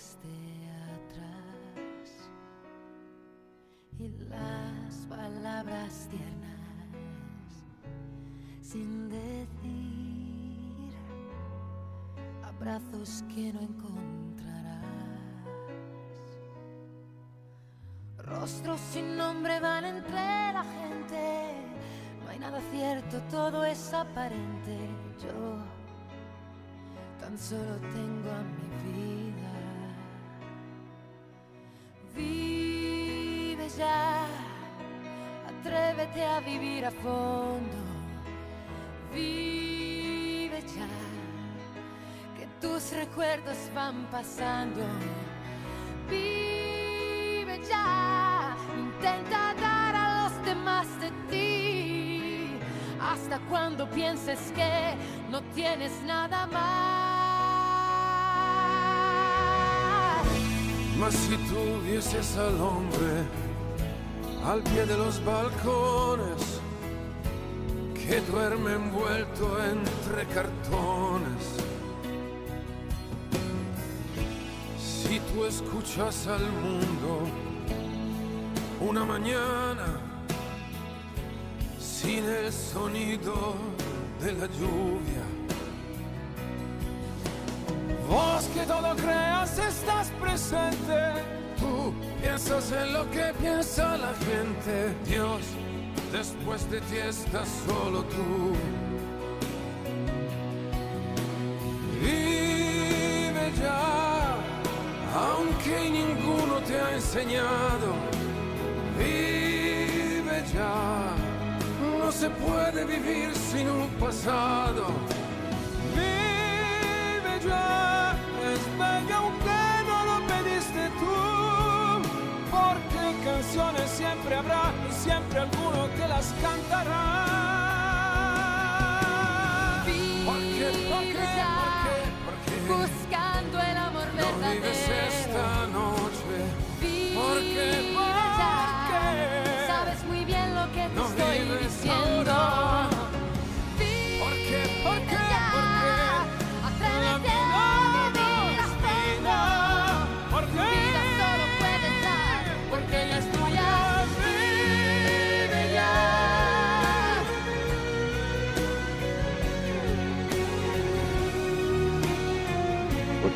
Dejaste atrás y las palabras tiernas sin decir, abrazos que no encontrarás, rostros sin nombre van entre la gente, no hay nada cierto, todo es aparente. Yo tan solo tengo a mi vida. Ya, atrévete a vivir a fondo. Vive ya, que tus recuerdos van pasando. Vive ya, intenta dar a los demás de ti. Hasta cuando pienses que no tienes nada más. Mas si tuvieses al hombre al pie de los balcones que duerme envuelto entre cartones, si tú escuchas al mundo una mañana sin el sonido de la lluvia, Vos que todo creas estás presente. Tú piensas en lo que piensa la gente. Dios, después de ti estás solo tú. Vive ya, aunque ninguno te ha enseñado. Vive ya, no se puede vivir sin un pasado. Vive ya canciones siempre habrá y siempre alguno que las cantará. ¿Por qué, por qué, por qué, buscando el amor verdadero. Vives esta noche. Porque, porque sabes muy bien lo que te no estoy diciendo. Ahora.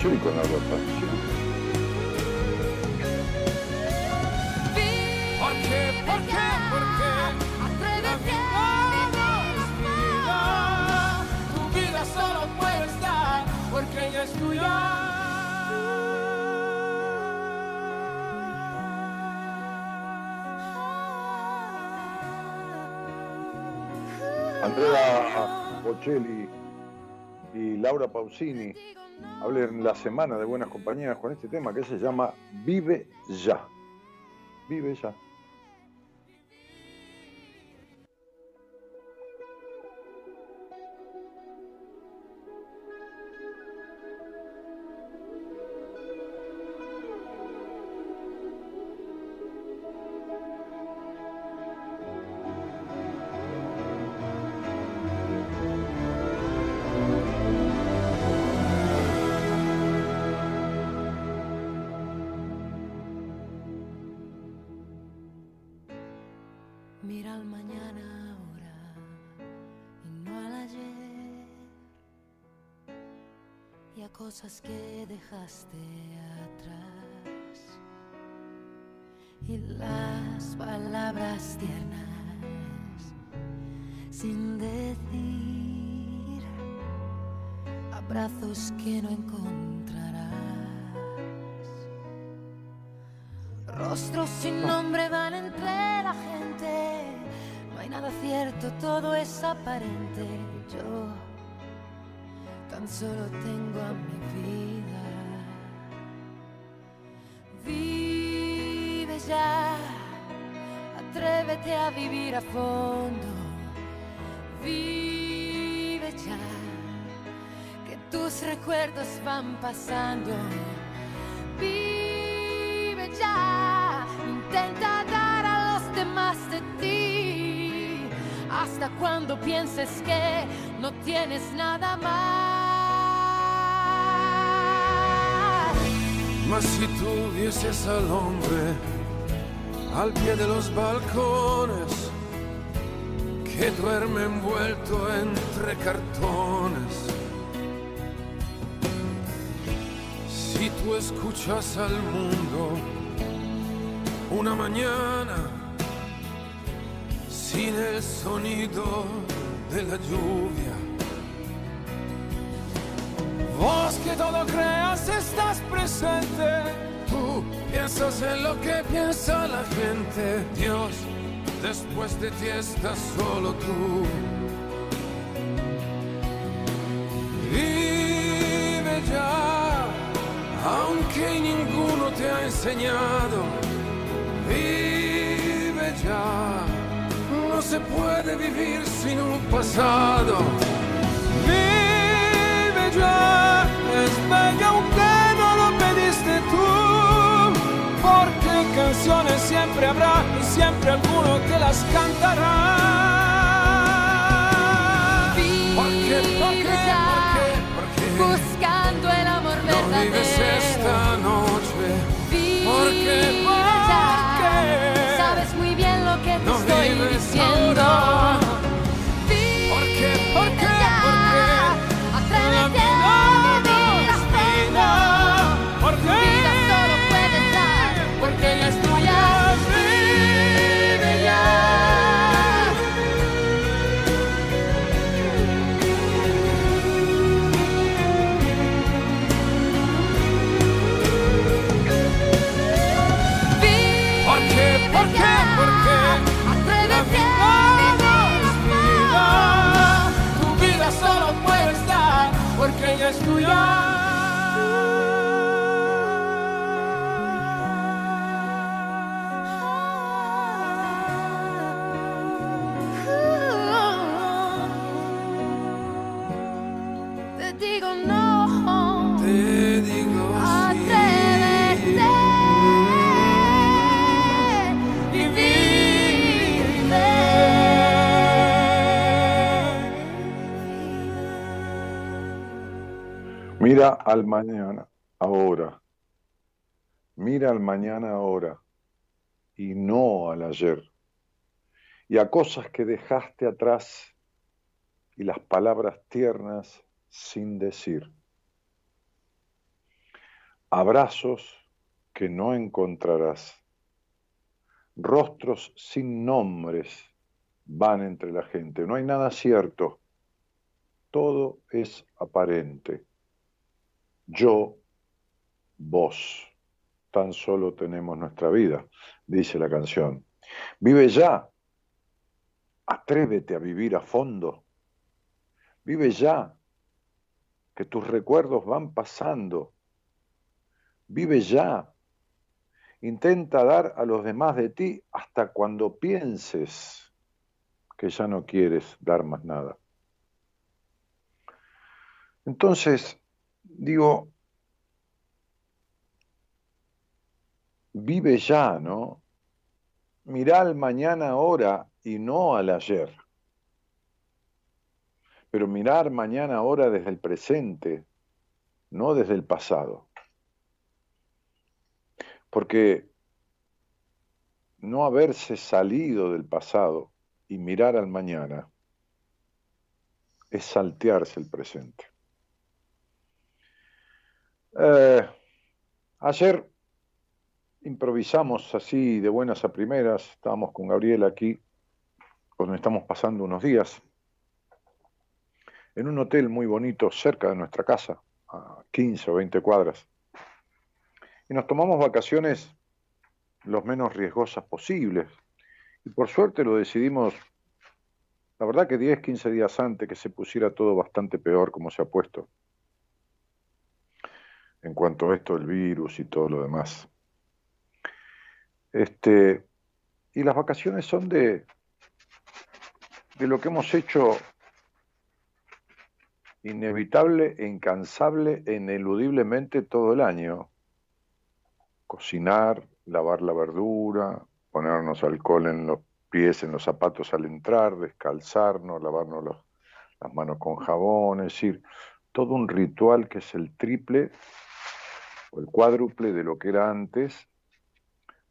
Con la ropa. ¿Por qué, por qué, por qué? Atrévete a Tu vida solo puedes dar porque ella es tuya. Andrea Bocelli y Laura Pausini hablen la semana de Buenas Compañías con este tema que se llama Vive Ya. Vive Ya. Cosas que dejaste atrás. Y las palabras tiernas sin decir. Abrazos que no encontrarás. Rostros sin nombre van entre la gente. No hay nada cierto, todo es aparente. Yo tan solo tengo a mi vida. Vive ya, atrévete a vivir a fondo. Vive ya, que tus recuerdos van pasando. Vive ya, intenta dar a los demás de ti. Hasta cuando pienses que no tienes nada más. Mas si tú vieses al hombre al pie de los balcones que duerme envuelto entre cartones. Si tú escuchas al mundo una mañana sin el sonido de la lluvia. Vos que todo creas estás presente, tú piensas en lo que piensa la gente. Dios, después de ti estás solo tú. Vive ya, aunque ninguno te ha enseñado. Vive ya, no se puede vivir sin un pasado. Vive ya, es bello aunque no lo pediste tú. Porque canciones siempre habrá y siempre alguno que las cantará. ¿Por qué? ¿Por qué? Vive ya, ¿Por qué? ¿Por qué? Buscando el amor No vives verdadero. esta noche. Vive ¿Por qué? ¿Por ya, qué? Sabes muy bien lo que te No estoy vives diciendo. ahora. Al mañana ahora. Mira al mañana ahora y no al ayer. Y a cosas que dejaste atrás y las palabras tiernas sin decir. Abrazos que no encontrarás. Rostros sin nombres van entre la gente. No hay nada cierto. Todo es aparente. Yo, vos, tan solo tenemos nuestra vida, dice la canción. Vive ya. Atrévete a vivir a fondo. Vive ya, que tus recuerdos van pasando. Vive ya. Intenta dar a los demás de ti hasta cuando pienses que ya no quieres dar más nada. Entonces, digo, vive ya, ¿no? Mirá al mañana ahora y no al ayer. Pero mirar mañana ahora desde el presente, no desde el pasado. Porque no haberse salido del pasado y mirar al mañana es saltearse el presente. Eh, ayer improvisamos así de buenas a primeras, estábamos con Gabriel aquí, donde estamos pasando unos días, en un hotel muy bonito cerca de nuestra casa, a 15 o 20 cuadras. Y nos tomamos vacaciones los menos riesgosas posibles. Y por suerte lo decidimos, la verdad que 10, 15 días antes que se pusiera todo bastante peor como se ha puesto. En cuanto a esto del virus y todo lo demás. Este, y las vacaciones son de, de lo que hemos hecho inevitable, incansable e ineludiblemente todo el año. Cocinar, lavar la verdura, ponernos alcohol en los pies, en los zapatos al entrar, descalzarnos, lavarnos las manos con jabón, es decir, todo un ritual que es el triple el cuádruple de lo que era antes,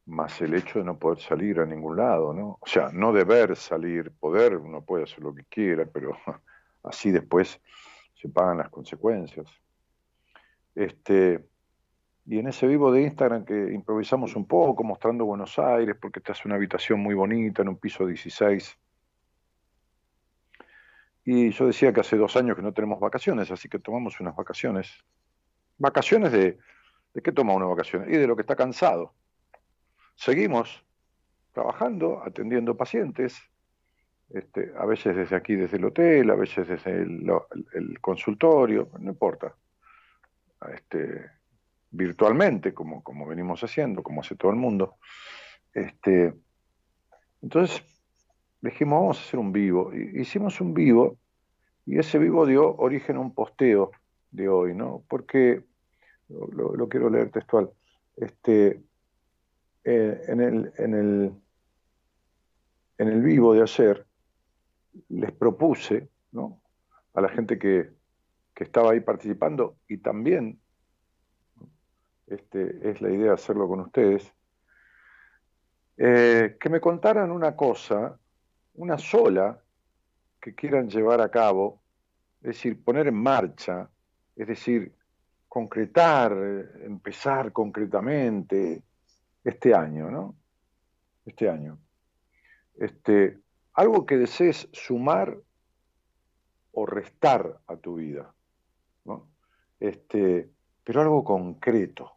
más el hecho de no poder salir a ningún lado, ¿no? O sea, no deber salir, poder, uno puede hacer lo que quiera, pero así después se pagan las consecuencias. Este, y en ese vivo de Instagram que improvisamos un poco, mostrando Buenos Aires, porque esta es una habitación muy bonita, en un piso 16. Y yo decía que hace dos años que no tenemos vacaciones, así que tomamos unas vacaciones. ¿Vacaciones de, de qué toma una vacaciones? Y de lo que está cansado. Seguimos trabajando, atendiendo pacientes, este, a veces desde aquí, desde el hotel, a veces desde el, consultorio, no importa. Este, virtualmente, como, como venimos haciendo, como hace todo el mundo. Este, entonces dijimos, vamos a hacer un vivo. Hicimos un vivo y ese vivo dio origen a un posteo de hoy, ¿no? Porque, lo, quiero leer textual, este, eh, en, el, en, el, en el vivo de ayer, les propuse ¿no? a la gente que, estaba ahí participando y también este, es la idea de hacerlo con ustedes, eh, que me contaran una cosa, una sola, que quieran llevar a cabo, es decir, poner en marcha, es decir, concretar, empezar concretamente este año, ¿no? Este año. Este, algo que desees sumar o restar a tu vida, ¿no? este, pero algo concreto,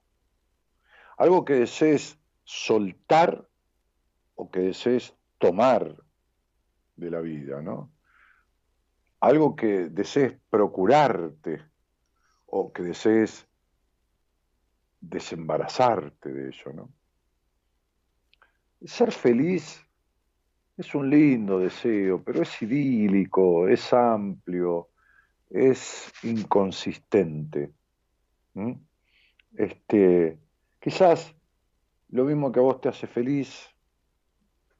algo que desees soltar o que desees tomar de la vida, ¿no? Algo que desees procurarte o que desees desembarazarte de ello, ¿no? Ser feliz es un lindo deseo, pero es idílico, es amplio, es inconsistente. Este, quizás lo mismo que a vos te hace feliz,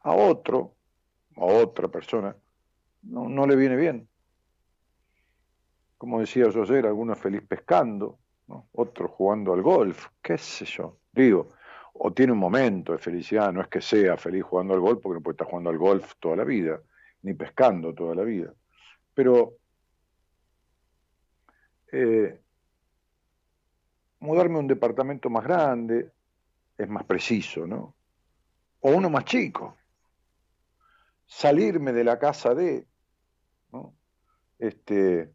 a otro, a otra persona, no, le viene bien. Como decía yo ayer, alguno es feliz pescando, otro jugando al golf, qué sé yo. Digo, o tiene un momento de felicidad, no es que sea feliz jugando al golf, porque no puede estar jugando al golf toda la vida, ni pescando toda la vida. Pero eh, mudarme a un departamento más grande es más preciso, ¿no? O uno más chico. Salirme de la casa de, ¿no? Este,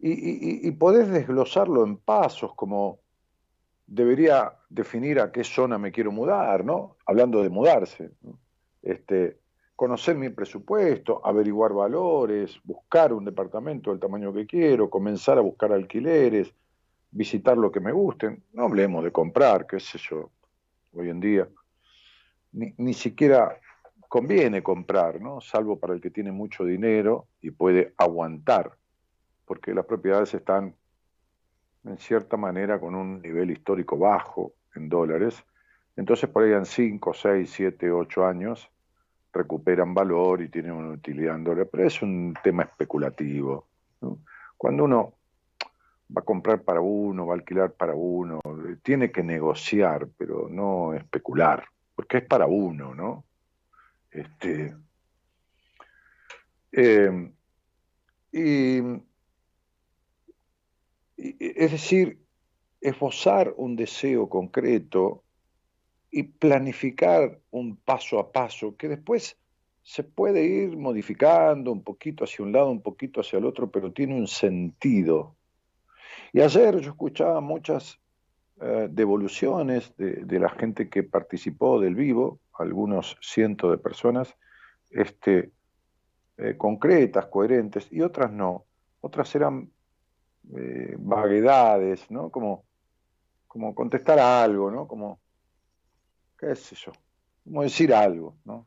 y, y, y podés desglosarlo en pasos como debería definir a qué zona me quiero mudar, ¿no? Hablando de mudarse. Este, conocer mi presupuesto, averiguar valores, buscar un departamento del tamaño que quiero, comenzar a buscar alquileres, visitar lo que me gusten. No hablemos de comprar, qué sé yo, hoy en día. Ni, ni siquiera conviene comprar, ¿no? Salvo para el que tiene mucho dinero y puede aguantar, porque las propiedades están en cierta manera con un nivel histórico bajo en dólares. Entonces por ahí en 5, 6, 7, 8 años recuperan valor y tienen una utilidad en dólares, pero es un tema especulativo. Cuando uno va a comprar para uno, va a alquilar para uno, tiene que negociar, pero no especular, porque es para uno, ¿no? Este, eh, y, es decir, esbozar un deseo concreto y planificar un paso a paso que después se puede ir modificando un poquito hacia un lado, un poquito hacia el otro, pero tiene un sentido. Y ayer yo escuchaba muchas eh, devoluciones de, la gente que participó del vivo, algunos cientos de personas, este, eh, concretas, coherentes, y otras no. Otras eran eh, vaguedades, ¿no? Como, como contestar a algo, ¿no? Como, qué sé yo, como decir algo, ¿no?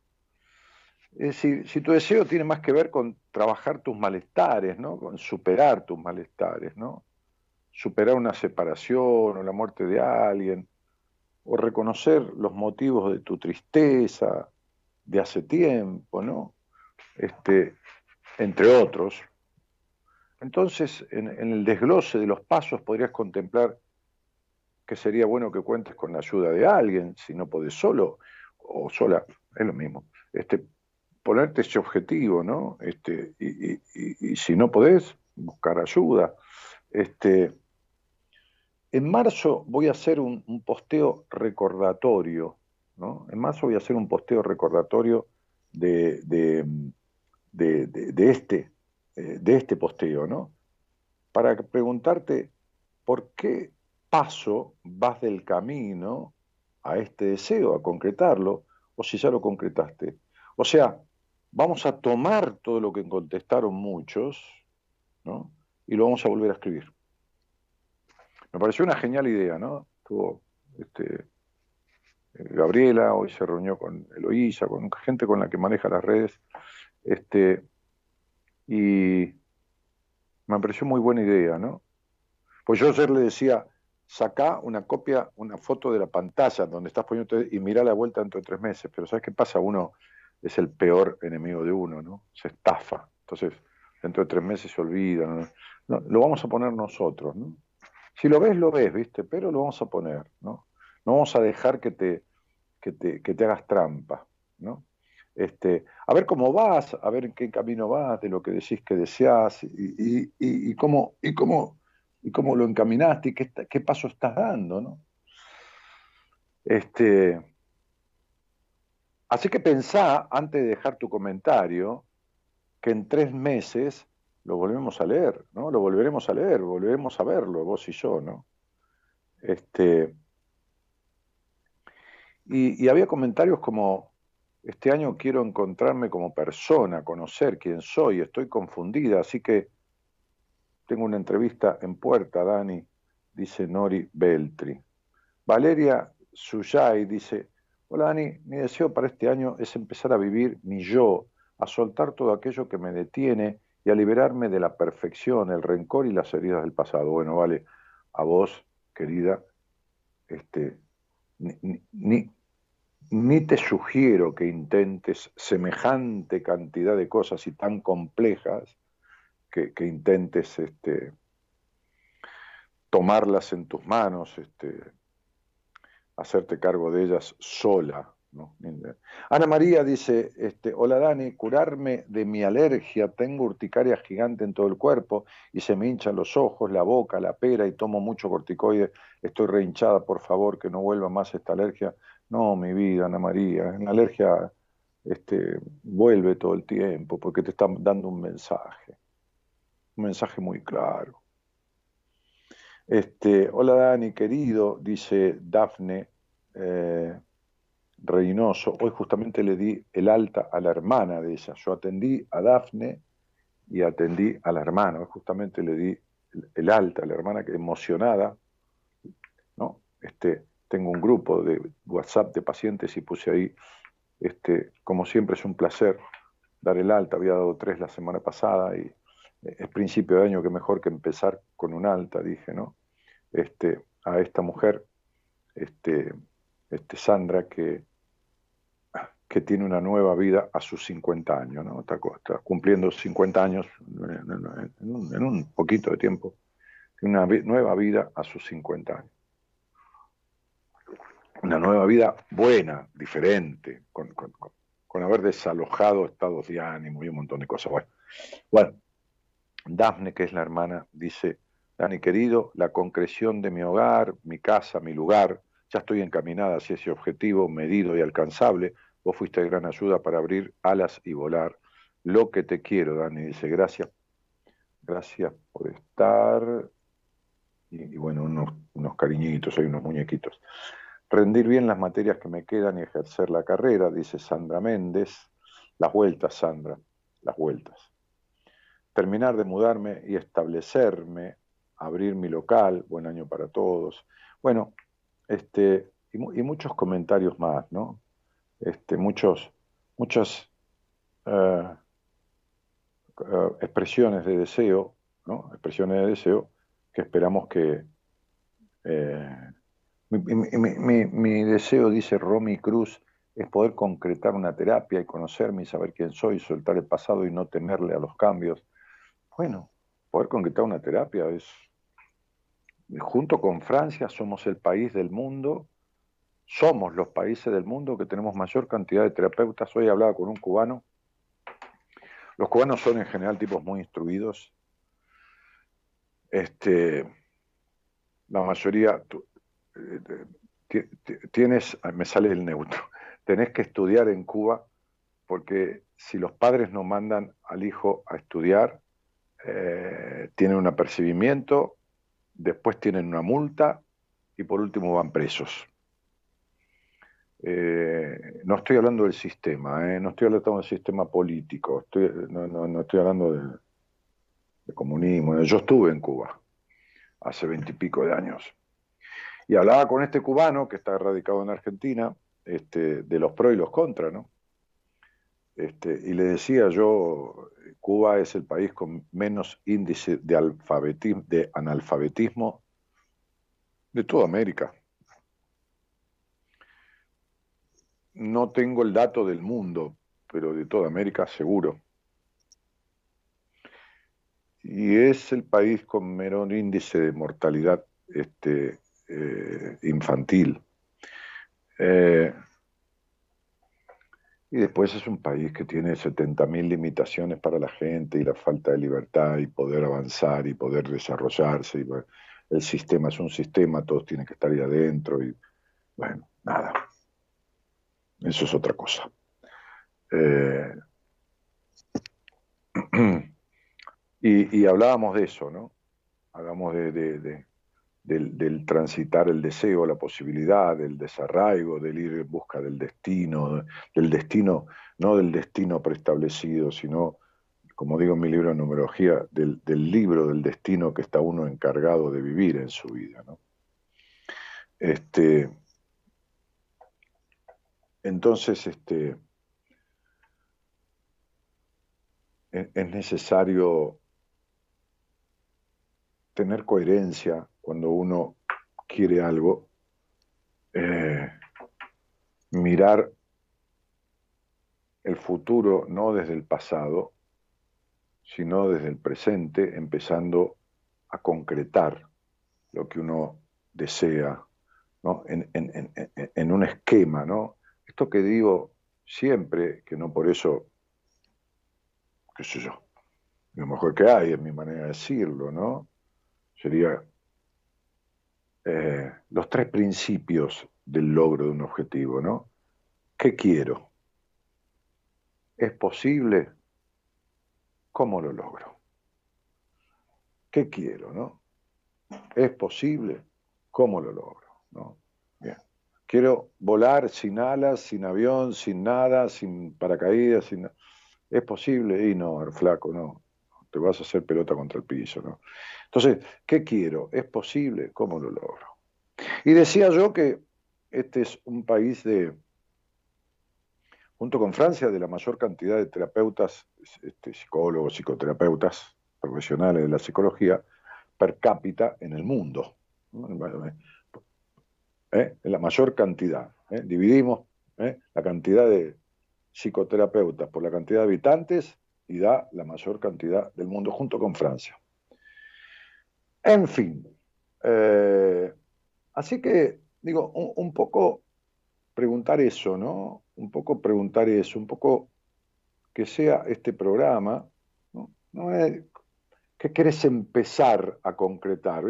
Es decir, si tu deseo tiene más que ver con trabajar tus malestares, ¿no? Con superar tus malestares, ¿no? Superar una separación o la muerte de alguien, o reconocer los motivos de tu tristeza de hace tiempo, ¿no? Este, entre otros. Entonces, en, el desglose de los pasos podrías contemplar que sería bueno que cuentes con la ayuda de alguien, si no podés solo o sola, es lo mismo. Este, ponerte ese objetivo, ¿no? Este, y, si no podés, buscar ayuda. Este, en marzo voy a hacer un, posteo recordatorio, ¿no? En marzo voy a hacer un posteo recordatorio de, de, este, eh, de este posteo, ¿no? Para preguntarte por qué paso vas del camino a este deseo, a concretarlo, o si ya lo concretaste. O sea, vamos a tomar todo lo que contestaron muchos, ¿no? Y lo vamos a volver a escribir. Me pareció una genial idea, ¿no? Estuvo este, eh, Gabriela, hoy se reunió con Eloísa, con gente con la que maneja las redes, este, y me pareció muy buena idea, ¿no? Pues yo ayer le decía, saca una copia, una foto de la pantalla donde estás poniendo y mira la vuelta dentro de tres meses. Pero ¿sabes qué pasa? Uno es el peor enemigo de uno, ¿no? Se estafa. Entonces, dentro de tres meses se olvida. lo vamos a poner nosotros, ¿no? Si lo ves, lo ves, ¿viste? Pero lo vamos a poner, ¿no? No vamos a dejar que te, que te, que te hagas trampa, ¿no? Este, a ver cómo vas, a ver en qué camino vas, de lo que decís que deseas y, cómo, y, cómo, y cómo lo encaminaste y qué, paso estás dando, ¿no? Este, así que pensá, antes de dejar tu comentario, que en tres meses lo volvemos a leer, ¿no? Lo volveremos a leer, volveremos a verlo, vos y yo, ¿no? Este, y había comentarios como, este año quiero encontrarme como persona, conocer quién soy, estoy confundida, así que tengo una entrevista en puerta, Dani, dice Nori Beltri. Valeria Suyay dice, hola Dani, mi deseo para este año es empezar a vivir mi yo, a soltar todo aquello que me detiene y a liberarme de la perfección, el rencor y las heridas del pasado. Bueno, vale, a vos, querida, este, ni, ni te sugiero que intentes semejante cantidad de cosas y tan complejas que, intentes este, tomarlas en tus manos, este, hacerte cargo de ellas sola. Ana María dice, este, hola Dani, curarme de mi alergia, tengo urticaria gigante en todo el cuerpo y se me hinchan los ojos, la boca, la pera y tomo mucho corticoide, estoy rehinchada, por favor, que no vuelva más esta alergia. No, mi vida, Ana María, la alergia este, vuelve todo el tiempo porque te están dando un mensaje, un mensaje muy claro. Este, hola Dani, querido, dice Dafne eh, Reynoso. Hoy justamente le di el alta a la hermana de ella. Yo atendí a Dafne y atendí a la hermana. Hoy justamente le di el, alta a la hermana que emocionada, ¿no? Este, tengo un grupo de WhatsApp de pacientes y puse ahí, este, como siempre es un placer dar el alta, había dado tres la semana pasada y es principio de año que mejor que empezar con un alta, dije, ¿no? Este, a esta mujer, este, este Sandra, que, que tiene una nueva vida a sus 50 años, ¿no? Está, cumpliendo 50 años en, en un poquito de tiempo, una nueva vida a sus 50 años una nueva vida buena, diferente, con, con haber desalojado estados de ánimo y un montón de cosas. Bueno, bueno, Dafne, que es la hermana, dice, Dani querido, la concreción de mi hogar, mi casa, mi lugar, ya estoy encaminada hacia ese objetivo medido y alcanzable. Vos fuiste de gran ayuda para abrir alas y volar. Lo que te quiero, Dani, dice, gracias. Gracias por estar. Y, bueno, unos, unos cariñitos, hay unos muñequitos. Rendir bien las materias que me quedan y ejercer la carrera, dice Sandra Méndez. Las vueltas, Sandra, las vueltas. Terminar de mudarme y establecerme, abrir mi local, buen año para todos. Bueno, este, y, muchos comentarios más, ¿no? Este, muchos, muchas eh, eh, expresiones de deseo, ¿no? Expresiones de deseo que esperamos que... Eh, mi, deseo, dice Romy Cruz, es poder concretar una terapia y conocerme y saber quién soy, soltar el pasado y no temerle a los cambios. Bueno, poder concretar una terapia es, junto con Francia, somos el país del mundo, somos los países del mundo que tenemos mayor cantidad de terapeutas. Hoy hablaba con un cubano. Los cubanos son en general tipos muy instruidos. Este, la mayoría, tienes, me sale el neutro, tenés que estudiar en Cuba porque si los padres no mandan al hijo a estudiar, eh, tienen un apercibimiento, después tienen una multa y por último van presos. Eh, no estoy hablando del sistema, no estoy hablando del sistema político, no, estoy hablando de, de comunismo. Yo estuve en Cuba hace veintipico de años y hablaba con este cubano que está radicado en Argentina, este, de los pros y los contras, ¿no? Este, y le decía yo, Cuba es el país con menos índice de, alfabetismo, de analfabetismo de toda América. No tengo el dato del mundo, pero de toda América seguro. Y es el país con menor índice de mortalidad este, eh, infantil. Eh, y después es un país que tiene 70.000 limitaciones para la gente y la falta de libertad y poder avanzar y poder desarrollarse. Y, el sistema es un sistema, todos tienen que estar ahí adentro y bueno, nada. Eso es otra cosa. Eh, y, hablábamos de eso, ¿no? Hablamos de del, transitar el deseo, la posibilidad, del desarraigo, del ir en busca del destino, del destino, no del destino preestablecido, sino, como digo en mi libro de numerología, del, libro del destino que está uno encargado de vivir en su vida. Este, entonces, este, es necesario tener coherencia cuando uno quiere algo, eh, mirar el futuro no desde el pasado, sino desde el presente, empezando a concretar lo que uno desea, ¿no? en, un esquema. ¿no? Esto que digo siempre, que no por eso, qué sé yo, lo mejor que hay, es mi manera de decirlo, ¿no? Sería eh, los tres principios del logro de un objetivo, ¿no? ¿Qué quiero? ¿Es posible? ¿Cómo lo logro? ¿Qué quiero, no? ¿Es posible? ¿Cómo lo logro? ¿no? Bien. Quiero volar sin alas, sin avión, sin nada, sin paracaídas, sin... ¿Es posible? Y no, flaco, no. Te vas a hacer pelota contra el piso, ¿no? Entonces, ¿qué quiero? ¿Es posible? ¿Cómo lo logro? Y decía yo que este es un país de, junto con Francia, de la mayor cantidad de terapeutas, este, psicólogos, psicoterapeutas profesionales de la psicología per cápita en el mundo. ¿Eh? La mayor cantidad. ¿eh? Dividimos ¿eh? la cantidad de psicoterapeutas por la cantidad de habitantes y da la mayor cantidad del mundo junto con Francia. En fin, eh, así que digo, un, poco preguntar eso, ¿no? un poco preguntar eso, un poco que sea este programa, ¿no? ¿Qué querés empezar a concretar?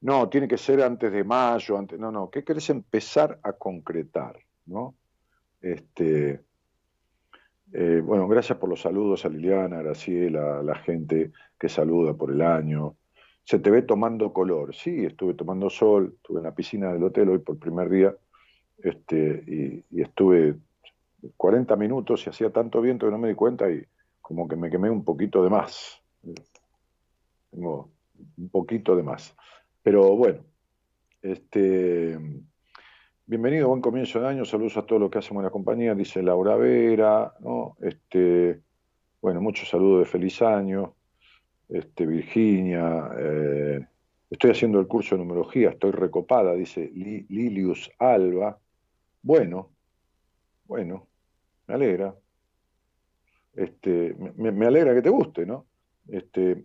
No, tiene que ser antes de mayo, antes, no, no, ¿qué querés empezar a concretar? ¿no? Este, eh, bueno, gracias por los saludos a Liliana, a Graciela, a la gente que saluda por el año. Se te ve tomando color. Sí, estuve tomando sol, estuve en la piscina del hotel hoy por primer día este, y, y estuve 40 minutos y hacía tanto viento que no me di cuenta y como que me quemé un poquito de más. Tengo un poquito de más. Pero bueno, este, bienvenido, buen comienzo de año, saludos a todos los que hacemos en la compañía, dice Laura Vera, ¿no? Este, bueno, muchos saludos de feliz año, este, Virginia, eh, estoy haciendo el curso de numerología, estoy recopada, dice Lilius Alba, bueno, bueno, me alegra. Este, me, alegra que te guste, ¿no? Este,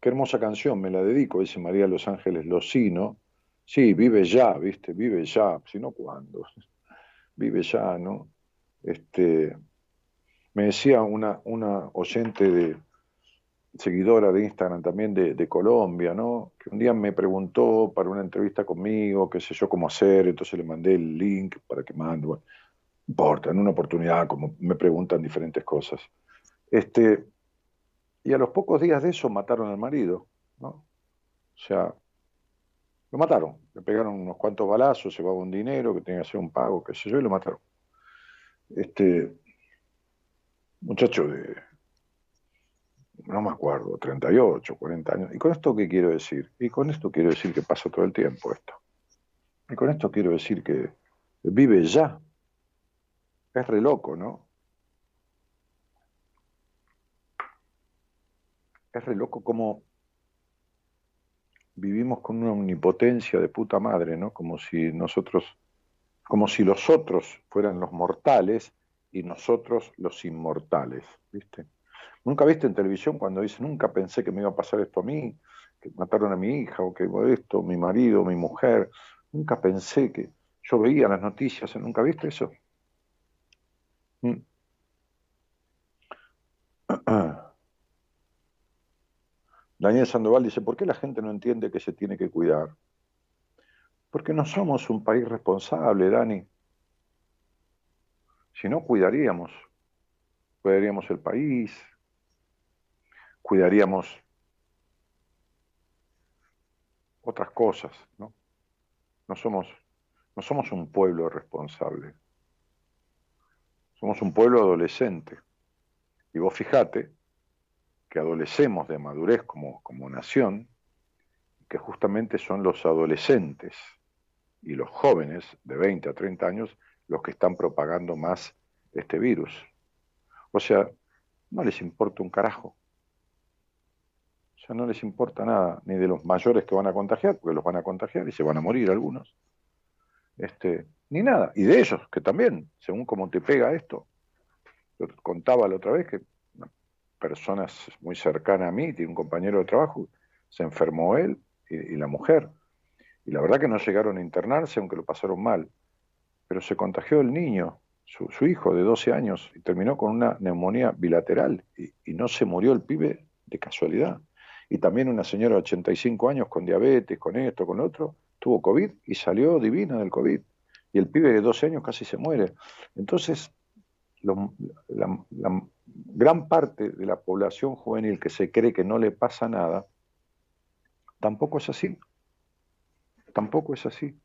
qué hermosa canción, me la dedico, dice María Los Ángeles Locino. Sí, vive ya, ¿viste? Vive ya, si no, ¿cuándo? Vive ya, ¿no? Este, me decía una, una oyente de, seguidora de Instagram también de, Colombia, ¿no? Que un día me preguntó para una entrevista conmigo, qué sé yo, cómo hacer, entonces le mandé el link para que mande importa, en una oportunidad, como me preguntan diferentes cosas. Este, y a los pocos días de eso mataron al marido, ¿no? O sea, lo mataron, le pegaron unos cuantos balazos, llevaba un dinero que tenía que hacer un pago, qué sé yo, y lo mataron. Este muchacho de, no me acuerdo, 38, 40 años. ¿Y con esto qué quiero decir? Y con esto quiero decir que pasa todo el tiempo esto. Y con esto quiero decir que vive ya, es re loco, ¿no? Es re loco como vivimos con una omnipotencia de puta madre, ¿no? Como si nosotros, como si los otros fueran los mortales y nosotros los inmortales, ¿viste? Nunca viste en televisión cuando dice, nunca pensé que me iba a pasar esto a mí, que mataron a mi hija, o que esto, mi marido, mi mujer. Nunca pensé que yo veía las noticias, ¿nunca viste eso? Mm. Daniel Sandoval dice, ¿por qué la gente no entiende que se tiene que cuidar? Porque no somos un país responsable, Dani. Si no, cuidaríamos. Cuidaríamos el país, cuidaríamos otras cosas, ¿no? No somos, no somos un pueblo responsable. Somos un pueblo adolescente. Y vos fijate que adolecemos de madurez como, como nación, que justamente son los adolescentes y los jóvenes de 20 a 30 años los que están propagando más este virus. O sea, no les importa un carajo. O sea, no les importa nada, ni de los mayores que van a contagiar, porque los van a contagiar y se van a morir algunos. Este, ni nada. Y de ellos, que también, según cómo te pega esto, yo contaba la otra vez que una persona muy cercana a mí, tiene un compañero de trabajo, se enfermó él y, la mujer. Y la verdad que no llegaron a internarse, aunque lo pasaron mal. Pero se contagió el niño, su, hijo de 12 años, y terminó con una neumonía bilateral. Y, no se murió el pibe de casualidad. Y también una señora de 85 años con diabetes, con esto, con otro, tuvo COVID y salió divina del COVID y el pibe de 12 años casi se muere. Entonces, la, gran parte de la población juvenil que se cree que no le pasa nada, tampoco es así. Tampoco es así.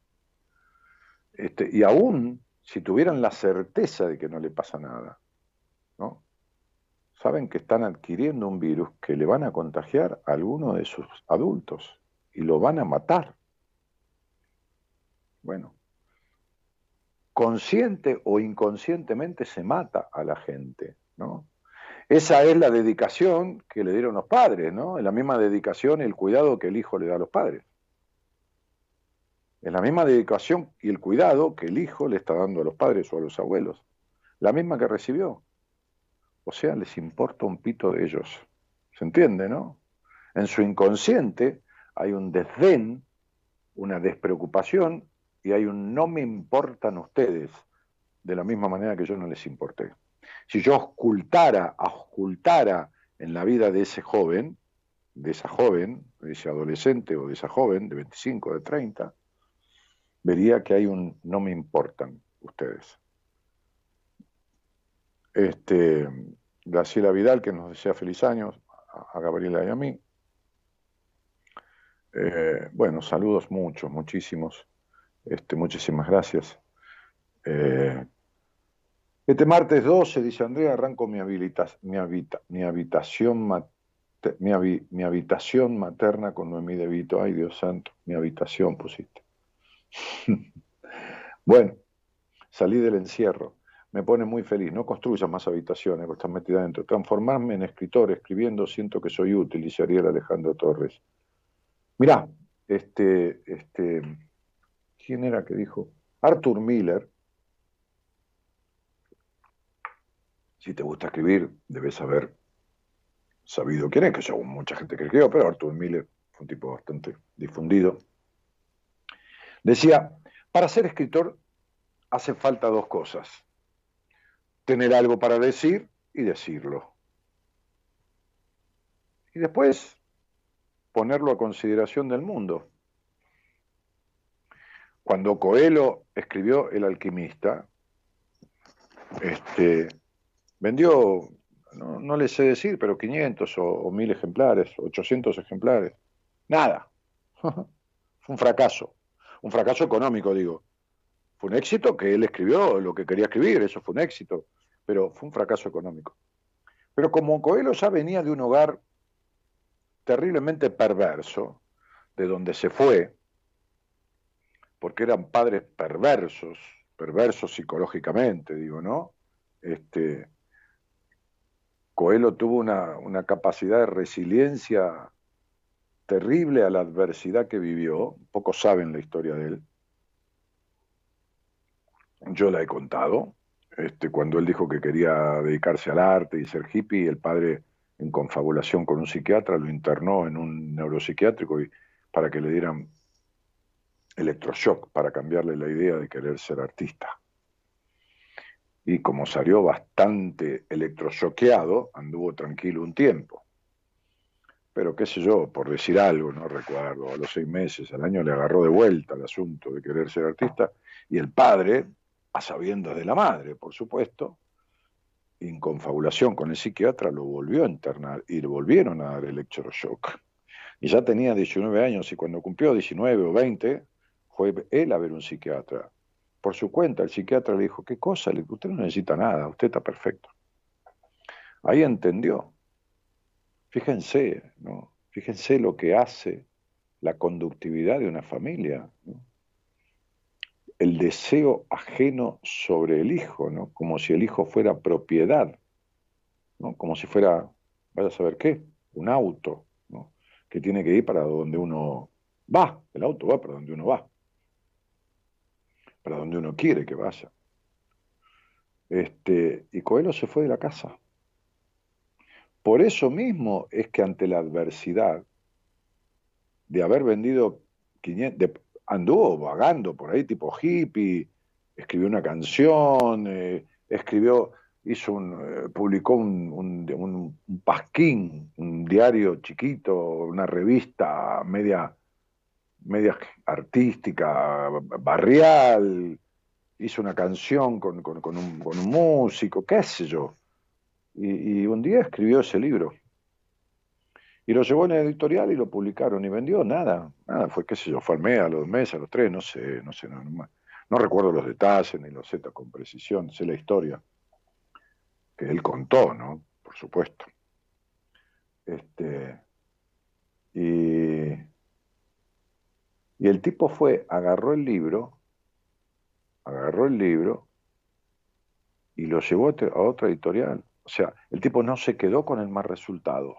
Este, y aún si tuvieran la certeza de que no le pasa nada, ¿no? saben que están adquiriendo un virus que le van a contagiar a alguno de sus adultos y lo van a matar. Bueno, consciente o inconscientemente se mata a la gente, Esa es la dedicación que le dieron los padres, ¿no? Es la misma dedicación y el cuidado que el hijo le da a los padres. Es la misma dedicación y el cuidado que el hijo le está dando a los padres o a los abuelos. La misma que recibió. O sea, les importa un pito de ellos. ¿Se entiende, no? En su inconsciente hay un desdén, una despreocupación y hay un no me importan ustedes. de la misma manera que yo no les importé. Si yo ocultara, ocultara en la vida de ese joven, de esa joven, de ese adolescente o de esa joven de 25, de 30, vería que hay un no me importan ustedes. Este, Graciela Vidal, que nos desea feliz años, a Gabriela y a mí. Eh, bueno, saludos muchos, muchísimos. Este, muchísimas gracias. Eh, este martes 12, dice Andrea, arranco mi, mi, mi habitación mi, habitación materna con Noemí de Vito. Ay, Dios santo, mi habitación pusiste. bueno, salí del encierro. Me pone muy feliz. No construyas más habitaciones, porque estás metida dentro. Transformarme en escritor, escribiendo, siento que soy útil, dice Ariel Alejandro Torres. Mirá, este, este, ¿quién era que dijo? Arthur Miller. Si te gusta escribir, debes haber sabido quién es, que yo mucha gente que escribió, pero Arthur Miller fue un tipo bastante difundido. Decía, para ser escritor hace falta dos cosas. Tener algo para decir y decirlo. Y después ponerlo a consideración del mundo. Cuando Coelho escribió El alquimista, este, vendió no, les sé decir, pero 500 o, 1000 ejemplares, 800 ejemplares. Nada. Fue un fracaso. Un fracaso económico, digo. Fue un éxito que él escribió lo que quería escribir, eso fue un éxito, pero fue un fracaso económico. Pero como Coelho ya venía de un hogar terriblemente perverso, de donde se fue, porque eran padres perversos, perversos psicológicamente, digo, ¿no? Este, Coelho tuvo una, capacidad de resiliencia terrible a la adversidad que vivió. Pocos saben la historia de él. Yo la he contado. Este, cuando él dijo que quería dedicarse al arte y ser hippie, el padre, en confabulación con un psiquiatra, lo internó en un neuropsiquiátrico y, para que le dieran electroshock, para cambiarle la idea de querer ser artista y como salió bastante electrochoqueado, anduvo tranquilo un tiempo. Pero qué sé yo, por decir algo, no recuerdo, a los seis meses, al año le agarró de vuelta el asunto de querer ser artista, y el padre, a sabiendas de la madre, por supuesto, en confabulación con el psiquiatra, lo volvió a internar y le volvieron a dar electroshock. Y ya tenía 19 años y cuando cumplió 19 o 20, fue él a ver un psiquiatra por su cuenta. El psiquiatra le dijo, ¿qué cosa? usted no necesita nada, usted está perfecto. Ahí entendió. Fíjense, ¿no? Fíjense lo que hace la conductividad de una familia. El deseo ajeno sobre el hijo, ¿no? Como si el hijo fuera propiedad, ¿no? Como si fuera, vaya a saber qué, un auto, ¿no? Que tiene que ir para donde uno va. El auto va para donde uno va para donde uno quiere que vaya. Este, y Coelho se fue de la casa. Por eso mismo es que ante la adversidad de haber vendido 500, anduvo vagando por ahí tipo hippie, escribió una canción, eh, escribió, hizo un, eh, publicó un, un, pasquín, un diario chiquito, una revista media media artística, barrial, hizo una canción con, un, músico, qué sé yo. Y, un día escribió ese libro. Y lo llevó en el editorial y lo publicaron y vendió nada. Nada, fue qué sé yo, fue al mes, a los meses, a los tres, no sé, no sé, no, no recuerdo los detalles ni los sé con precisión, sé la historia que él contó, ¿no? Por supuesto. Este, y y el tipo fue, agarró el libro, agarró el libro y lo llevó a otra editorial. O sea, el tipo no se quedó con el mal resultado.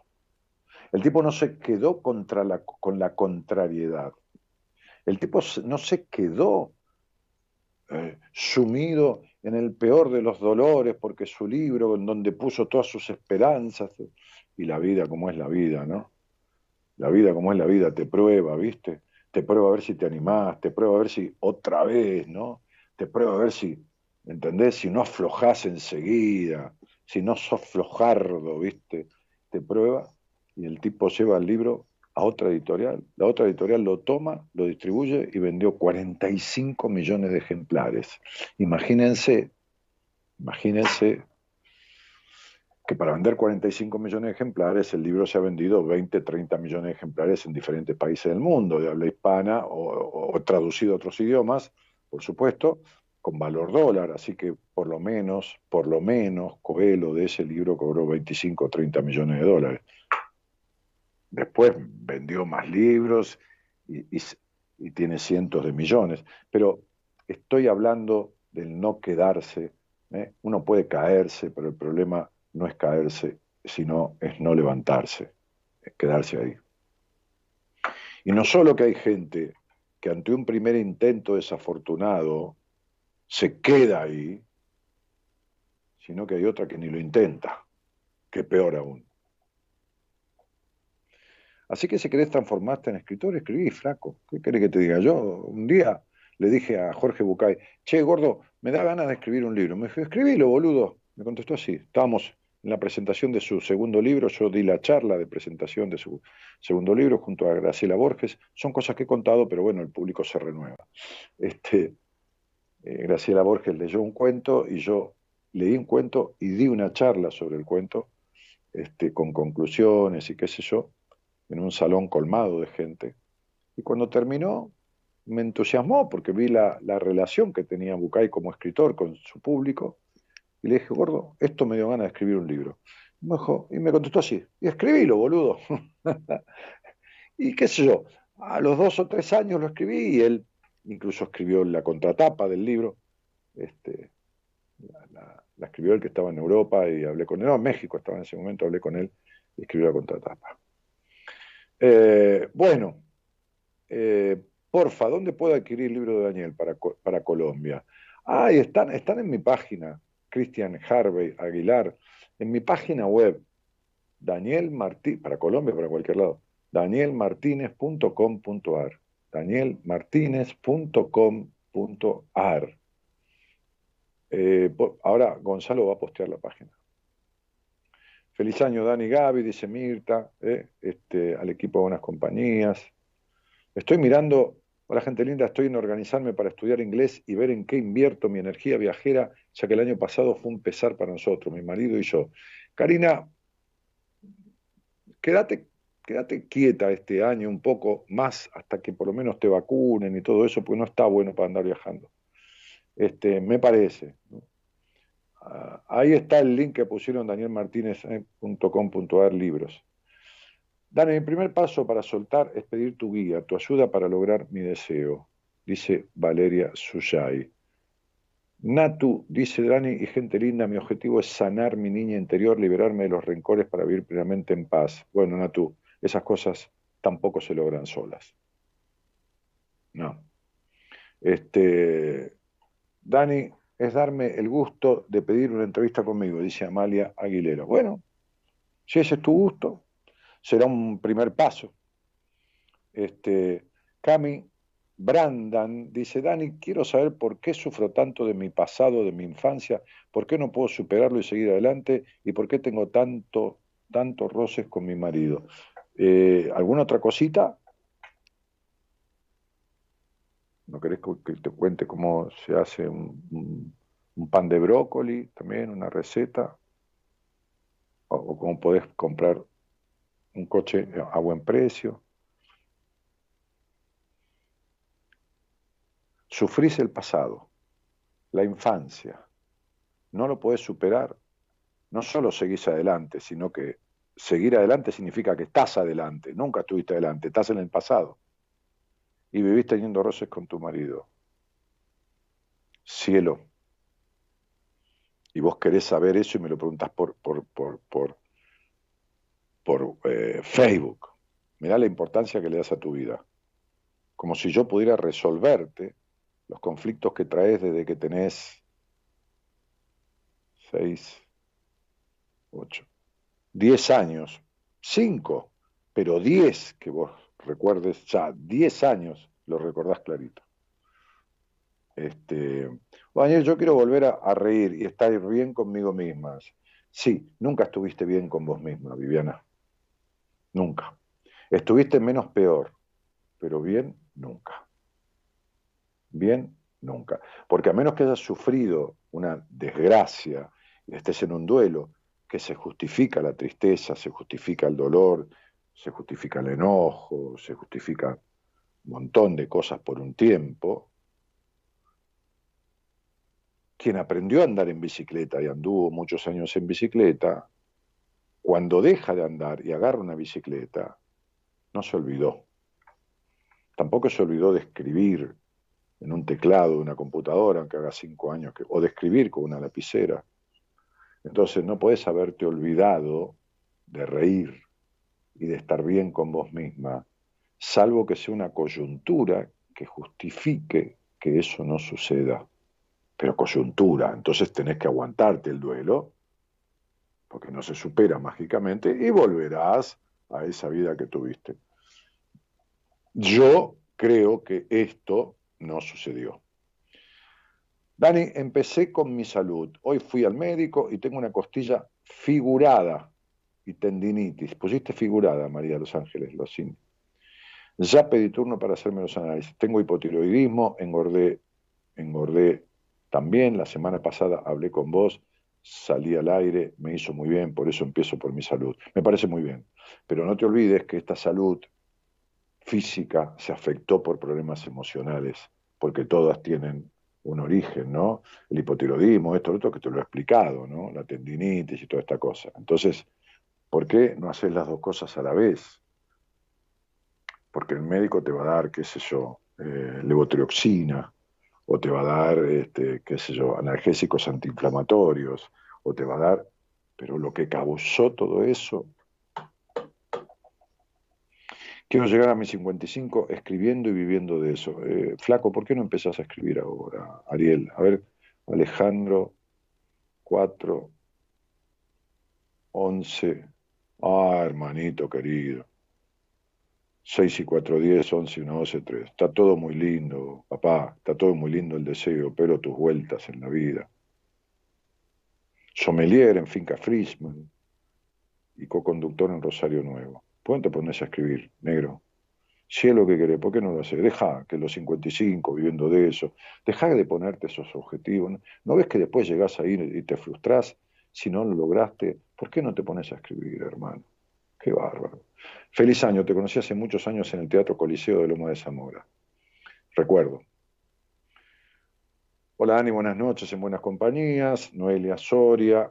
El tipo no se quedó contra con la contrariedad. El tipo no se quedó eh, sumido en el peor de los dolores porque su libro, en donde puso todas sus esperanzas, y la vida como es la vida, ¿no? La vida como es la vida te prueba, ¿viste? Te pruebo a ver si te animás, te pruebo a ver si otra vez, ¿no? Te pruebo a ver si ¿entendés? Si no aflojás enseguida, si no sos flojardo, ¿viste? Te prueba y el tipo lleva el libro a otra editorial. La otra editorial lo toma, lo distribuye y vendió 45 millones de ejemplares. Imagínense, imagínense que para vender 45 millones de ejemplares el libro se ha vendido 20, 30 millones de ejemplares en diferentes países del mundo, de habla hispana o, traducido a otros idiomas, por supuesto, con valor dólar, así que por lo menos, por lo menos, Coelho de ese libro cobró 25 o 30 millones de dólares. Después vendió más libros y, tiene cientos de millones. Pero estoy hablando del no quedarse. ¿eh? Uno puede caerse, pero el problema no es caerse, sino es no levantarse, es quedarse ahí. Y no solo que hay gente que ante un primer intento desafortunado se queda ahí, sino que hay otra que ni lo intenta, que peor aún. Así que si querés transformarte en escritor, escribí, flaco. ¿Qué querés que te diga? Yo un día le dije a Jorge Bucay, che, gordo, me da ganas de escribir un libro. Me dijo, escribilo, boludo. Me contestó así. Estábamos en la presentación de su segundo libro, yo di la charla de presentación de su segundo libro junto a Graciela Borges. Son cosas que he contado, pero bueno, el público se renueva. Este, eh, Graciela Borges leyó un cuento y yo leí un cuento y di una charla sobre el cuento, este, con conclusiones y qué sé yo en un salón colmado de gente. Y cuando terminó, me entusiasmó porque vi la, relación que tenía Bucay como escritor con su público. Y le dije, gordo, esto me dio ganas de escribir un libro. Y me, contestó así, y escribílo, boludo. y qué sé yo, a los dos o tres años lo escribí y él incluso escribió la contratapa del libro. Este, la, escribió el que estaba en Europa y hablé con él, no, en México estaba en ese momento, hablé con él y escribió la contratapa. Eh, bueno, eh, porfa, ¿dónde puedo adquirir el libro de Daniel para, para Colombia? Ah, están, están en mi página, Cristian Harvey Aguilar, en mi página web, Daniel Martínez, para Colombia, para cualquier lado, danielmartinez.com.ar, danielmartinez.com.ar. Eh, ahora Gonzalo va a postear la página. Feliz año Dani Gaby, dice Mirta, eh, este, al equipo de Buenas Compañías. Estoy mirando, hola gente linda, estoy en organizarme para estudiar inglés y ver en qué invierto mi energía viajera, ya que el año pasado fue un pesar para nosotros, mi marido y yo. Karina, quédate, quédate quieta este año un poco más hasta que por lo menos te vacunen y todo eso, porque no está bueno para andar viajando. Este, me parece. Ah, ahí está el link que pusieron danielmartinez.com.ar libros. Dani, mi primer paso para soltar es pedir tu guía, tu ayuda para lograr mi deseo, dice Valeria Suyay. Natu, dice Dani, y gente linda, mi objetivo es sanar mi niña interior, liberarme de los rencores para vivir plenamente en paz. Bueno, Natu, esas cosas tampoco se logran solas. No. Este, Dani, es darme el gusto de pedir una entrevista conmigo, dice Amalia Aguilera. Bueno, si ese es tu gusto, será un primer paso. Este, Cami Brandan dice, Dani, quiero saber por qué sufro tanto de mi pasado, de mi infancia, por qué no puedo superarlo y seguir adelante, y por qué tengo tanto, tantos roces con mi marido. Eh, ¿Alguna otra cosita? ¿No querés que te cuente cómo se hace un, pan de brócoli también, una receta? O, cómo podés comprar un coche a buen precio. Sufrís el pasado, la infancia. No lo podés superar. No solo seguís adelante, sino que seguir adelante significa que estás adelante. Nunca estuviste adelante, estás en el pasado y vivís teniendo roces con tu marido. Cielo. Y vos querés saber eso y me lo preguntás por, por, por, por, por eh, Facebook. Mirá la importancia que le das a tu vida. Como si yo pudiera resolverte los conflictos que traes desde que tenés seis, ocho, diez años, cinco, pero diez que vos recuerdes ya 10 años, lo recordás clarito. Este, Daniel, yo quiero volver a, reír y estar bien conmigo misma. Sí, nunca estuviste bien con vos misma, Viviana. Nunca. Estuviste menos peor, pero bien, nunca. Bien, nunca. Porque a menos que hayas sufrido una desgracia y estés en un duelo, que se justifica la tristeza, se justifica el dolor, se justifica el enojo, se justifica un montón de cosas por un tiempo, quien aprendió a andar en bicicleta y anduvo muchos años en bicicleta, cuando deja de andar y agarra una bicicleta, no se olvidó. Tampoco se olvidó de escribir en un teclado de una computadora, aunque haga cinco años, que, o de escribir con una lapicera. Entonces no puedes haberte olvidado de reír y de estar bien con vos misma, salvo que sea una coyuntura que justifique que eso no suceda pero coyuntura, entonces tenés que aguantarte el duelo, porque no se supera mágicamente, y volverás a esa vida que tuviste. Yo creo que esto no sucedió. Dani, empecé con mi salud. Hoy fui al médico y tengo una costilla figurada y tendinitis. Pusiste figurada, María de los Ángeles, lo sin. Ya pedí turno para hacerme los análisis. Tengo hipotiroidismo, engordé, engordé también la semana pasada hablé con vos, salí al aire, me hizo muy bien, por eso empiezo por mi salud. Me parece muy bien. Pero no te olvides que esta salud física se afectó por problemas emocionales, porque todas tienen un origen, ¿no? El hipotiroidismo, esto, otro que te lo he explicado, ¿no? La tendinitis y toda esta cosa. Entonces, ¿por qué no haces las dos cosas a la vez? Porque el médico te va a dar, qué sé yo, eh, levotrioxina, o te va a dar, este, qué sé yo, analgésicos antiinflamatorios, o te va a dar, pero lo que causó todo eso. Quiero llegar a mis 55 escribiendo y viviendo de eso. Eh, flaco, ¿por qué no empezás a escribir ahora, Ariel? A ver, Alejandro, 4, 11. Ah, hermanito querido. 6 y 4, 10, 11, 1, 12, 3. Está todo muy lindo, papá, está todo muy lindo el deseo, pero tus vueltas en la vida. Sommelier en Finca Frisman y co-conductor en Rosario Nuevo. ¿Puedo te pones a escribir, negro? Si es lo que querés, ¿por qué no lo haces? Deja que los 55, viviendo de eso, deja de ponerte esos objetivos. ¿No ves que después llegás ahí y te frustrás si no lo lograste? ¿Por qué no te pones a escribir, hermano? Qué bárbaro. Feliz año, te conocí hace muchos años en el Teatro Coliseo de Loma de Zamora. Recuerdo. Hola Dani, buenas noches en buenas compañías. Noelia Soria.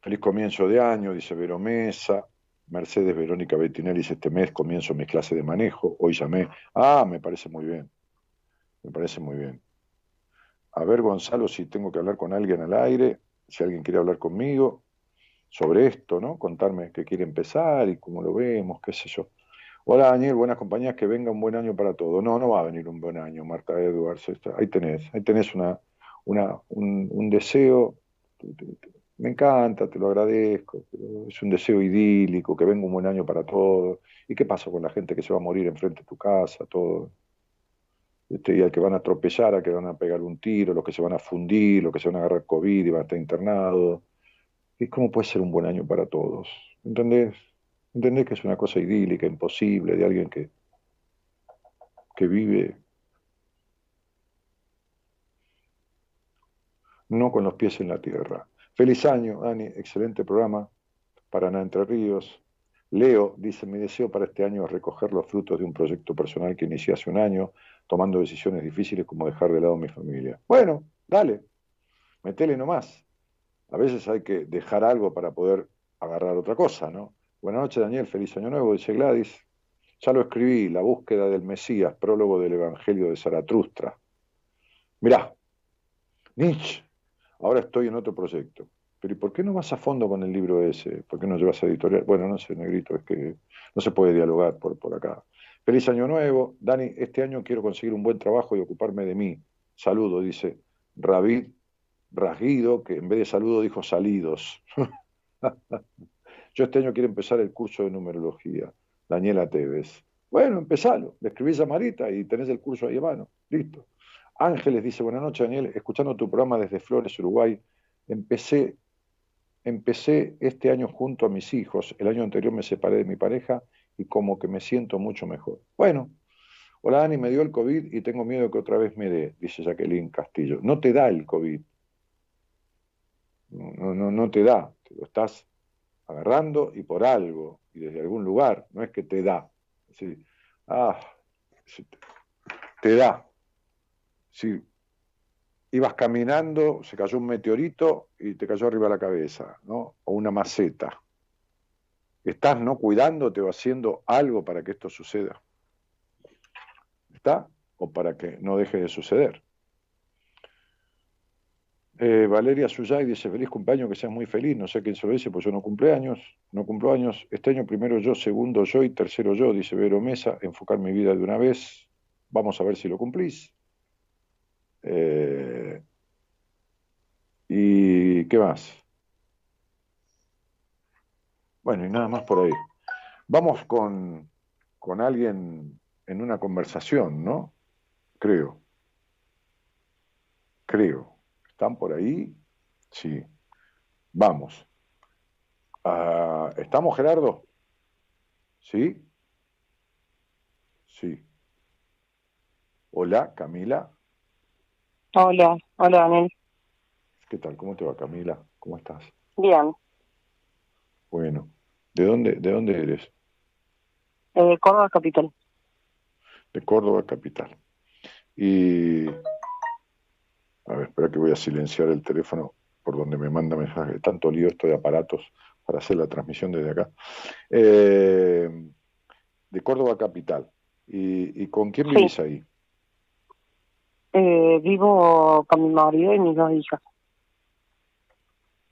Feliz comienzo de año, dice Vero Mesa. Mercedes Verónica Bettinelli dice, este mes comienzo mi clase de manejo. Hoy llamé. Ah, me parece muy bien. Me parece muy bien. A ver, Gonzalo, si tengo que hablar con alguien al aire, si alguien quiere hablar conmigo sobre esto, ¿no? Contarme qué quiere empezar y cómo lo vemos, qué sé yo. Hola Daniel, buenas compañías, que venga un buen año para todo. No, no va a venir un buen año, Marta Edwards. Ahí tenés, ahí tenés una, una, un, deseo, me encanta, te lo agradezco, es un deseo idílico, que venga un buen año para todos. ¿Y qué pasa con la gente que se va a morir enfrente de tu casa, todo? Este, y al que van a atropellar, a que van a pegar un tiro, los que se van a fundir, los que se van a agarrar COVID y van a estar internados ¿Y cómo puede ser un buen año para todos? ¿Entendés? ¿Entendés que es una cosa idílica, imposible, de alguien que, que vive no con los pies en la tierra? Feliz año, Dani, excelente programa. Paraná Entre Ríos. Leo dice, mi deseo para este año es recoger los frutos de un proyecto personal que inicié hace un año, tomando decisiones difíciles como dejar de lado a mi familia. Bueno, dale, metele nomás a veces hay que dejar algo para poder agarrar otra cosa, ¿no? Buenas noches, Daniel, feliz año nuevo, dice Gladys. Ya lo escribí, La búsqueda del Mesías, prólogo del Evangelio de Zaratustra. Mirá, Nietzsche, ahora estoy en otro proyecto. Pero ¿y por qué no vas a fondo con el libro ese? ¿Por qué no llevas a editorial? Bueno, no sé, negrito, es que no se puede dialogar por, por acá. Feliz año nuevo. Dani, este año quiero conseguir un buen trabajo y ocuparme de mí. Saludo, dice Ravid Rasguido, que en vez de saludo dijo salidos. Yo este año quiero empezar el curso de numerología. Daniela Tevez. Bueno, empezalo. Le escribís a Marita y tenés el curso ahí a mano. Listo. Ángeles dice, buenas noches Daniel, escuchando tu programa desde Flores, Uruguay, empecé, empecé este año junto a mis hijos, el año anterior me separé de mi pareja y como que me siento mucho mejor. Bueno, hola Dani, me dio el COVID y tengo miedo que otra vez me dé, dice Jacqueline Castillo. No te da el COVID, no, no, no te da, te lo estás agarrando y por algo y desde algún lugar, no es que te da. ah, te da. Si ibas caminando, se cayó un meteorito y te cayó arriba la cabeza, ¿no? O una maceta. ¿Estás no cuidándote o haciendo algo para que esto suceda? ¿Está? O para que no deje de suceder. Eh, Valeria Suyay dice, feliz cumpleaños, que seas muy feliz. No sé quién se lo dice, pues yo no cumple años. No cumplo años. Este año primero yo, segundo yo y tercero yo, dice Vero Mesa. Enfocar mi vida de una vez. Vamos a ver si lo cumplís. Eh, ¿Y qué más? Bueno, y nada más por ahí. Vamos con, con alguien en una conversación, ¿no? Creo. Creo. ¿Están por ahí? Sí. Vamos. Ah, ¿Estamos, Gerardo? ¿Sí? Sí. Hola, Camila. Hola, hola, Daniel. ¿Qué tal? ¿Cómo te va, Camila? ¿Cómo estás? Bien. Bueno, ¿de dónde, de dónde eres? Eh, Córdoba Capital. De Córdoba Capital. Y a ver, espera que voy a silenciar el teléfono por donde me manda mensajes. Tanto lío esto de aparatos para hacer la transmisión desde acá. Eh, de Córdoba Capital. ¿Y, con quién vivís ahí? Eh, vivo con mi marido y mis dos hijas.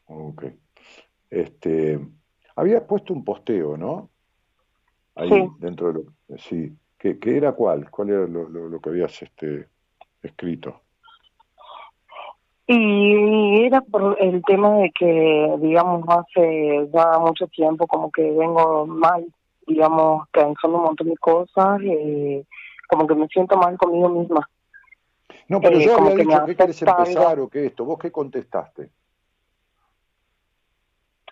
Ok. Este, habías puesto un posteo, ¿no? Ahí dentro de lo sí. ¿Qué, qué era cuál? ¿Cuál era lo, lo que habías este, escrito? Y era por el tema de que, digamos, hace ya mucho tiempo como que vengo mal, digamos, pensando un montón de cosas, y como que me siento mal conmigo misma. No, pero eh, yo había dicho que quieres empezar o qué esto. ¿Vos qué contestaste?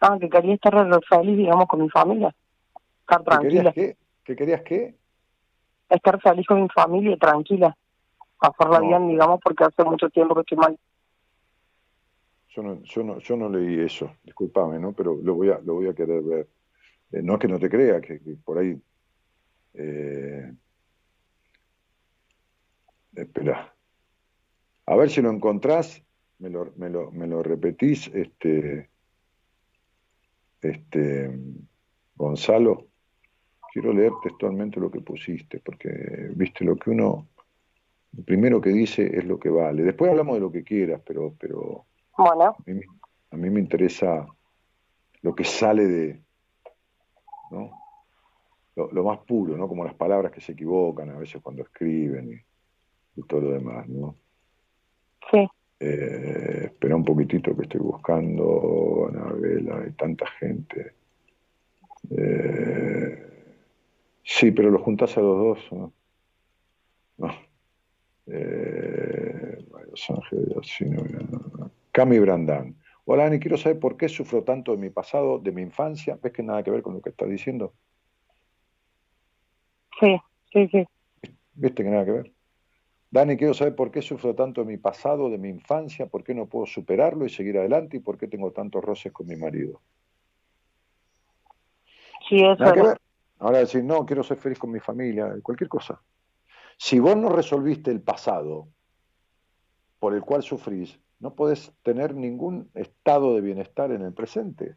Ah, que quería estar feliz, digamos, con mi familia. Estar tranquila. ¿Qué querías qué? ¿Qué querías qué? Estar feliz con mi familia, tranquila. Hacerla bien, digamos, porque hace mucho tiempo que estoy mal. Yo no, yo no, yo no leí eso, discúlpame, ¿no? Pero lo voy a, lo voy a querer ver. Eh, no es que no te crea, que, por ahí. Eh, espera. A ver si lo encontrás, me lo, me lo, me lo repetís, este, este, Gonzalo. Quiero leer textualmente lo que pusiste, porque viste lo que uno, lo primero que dice es lo que vale. Después hablamos de lo que quieras, pero, pero bueno. A mí, me interesa lo que sale de, ¿no? Lo, más puro, ¿no? Como las palabras que se equivocan a veces cuando escriben y, todo lo demás, ¿no? Sí. Eh, espera un poquitito que estoy buscando, Anabela, hay tanta gente. Eh, sí, pero lo juntás a los dos, ¿no? no. Eh, Los Ángeles, no, Cami Brandán. Hola, Ani, quiero saber por qué sufro tanto de mi pasado, de mi infancia. ¿Ves que nada que ver con lo que estás diciendo? Sí, sí, sí. ¿Viste que nada que ver? Dani, quiero saber por qué sufro tanto de mi pasado, de mi infancia, por qué no puedo superarlo y seguir adelante y por qué tengo tantos roces con mi marido. Sí, eso nada que ver. Ahora decir, no, quiero ser feliz con mi familia, cualquier cosa. Si vos no resolviste el pasado por el cual sufrís, no puedes tener ningún estado de bienestar en el presente.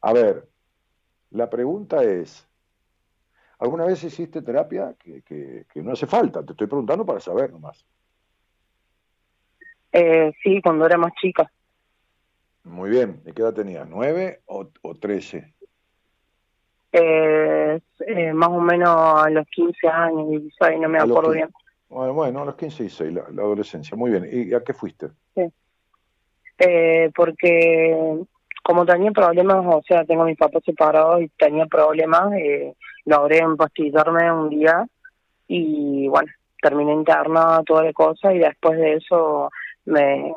A ver, la pregunta es, ¿alguna vez hiciste terapia? Que, no hace falta, te estoy preguntando para saber nomás. Eh, sí, cuando era más chica. Muy bien, ¿y qué edad tenías? ¿Nueve o, trece? Eh, eh, más o menos a los 15 años, no me acuerdo bien. Bueno, a los 15 y 16, la, adolescencia. Muy bien. ¿Y a qué fuiste? Sí. Eh, porque como tenía problemas, o sea, tengo mis papás separados y tenía problemas, eh, logré empastillarme un día y bueno, terminé internada, toda la cosa, y después de eso, me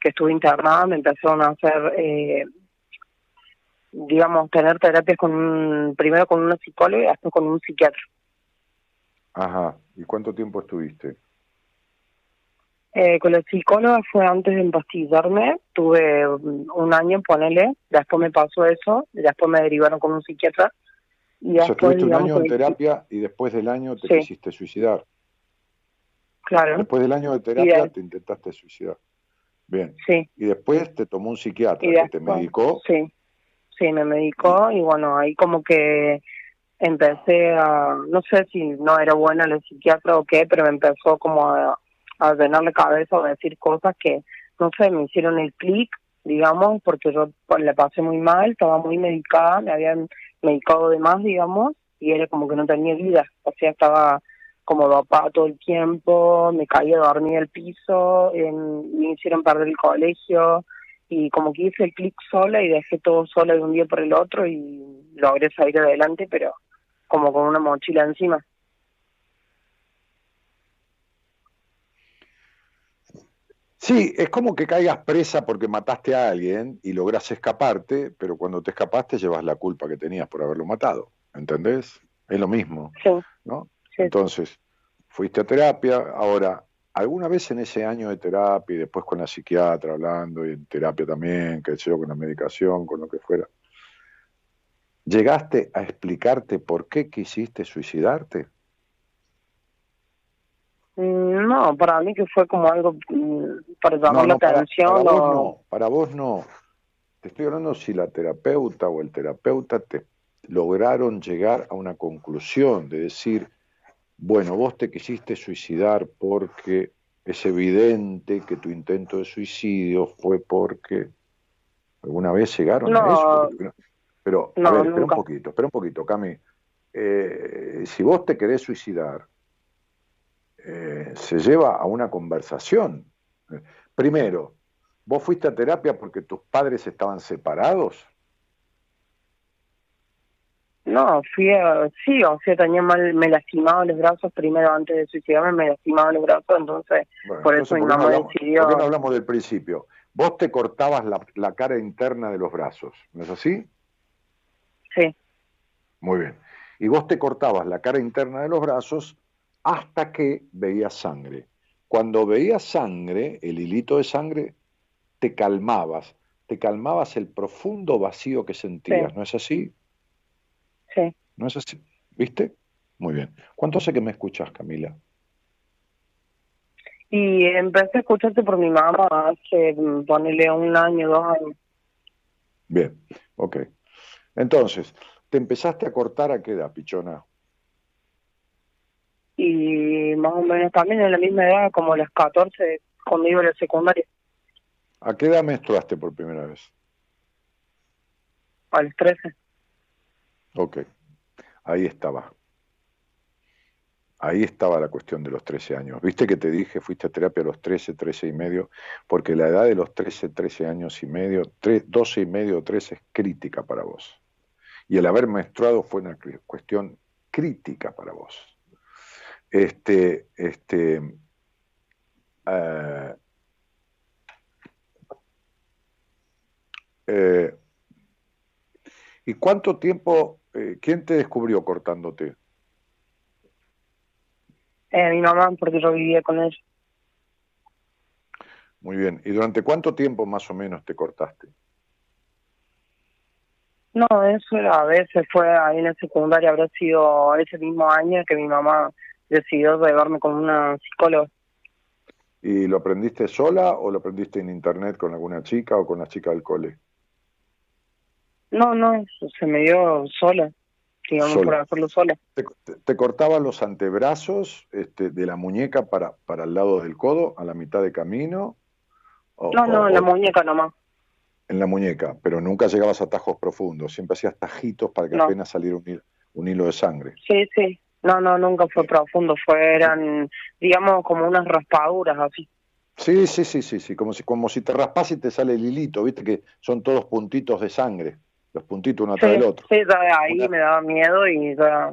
que estuve internada, me empezaron a hacer, eh, digamos, tener terapias con primero con una psicóloga y después con un psiquiatra. Ajá, ¿y cuánto tiempo estuviste? Eh, con la psicóloga fue antes de empastillarme, tuve un año, ponele, después me pasó eso, después me derivaron con un psiquiatra. Y o sea, estuviste un año en terapia y después del año te quisiste suicidar. Claro. Después del año de terapia te intentaste suicidar. Bien. Sí. Y después te tomó un psiquiatra que te medicó. Sí, sí, me medicó y bueno, ahí como que empecé a, no sé si no era buena el psiquiatra o qué, pero me empezó como a, a llenar la cabeza o a decir cosas que, no sé, me hicieron el clic, digamos, porque yo pues, le pasé muy mal, estaba muy medicada, me habían medicado de más, digamos, y era como que no tenía vida, o sea, estaba como dopada todo el tiempo, me caía dormida el piso, me hicieron perder el colegio, y como que hice el clic sola y dejé todo sola de un día por el otro y logré salir adelante, pero como con una mochila encima. Sí, es como que caigas presa porque mataste a alguien y logras escaparte, pero cuando te escapaste llevas la culpa que tenías por haberlo matado, ¿entendés? Es lo mismo, sí. ¿no? Entonces, fuiste a terapia, ahora, ¿alguna vez en ese año de terapia y después con la psiquiatra hablando y en terapia también, que sé yo, con la medicación, con lo que fuera, ¿llegaste a explicarte por qué quisiste suicidarte? Mm, no, para mí que fue como algo mm, para llamar la atención. Para, vos no, para vos no. Te estoy hablando si la terapeuta o el terapeuta te lograron llegar a una conclusión de decir, bueno, vos te quisiste suicidar porque es evidente que tu intento de suicidio fue porque alguna vez llegaron a eso. Pero, a ver, espera un poquito, espera un poquito, Cami. Eh, si vos te querés suicidar, eh, se lleva a una conversación. Primero, ¿vos fuiste a terapia porque tus padres estaban separados? No, fui a, sí, o sea, tenía mal, me lastimaba los brazos primero antes de suicidarme, me lastimaba los brazos, entonces por eso mi mamá decidió... ¿Por qué no hablamos del principio? Vos te cortabas la, la cara interna de los brazos, ¿no es así? Sí. Muy bien. Y vos te cortabas la cara interna de los brazos hasta que veías sangre. Cuando veías sangre, el hilito de sangre, te calmabas, te calmabas el profundo vacío que sentías, ¿no es así? Sí. ¿No es así? ¿Viste? Muy bien. ¿Cuánto hace que me escuchas, Camila? Y empecé a escucharte por mi mamá hace, mm, ponele un año, dos años. Bien, ok. Entonces, ¿te empezaste a cortar a qué edad, pichona? Y más o menos también en la misma edad, como a las 14, cuando iba a la secundaria. ¿A qué edad menstruaste por primera vez? A los 13. Ok, ahí estaba. Ahí estaba la cuestión de los 13 años. Viste que te dije, fuiste a terapia a los 13, 13 y medio, porque la edad de los 13, 13 años y medio, 12 y medio, 13 es crítica para vos. Y el haber menstruado fue una cuestión crítica para vos. Este, este, uh, eh, ¿Y cuánto tiempo, eh, quién te descubrió cortándote? Eh, mi mamá, porque yo vivía con ella. Muy bien. ¿Y durante cuánto tiempo más o menos te cortaste? No, eso era, a veces fue ahí en la secundaria, habrá sido ese mismo año que mi mamá decidió llevarme con una psicóloga. ¿Y lo aprendiste sola o lo aprendiste en internet con alguna chica o con la chica del cole? No, no, se me dio sola, digamos, por hacerlo sola. ¿Te, te, cortaban los antebrazos este, de la muñeca para, para el lado del codo, a la mitad de camino? no, no, la muñeca nomás. En la muñeca, pero nunca llegabas a tajos profundos, siempre hacías tajitos para que apenas saliera un, un hilo de sangre. Sí, sí, no, no, nunca fue profundo, fueran, digamos, como unas raspaduras así. Sí, sí, sí, sí, sí, como si, como si te raspas y te sale el hilito, viste que son todos puntitos de sangre puntitos uno atrás del otro. Sí, ahí me daba miedo y ya,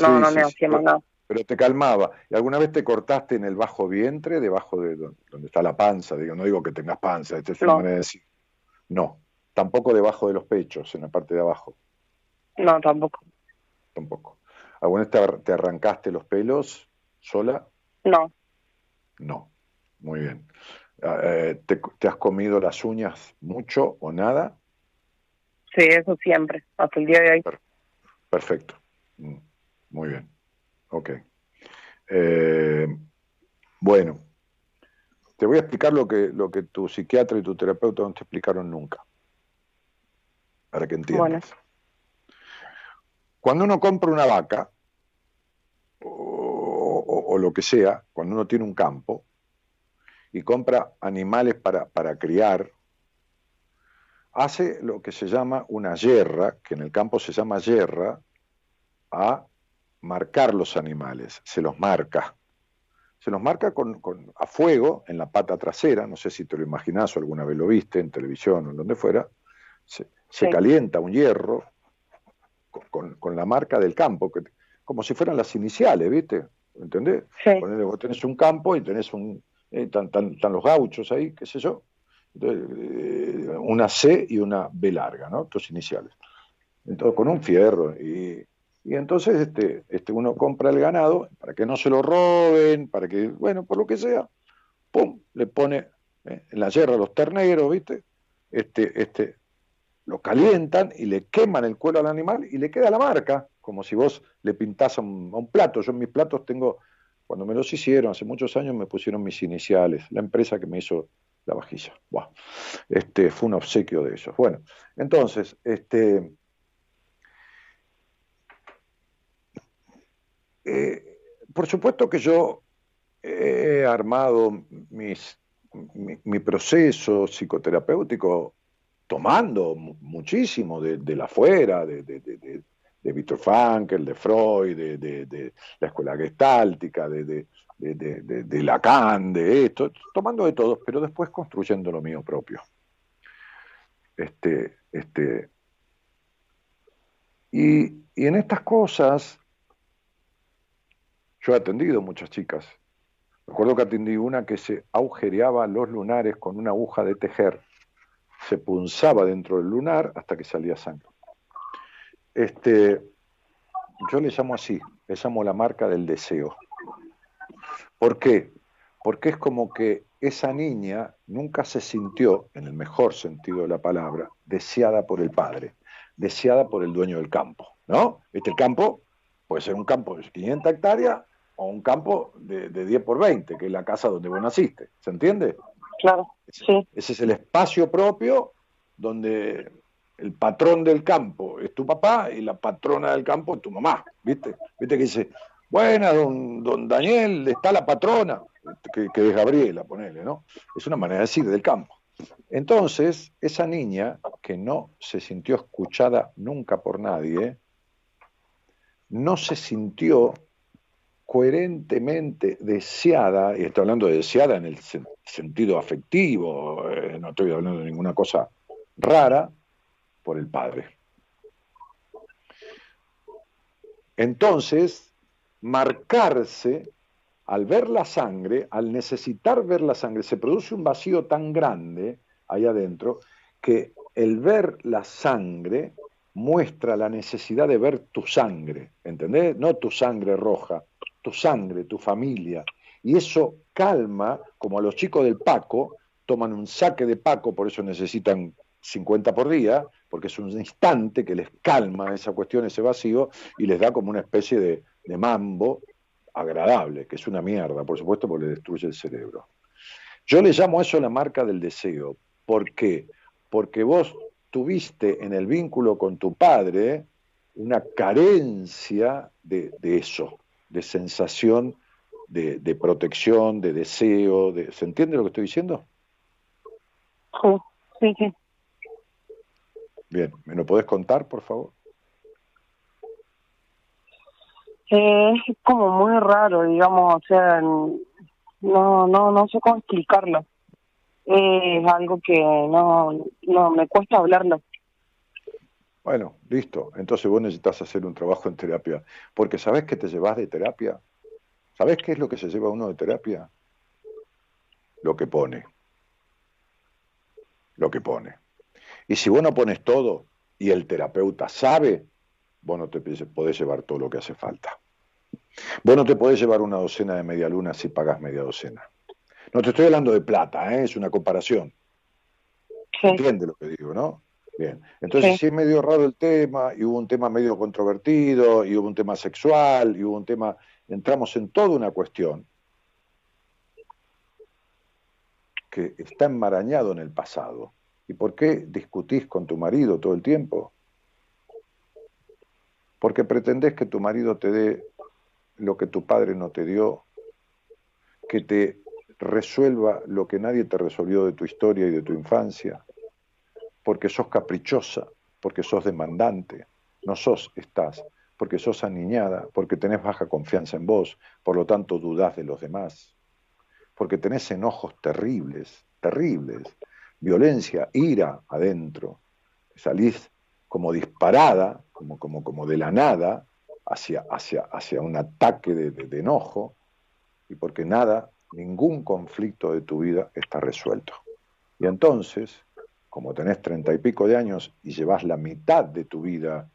no, no me hacía más nada. pero te calmaba. ¿Y alguna vez te cortaste en el bajo vientre, debajo de donde está la panza? Digo, no digo que tengas panza, este es no. decir. No, tampoco debajo de los pechos, en la parte de abajo. No, tampoco. Tampoco. ¿Alguna vez te, arrancaste los pelos sola? No. No, muy bien. Ah, eh, ¿te, has comido las uñas mucho o nada? Sí, eso siempre, hasta el día de hoy. Perfecto. Mm, muy bien. Ok. Eh, bueno, te voy a explicar lo que, lo que tu psiquiatra y tu terapeuta no te explicaron nunca. Para que entiendas. Cuando uno compra una vaca, o, lo que sea, cuando uno tiene un campo, y compra animales para, para criar, hace lo que se llama una yerra, que en el campo se llama yerra, a marcar los animales, se los marca. Se los marca con, a fuego en la pata trasera, no sé si te lo imaginas o alguna vez lo viste en televisión o en donde fuera, se, calienta un hierro con, la marca del campo, que, como si fueran las iniciales, ¿viste? ¿Entendés? vos tenés un campo y tenés un, eh, están, los gauchos ahí, qué sé yo, eh, una C y una B larga, ¿no? Tus iniciales. Entonces, con un fierro y y entonces este, este, uno compra el ganado para que no se lo roben, para que, bueno, por lo que sea, pum, le pone eh, en la yerra los terneros, ¿viste? Este, este, lo calientan y le queman el cuero al animal y le queda la marca, como si vos le pintás a un, plato. Yo en mis platos tengo, cuando me los hicieron, hace muchos años me pusieron mis iniciales, la empresa que me hizo la vajilla. Este, fue un obsequio de ellos. Bueno, entonces, este, Eh, por supuesto que yo he armado mi, proceso psicoterapéutico tomando muchísimo de, la afuera, de, de, de, de Frankl, de Freud, de, la escuela gestáltica, de, Lacan, de esto, tomando de todos, pero después construyendo lo mío propio. Este, este, y en estas cosas yo he atendido muchas chicas. Recuerdo que atendí una que se agujereaba los lunares con una aguja de tejer. Se punzaba dentro del lunar hasta que salía sangre. Este, yo le llamo así, le llamo la marca del deseo. ¿Por qué? Porque es como que esa niña nunca se sintió, en el mejor sentido de la palabra, deseada por el padre, deseada por el dueño del campo. ¿No? Este campo puede ser un campo de 500 hectáreas o un campo de, 10 por 20, que es la casa donde vos naciste. ¿Se entiende? Claro, sí. Ese es el espacio propio donde el patrón del campo es tu papá y la patrona del campo es tu mamá. ¿Viste? ¿Viste que dice, buena, don, don Daniel, está la patrona, que, que es Gabriela, ponele, ¿no? Es una manera de decir del campo. Entonces, esa niña que no se sintió escuchada nunca por nadie, no se sintió coherentemente deseada, y estoy hablando de deseada en el sentido afectivo, eh, no estoy hablando de ninguna cosa rara, por el Padre. Entonces, marcarse al ver la sangre, al necesitar ver la sangre, se produce un vacío tan grande ahí adentro que el ver la sangre muestra la necesidad de ver tu sangre, ¿entendés? No tu sangre roja, tu sangre, tu familia. Y eso calma, como a los chicos del Paco, toman un saque de Paco, por eso necesitan 50 por día, porque es un instante que les calma esa cuestión, ese vacío, y les da como una especie de, mambo agradable, que es una mierda, por supuesto, porque le destruye el cerebro. Yo le llamo a eso la marca del deseo. ¿Por qué? Porque vos tuviste en el vínculo con tu padre una carencia de eso de sensación de, de, protección, de deseo, de, ¿se entiende lo que estoy diciendo? Sí, sí, Bien, ¿me lo podés contar, por favor? Eh, es como muy raro, digamos, o sea, no, no, no sé cómo explicarlo. es algo que no, no me cuesta hablarlo. Bueno, listo. Entonces vos necesitas hacer un trabajo en terapia. Porque ¿sabés que te llevas de terapia? ¿Sabés qué es lo que se lleva uno de terapia? Lo que pone. Lo que pone. Y si vos no pones todo y el terapeuta sabe, vos no te podés llevar todo lo que hace falta. Vos no te podés llevar una docena de media luna si pagás media docena. No te estoy hablando de plata, ¿eh? es una comparación. Sí. ¿Entiende lo que digo, no? Bien. Entonces, si es medio raro el tema, y hubo un tema medio controvertido, y hubo un tema sexual, y hubo un tema. Entramos en toda una cuestión que está enmarañado en el pasado. ¿Y por qué discutís con tu marido todo el tiempo? Porque pretendés que tu marido te dé lo que tu padre no te dio, que te resuelva lo que nadie te resolvió de tu historia y de tu infancia, porque sos caprichosa, porque sos demandante, no sos, estás, porque sos aniñada, porque tenés baja confianza en vos, por lo tanto dudás de los demás, porque tenés enojos terribles, terribles, violencia, ira adentro, salís como disparada, como, como, como de la nada, hacia, hacia, hacia un ataque de, de enojo, y porque nada, ningún conflicto de tu vida está resuelto. Y entonces, como tenés treinta y pico de años y llevas la mitad de tu vida,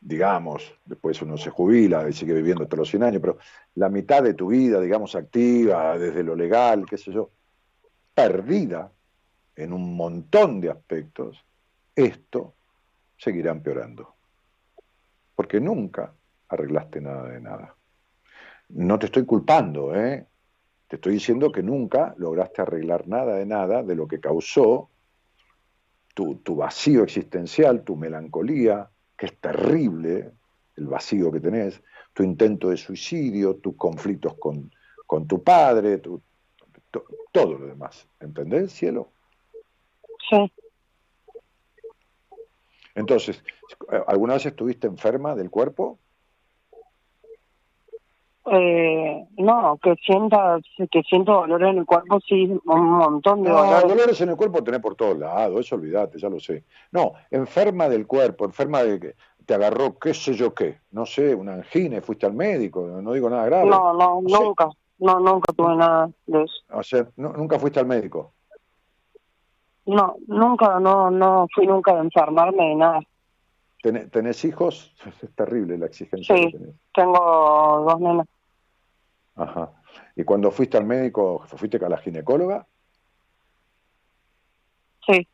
digamos, después uno se jubila y sigue viviendo hasta los 100 años, pero la mitad de tu vida, digamos, activa, desde lo legal, qué sé yo, perdida en un montón de aspectos, esto seguirá empeorando. Porque nunca arreglaste nada de nada. No te estoy culpando, ¿eh? Te estoy diciendo que nunca lograste arreglar nada de nada de lo que causó tu, tu vacío existencial, tu melancolía, que es terrible, el vacío que tenés, tu intento de suicidio, tus conflictos con, con tu padre, tu, todo lo demás. ¿Entendés, cielo? Sí. Entonces, ¿alguna vez estuviste enferma del cuerpo? Eh, no, que sienta, que siento dolor en el cuerpo, sí, un montón de no, dolores. en el cuerpo tenés por todos lados, eso olvídate, ya lo sé. No, enferma del cuerpo, enferma de que te agarró qué sé yo qué, no sé, una angina, fuiste al médico, no digo nada grave. No, no, nunca, no, nunca tuve nada de eso. O sea, nunca fuiste al médico. No, nunca, no, no fui nunca a enfermarme ni nada. ¿Tenés, hijos? Es terrible la exigencia sí, tengo dos nenas. Ajá. ¿Y cuando fuiste al médico, fuiste a la ginecóloga? Sí.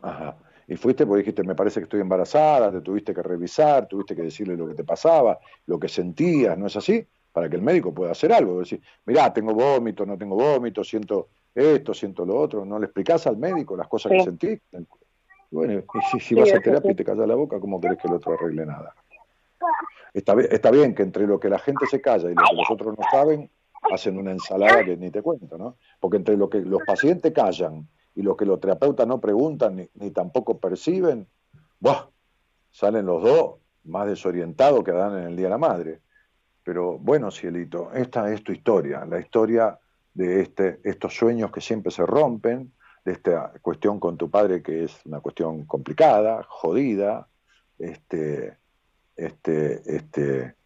Ajá. Y fuiste porque dijiste, me parece que estoy embarazada, te tuviste que revisar, tuviste que decirle lo que te pasaba, lo que sentías, ¿no es así? Para que el médico pueda hacer algo. Decir, mirá, tengo vómito, no tengo vómito, siento esto, siento lo otro. ¿No le explicás al médico las cosas que sentís? Bueno, y si, vas a terapia y te callas la boca, ¿cómo querés que el otro arregle nada? Está, está bien que entre lo que la gente se calla y lo que los otros no saben, hacen una ensalada que ni te cuento, ¿no? Porque entre lo que los pacientes callan y lo que los terapeutas no preguntan ni, ni tampoco perciben, ¡buah! salen los dos más desorientados que dan en el Día de la Madre. Pero bueno, Cielito, esta es tu historia, la historia de este, estos sueños que siempre se rompen, de esta cuestión con tu padre que es una cuestión complicada, jodida, este, este, este,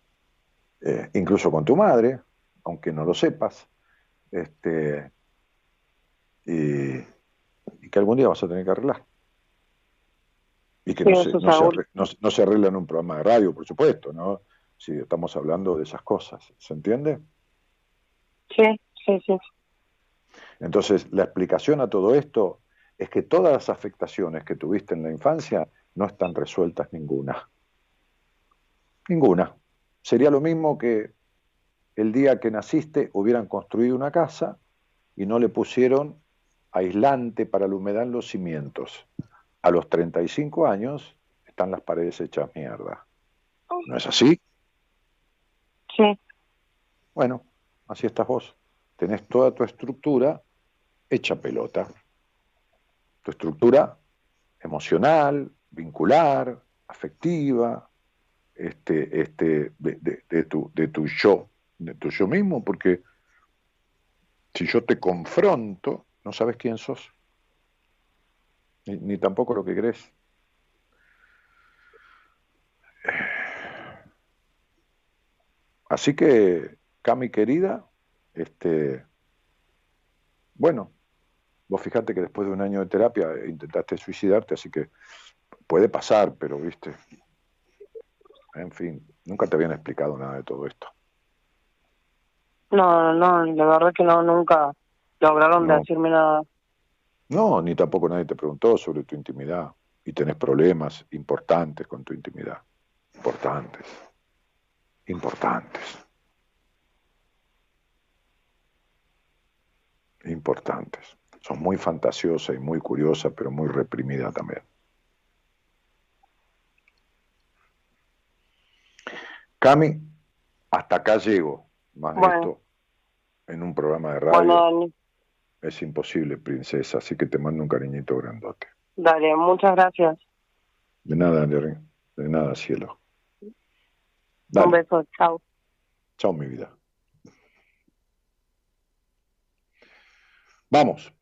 eh, incluso con tu madre, aunque no lo sepas, este, y, que algún día vas a tener que arreglar. Y que no, se, no, se arregla, en un programa de radio, por supuesto, ¿no? Si estamos hablando de esas cosas, ¿se entiende? Sí, sí, sí. Entonces, la explicación a todo esto es que todas las afectaciones que tuviste en la infancia no están resueltas ninguna. Ninguna. Sería lo mismo que el día que naciste hubieran construido una casa y no le pusieron aislante para la humedad en los cimientos. A los 35 años están las paredes hechas mierda. ¿No es así? Sí. Bueno, así estás vos. Tenés toda tu estructura hecha pelota. Tu estructura emocional, vincular, afectiva, este, este, de, de, tu, de tu yo, de tu yo mismo, porque si yo te confronto, no sabes quién sos, ni, tampoco lo que crees. Así que Cami querida, este, bueno, vos fijate que después de un año de terapia intentaste suicidarte, así que puede pasar, pero viste, en fin, nunca te habían explicado nada de todo esto. No, no, la verdad que no, nunca lograron decirme nada. No, ni tampoco nadie te preguntó sobre tu intimidad y tenés problemas importantes con tu intimidad. Importantes. Importantes. Importantes. Son muy fantasiosa y muy curiosa, pero muy reprimida también. Cami, hasta acá llego. Más de esto, en un programa de radio, es imposible, princesa. Así que te mando un cariñito grandote. Dale, muchas gracias. De nada, De nada, cielo. Un beso, chao. Chao, mi vida. Vamos.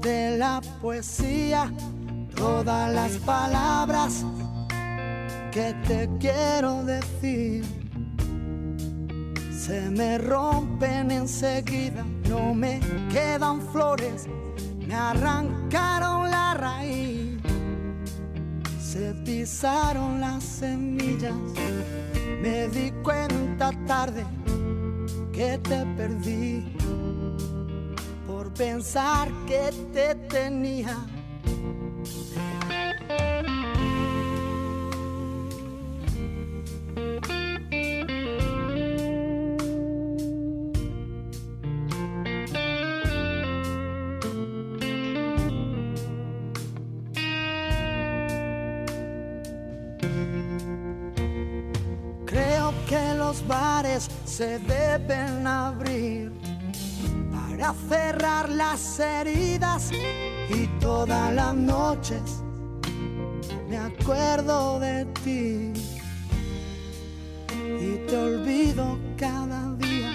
De la poesía todas las palabras que te quiero decir. Se me rompen enseguida, no me quedan flores, me arrancaron la raíz, se pisaron las semillas, me di cuenta tarde que te perdí pensar que te tenía. Creo que los bares se abrir para cerrar las heridas y todas las noches me acuerdo de ti y te olvido cada día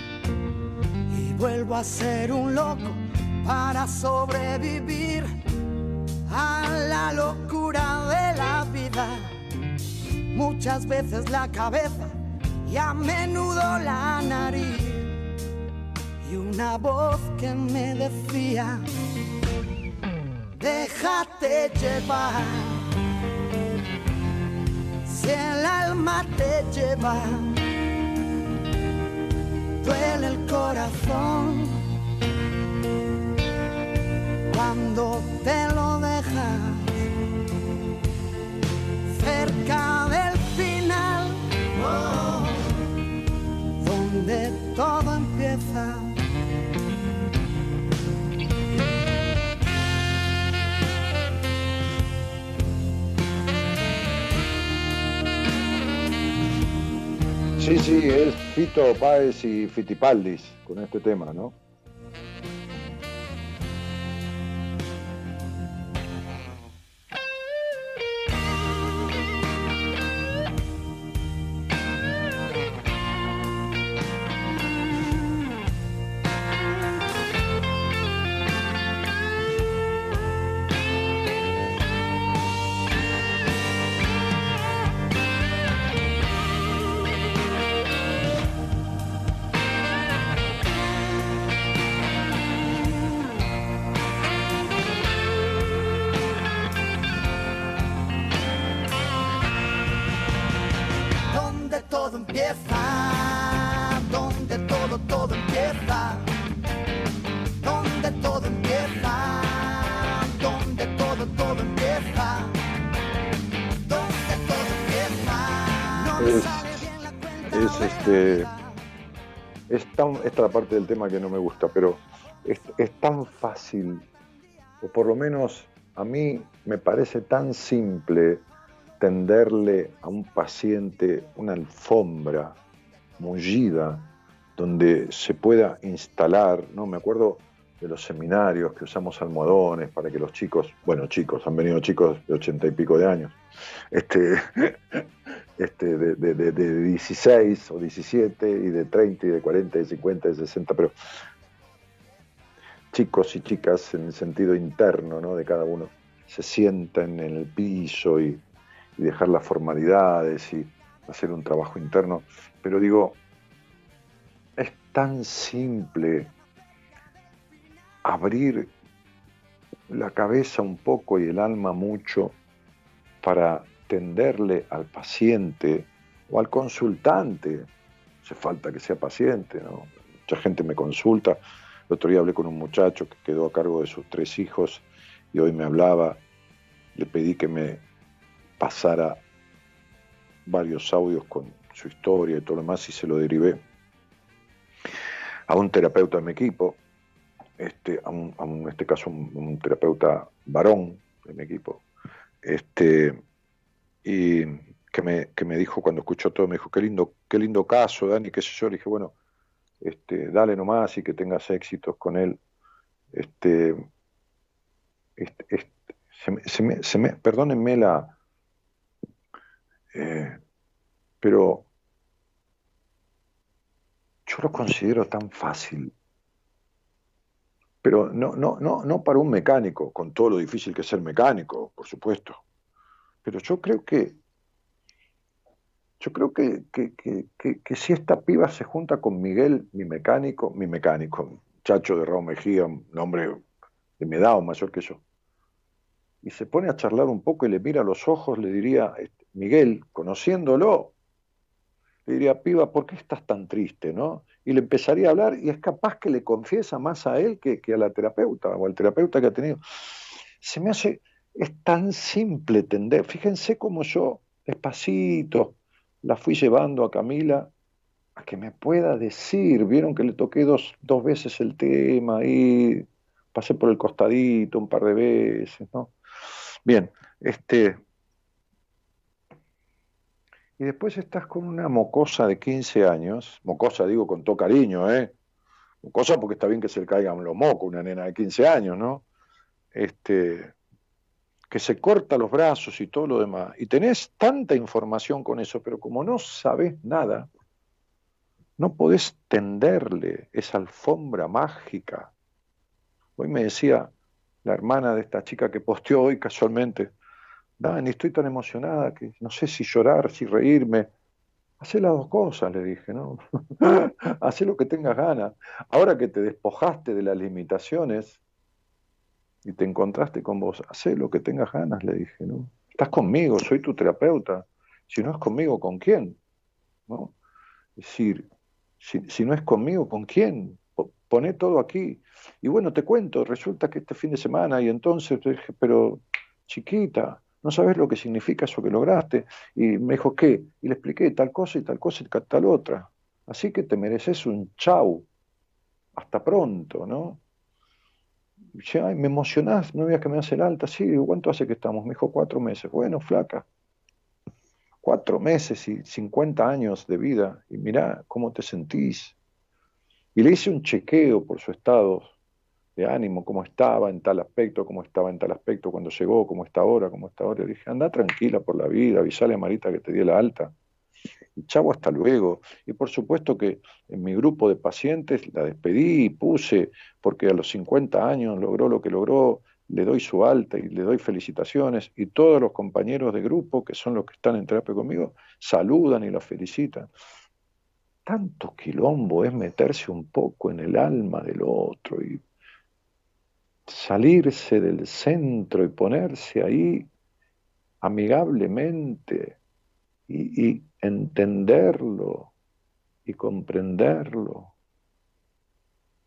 y vuelvo a ser un loco para sobrevivir a la locura de la vida. Muchas veces la cabeza y a menudo la nariz una voz que me decía, déjate llevar, si el alma te lleva, duele el corazón cuando te lo dejas cerca del donde todo empieza. Sí, sí, es Fito Páez y Fitipaldis con este tema, ¿no? Esta es la parte del tema que no me gusta, pero es, es tan fácil, o por lo menos a mí me parece tan simple tenderle a un paciente una alfombra mullida donde se pueda instalar, ¿no? Me acuerdo de los seminarios que usamos almohadones para que los chicos, bueno, chicos, han venido chicos de ochenta y pico de años, este, este, de, de, de, 16 o 17 y de 30 y de 40 y de 50 y de 60, pero chicos y chicas en el sentido interno ¿no? de cada uno, se sientan en el piso y, y dejar las formalidades y hacer un trabajo interno, pero digo, es tan simple abrir la cabeza un poco y el alma mucho para tenderle al paciente o al consultante. Hace falta que sea paciente, ¿no? Mucha gente me consulta. El otro día hablé con un muchacho que quedó a cargo de sus tres hijos y hoy me hablaba. Le pedí que me pasara varios audios con su historia y todo lo demás y se lo derivé a un terapeuta de mi equipo este, a, un, en este caso un, terapeuta varón de mi equipo, este, y que me, que me dijo cuando escuchó todo, me dijo, qué lindo, qué lindo caso, Dani, qué sé yo, le dije, bueno, este, dale nomás y que tengas éxitos con él. Este, este, este se me, se me, se me, perdónenme la... Eh, pero yo lo considero tan fácil pero no, no, no, no para un mecánico, con todo lo difícil que es ser mecánico, por supuesto. Pero yo creo que yo creo que, que, si esta piba se junta con Miguel, mi mecánico, mi mecánico, chacho de Raúl Mejía, un hombre de mi edad o mayor que yo, y se pone a charlar un poco y le mira a los ojos, le diría, este, Miguel, conociéndolo, le diría, piba, ¿por qué estás tan triste? ¿no? y le empezaría a hablar y es capaz que le confiesa más a él que, a la terapeuta o al terapeuta que ha tenido. Se me hace, es tan simple tender. Fíjense cómo yo, despacito, la fui llevando a Camila a que me pueda decir. Vieron que le toqué dos, dos veces el tema y pasé por el costadito un par de veces, ¿no? Bien, este, y después estás con una mocosa de 15 años, mocosa digo con todo cariño, ¿eh? Mocosa porque está bien que se le caigan los mocos, una nena de 15 años, ¿no? Este, que se corta los brazos y todo lo demás. Y tenés tanta información con eso, pero como no sabes nada, no podés tenderle esa alfombra mágica. Hoy me decía la hermana de esta chica que posteó hoy casualmente, Dani, estoy tan emocionada que no sé si llorar, si reírme. Hacé las dos cosas, le dije, ¿no? Hacé lo que tengas ganas. Ahora que te despojaste de las limitaciones y te encontraste con vos, hacé lo que tengas ganas, le dije, ¿no? Estás conmigo, soy tu terapeuta. Si no es conmigo, ¿con quién? ¿No? Es decir, si, si no es conmigo, ¿con quién? Poné todo aquí. Y bueno, te cuento, resulta que este fin de semana, y entonces dije, pero chiquita, no sabes lo que significa eso que lograste. Y me dijo, ¿qué? Y le expliqué tal cosa y tal cosa y tal otra. Así que te mereces un chau. Hasta pronto, ¿no? Y dice, ay, me emocionás, no veas que me hace el alta. Sí, ¿cuánto hace que estamos? Me dijo, cuatro meses. Bueno, flaca. Cuatro meses y 50 años de vida. Y mirá cómo te sentís. Y le hice un chequeo por su estado de ánimo, cómo estaba en tal aspecto, cómo estaba en tal aspecto cuando llegó, cómo está ahora, cómo está ahora. Le dije, anda tranquila por la vida, avisale a Marita que te di la alta. Y chavo, hasta luego. Y por supuesto que en mi grupo de pacientes la despedí y puse, porque a los 50 años logró lo que logró, le doy su alta y le doy felicitaciones. Y todos los compañeros de grupo, que son los que están en terapia conmigo, saludan y la felicitan. Tanto quilombo es meterse un poco en el alma del otro y salirse del centro y ponerse ahí amigablemente y, entenderlo y comprenderlo.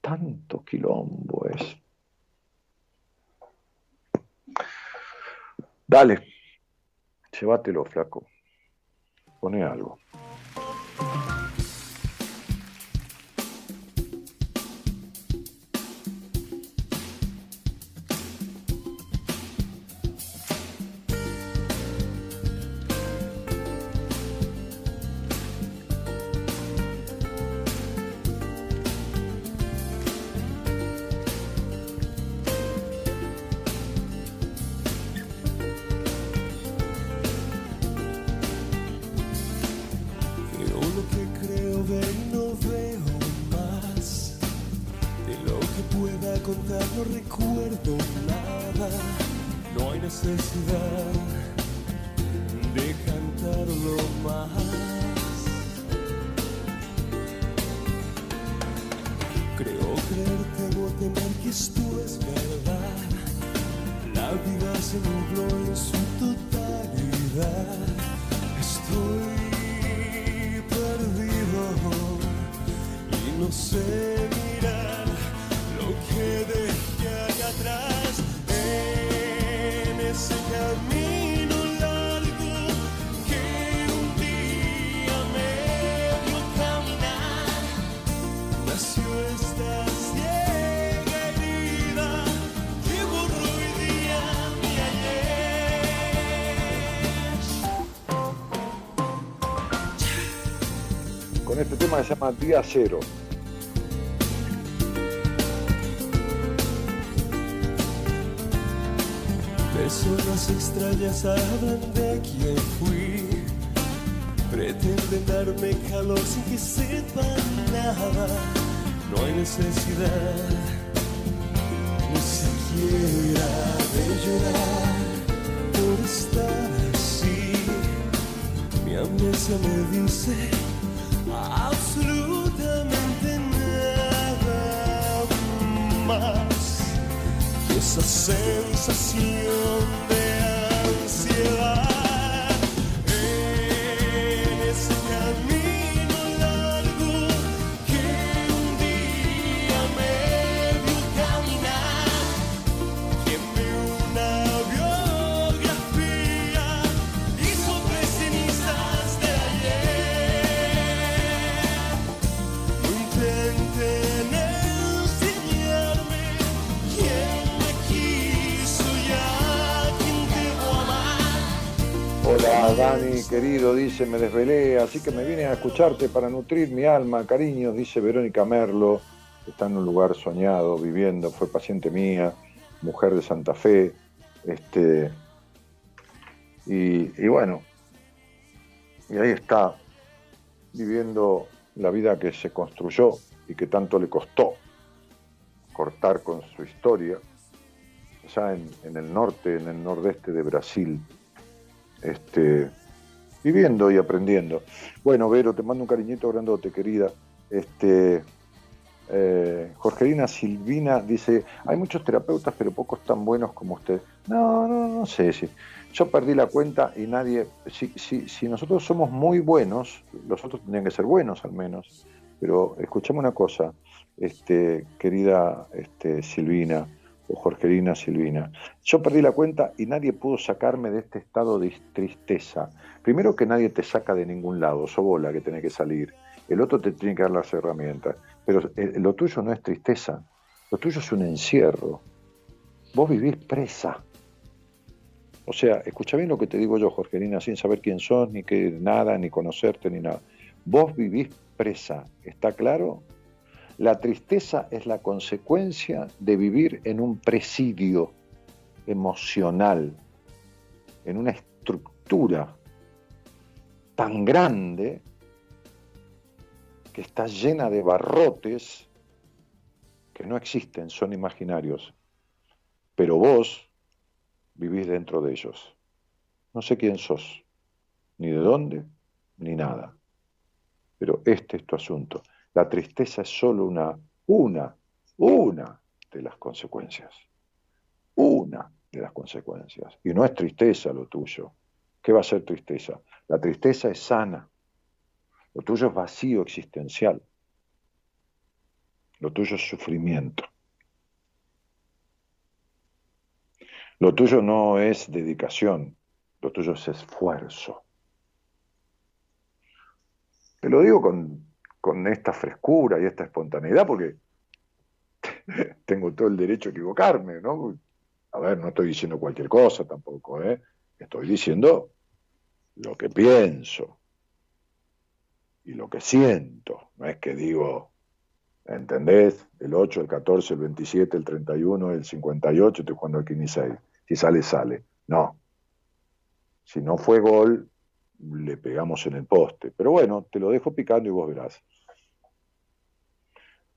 Tanto quilombo es. Dale, llévatelo, flaco. Pone algo. Llama Día Cero. Personas extrañas hablan de quién fui. Pretenden darme calor sin que sepan nada. No hay necesidad Dani, querido, dice, me desvelé, así que me vine a escucharte para nutrir mi alma, cariños, dice Verónica Merlo, está en un lugar soñado, viviendo, fue paciente mía, mujer de Santa Fe, este, y, y bueno, y ahí está, viviendo la vida que se construyó y que tanto le costó cortar con su historia, allá en, en el norte, en el nordeste de Brasil, este, viviendo y aprendiendo. Bueno, Vero, te mando un cariñito grandote, querida. Este, eh, Jorgelina Silvina dice, hay muchos terapeutas, pero pocos tan buenos como usted. No, no, no sé. Si, yo perdí la cuenta y nadie, si, si, si nosotros somos muy buenos, los otros tendrían que ser buenos al menos. Pero escuchame una cosa, este, querida este, Silvina, o Jorgelina Silvina. Yo perdí la cuenta y nadie pudo sacarme de este estado de tristeza. Primero que nadie te saca de ningún lado, sos vos la que tenés que salir. El otro te tiene que dar las herramientas. Pero eh, lo tuyo no es tristeza, lo tuyo es un encierro. Vos vivís presa. O sea, escucha bien lo que te digo yo, Jorgelina, sin saber quién sos, ni que nada, ni conocerte, ni nada. Vos vivís presa, ¿está claro? La tristeza es la consecuencia de vivir en un presidio emocional, en una estructura tan grande que está llena de barrotes que no existen, son imaginarios. Pero vos vivís dentro de ellos. No sé quién sos, ni de dónde, ni nada. Pero este es tu asunto. La tristeza es solo una, una, una de las consecuencias. Una de las consecuencias. Y no es tristeza lo tuyo. ¿Qué va a ser tristeza? La tristeza es sana. Lo tuyo es vacío existencial. Lo tuyo es sufrimiento. Lo tuyo no es dedicación, lo tuyo es esfuerzo. Te lo digo con, con esta frescura y esta espontaneidad porque tengo todo el derecho a equivocarme, ¿no? A ver, no estoy diciendo cualquier cosa tampoco, ¿eh? Estoy diciendo lo que pienso y lo que siento. No es que digo, ¿entendés? El 8, el 14, el 27, el 31, el 58, estoy jugando al 15 Si sale, sale. No. Si no fue gol, le pegamos en el poste. Pero bueno, te lo dejo picando y vos verás.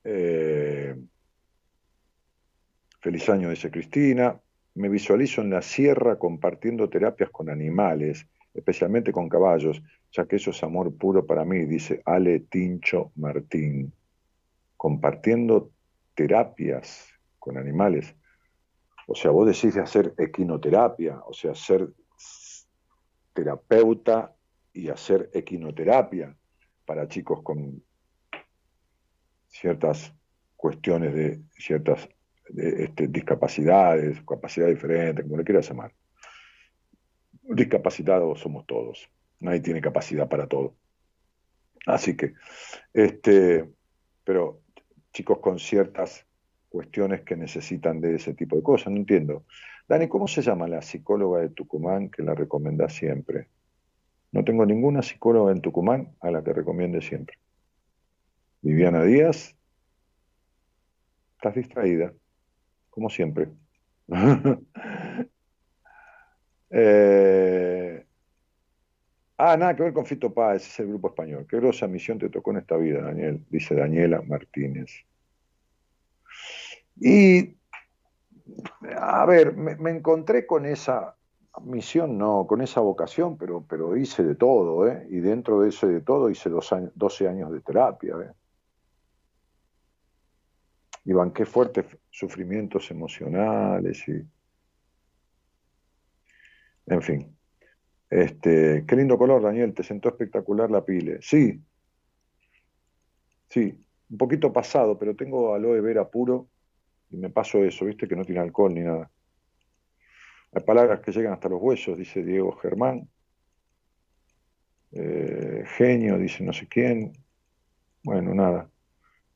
Eh, Feliz año, dice Cristina. Me visualizo en la sierra compartiendo terapias con animales, especialmente con caballos, ya que eso es amor puro para mí, dice Ale Tincho Martín. Compartiendo terapias con animales. O sea, vos decís de hacer equinoterapia, o sea, ser terapeuta y hacer equinoterapia para chicos con ciertas cuestiones de ciertas este, discapacidades, capacidades diferentes, como le quieras llamar. Discapacitados somos todos, nadie tiene capacidad para todo. Así que, este, pero chicos con ciertas cuestiones que necesitan de ese tipo de cosas, no entiendo. Dani, ¿cómo se llama la psicóloga de Tucumán que la recomienda siempre? No tengo ninguna psicóloga en Tucumán a la que recomiende siempre. Viviana Díaz, estás distraída, como siempre. Eh, ah, nada que ver con Fito Páez, es el grupo español. Qué grosa misión te tocó en esta vida, Daniel, dice Daniela Martínez. Y, a ver, me, encontré con esa misión, no, con esa vocación, pero, pero hice de todo, ¿eh? Y dentro de ese de todo hice dos años, 12 años de terapia, ¿eh? Y banqué fuertes sufrimientos emocionales y... En fin. Este, qué lindo color, Daniel, te sentó espectacular la pile. Sí, sí, un poquito pasado, pero tengo aloe vera puro y me paso eso, viste, que no tiene alcohol ni nada. Hay palabras que llegan hasta los huesos, dice Diego Germán. Eh, genio, dice no sé quién. Bueno, nada.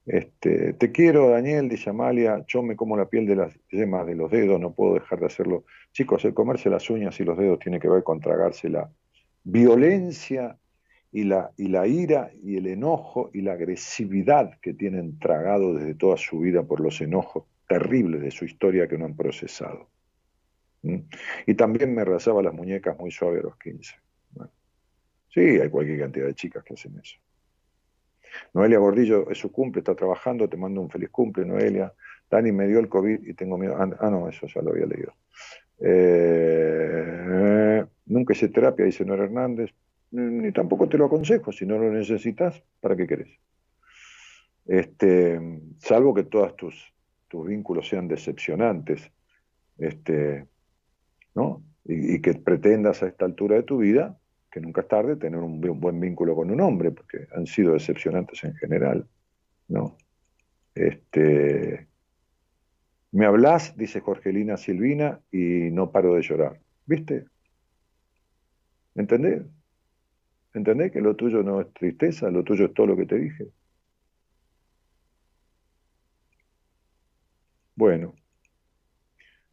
Este, te quiero, Daniel, dice Amalia. Yo me como la piel de las yemas de los dedos, no puedo dejar de hacerlo. Chicos, el comerse las uñas y los dedos tiene que ver con tragarse la violencia y la ira y el enojo y la agresividad que tienen tragado desde toda su vida por los enojos terribles de su historia que no han procesado. Y también me rasaba las muñecas muy suaves a los 15. sí, hay cualquier cantidad de chicas que hacen eso. Noelia Gordillo, es su cumple, está trabajando, te mando un feliz cumple, Noelia. Dani me dio el COVID y tengo miedo. Ah, ah no, eso ya lo había leído. Eh, nunca hice terapia, dice Nora Hernández. Ni tampoco te lo aconsejo, si no lo necesitas, ¿para qué querés? Este, salvo que todas tus tus vínculos sean decepcionantes, este, ¿no? Y, que pretendas a esta altura de tu vida, que nunca es tarde, tener un, buen vínculo con un hombre, porque han sido decepcionantes en general, ¿no? Este, me hablas, dice Jorgelina Silvina, y no paro de llorar. ¿Viste? ¿Entendés? ¿Entendés que lo tuyo no es tristeza, lo tuyo es todo lo que te dije? Bueno,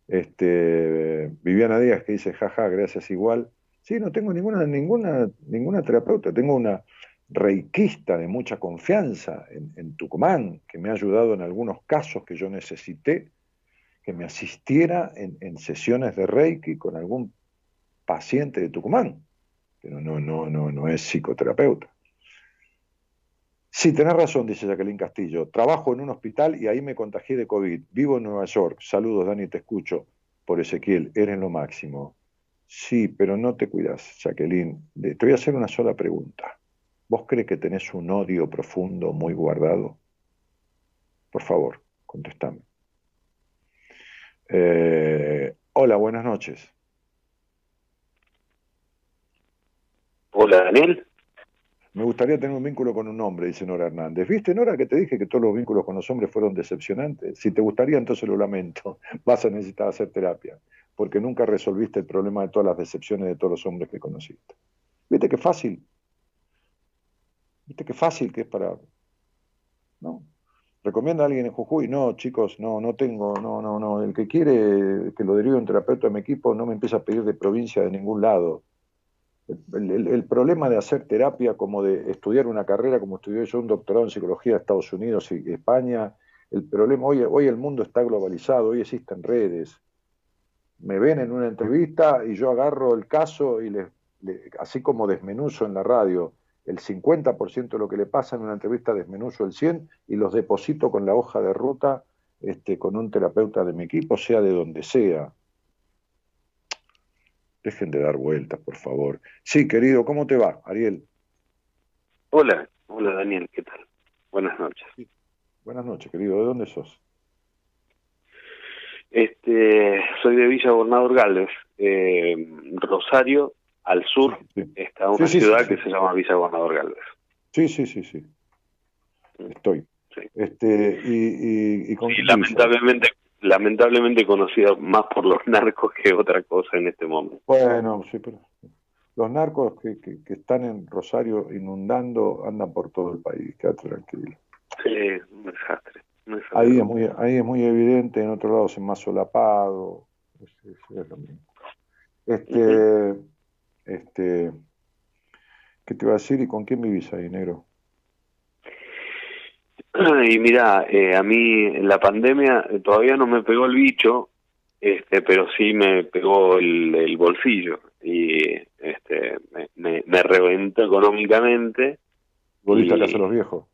este, Viviana Díaz que dice, jaja, gracias igual. Sí, no tengo ninguna, ninguna, ninguna terapeuta, tengo una reikista de mucha confianza en, Tucumán, que me ha ayudado en algunos casos que yo necesité, que me asistiera en, en sesiones de reiki con algún paciente de Tucumán, pero no, no, no, no es psicoterapeuta. Sí, tenés razón, dice Jacqueline Castillo. Trabajo en un hospital y ahí me contagié de COVID. Vivo en Nueva York. Saludos, Dani, te escucho. Por Ezequiel, eres lo máximo. Sí, pero no te cuidas, Jacqueline. Te voy a hacer una sola pregunta. ¿Vos crees que tenés un odio profundo, muy guardado? Por favor, contestame. Eh, hola, buenas noches. Hola, Daniel. Me gustaría tener un vínculo con un hombre, dice Nora Hernández. ¿Viste, Nora, que te dije que todos los vínculos con los hombres fueron decepcionantes? Si te gustaría, entonces lo lamento. Vas a necesitar hacer terapia, porque nunca resolviste el problema de todas las decepciones de todos los hombres que conociste. ¿Viste qué fácil? ¿Viste qué fácil que es para... ¿No? ¿Recomienda a alguien en Jujuy? No, chicos, no, no tengo, no, no, no. El que quiere que lo derive un terapeuta de mi equipo no me empieza a pedir de provincia de ningún lado. El, problema de hacer terapia como de estudiar una carrera como estudié yo un doctorado en psicología de Estados Unidos y España, el problema, hoy, hoy el mundo está globalizado, hoy existen redes. Me ven en una entrevista y yo agarro el caso y les, así como desmenuzo en la radio el 50% de lo que le pasa en una entrevista, desmenuzo el 100% y los deposito con la hoja de ruta este, con un terapeuta de mi equipo, sea de donde sea. Dejen de dar vueltas, por favor. Sí, querido, ¿cómo te va, Ariel? Hola, hola Daniel, ¿qué tal? Buenas noches. Buenas noches, querido. ¿De dónde sos? Este, soy de Villa Gobernador Galvez, eh, Rosario, al sur, está una ciudad que se llama Villa Gobernador Galvez. Sí, sí, sí, sí. Estoy. Este, y, y, lamentablemente, lamentablemente conocida más por los narcos que otra cosa en este momento. Bueno, sí, pero los narcos que, que, están en Rosario inundando andan por todo el país, quédate tranquilo. Sí, un desastre. Ahí es muy, ahí es muy evidente, en otro lado es más solapado, es, lo mismo. Este, este, ¿qué te iba a decir y con quién vivís ahí, negro? Y mira, eh, a mí la pandemia eh, todavía no me pegó el bicho, este, pero sí me pegó el, bolsillo y este, me, me, reventó económicamente. ¿Volviste a casa de los viejos?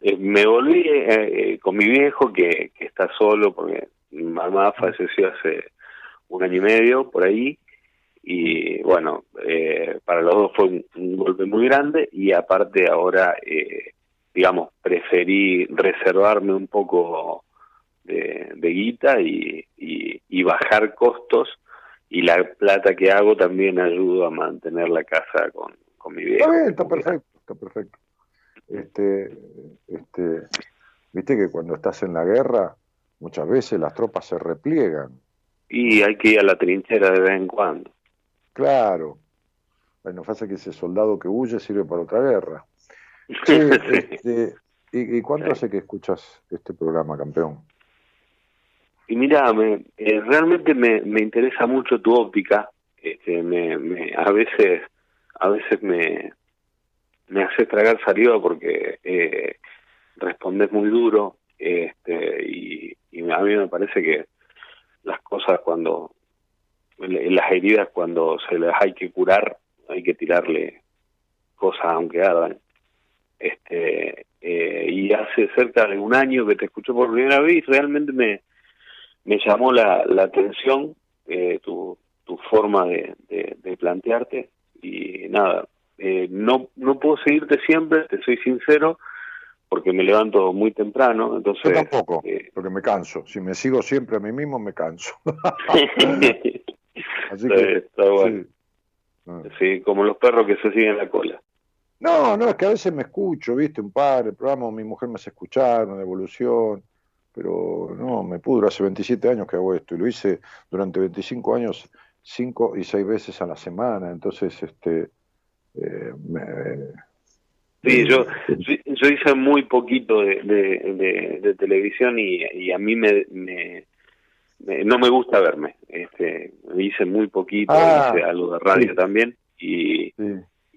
Eh, me volví con mi viejo que, que está solo porque mi mamá falleció hace un año y medio por ahí y bueno, para los dos fue un, golpe muy grande y aparte ahora eh, digamos, preferí reservarme un poco de, guita y, y, bajar costos y la plata que hago también ayuda a mantener la casa con, con mi viejo. Está, está perfecto, está perfecto. Este, este, viste que cuando estás en la guerra, muchas veces las tropas se repliegan. Y hay que ir a la trinchera de vez en cuando. Claro. Bueno, pasa que ese soldado que huye sirve para otra guerra. Este, ¿y, cuánto hace que escuchas este programa, campeón? Y mira, me, eh, realmente me, me interesa mucho tu óptica. Este, me, me, a veces, a veces me, me hace tragar saliva porque eh, respondes muy duro este, y, y a mí me parece que las cosas cuando las heridas cuando se las hay que curar hay que tirarle cosas aunque ardan este eh, y hace cerca de un año que te escucho por primera vez realmente me, me llamó la, la atención eh, tu, tu forma de, de, plantearte y nada, eh, no, no puedo seguirte siempre, te soy sincero, porque me levanto muy temprano, entonces... Yo tampoco, porque me canso, si me sigo siempre a mí mismo me canso. Así que, está bueno. sí, como los perros que se siguen la cola. No, no, es que a veces me escucho, viste, un par, el programa mi mujer me hace escuchar, una evolución, pero no, me pudro, hace 27 años que hago esto y lo hice durante 25 años, cinco y seis veces a la semana, entonces, este... Eh, sí, yo, yo hice muy poquito de, de, televisión y, a mí me, me, no me gusta verme, este, hice muy poquito, ah, hice algo de radio también y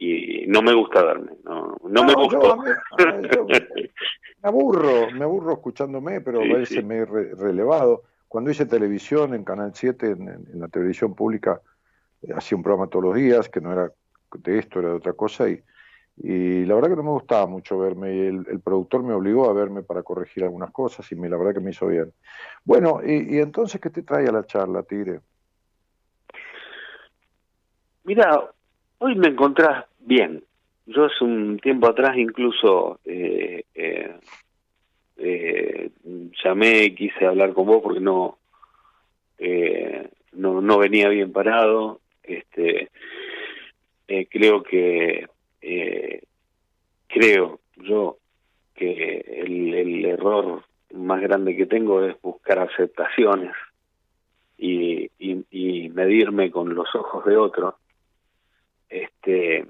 y no me gusta verme, no, no, me gusta. me aburro, me aburro escuchándome, pero a veces me he relevado. Cuando hice televisión en Canal 7, en, la televisión pública, eh, hacía un programa todos los días, que no era de esto, era de otra cosa, y, y la verdad que no me gustaba mucho verme, y el, productor me obligó a verme para corregir algunas cosas, y me, la verdad que me hizo bien. Bueno, y, y entonces, ¿qué te trae a la charla, Tigre? Mira, hoy me encontrás Bien, yo hace un tiempo atrás incluso eh, eh, eh, llamé, quise hablar con vos porque no, eh, no, no venía bien parado. Este, eh, creo que creo yo que el, el error más grande que tengo es buscar aceptaciones y, y, y medirme con los ojos de otro. Este,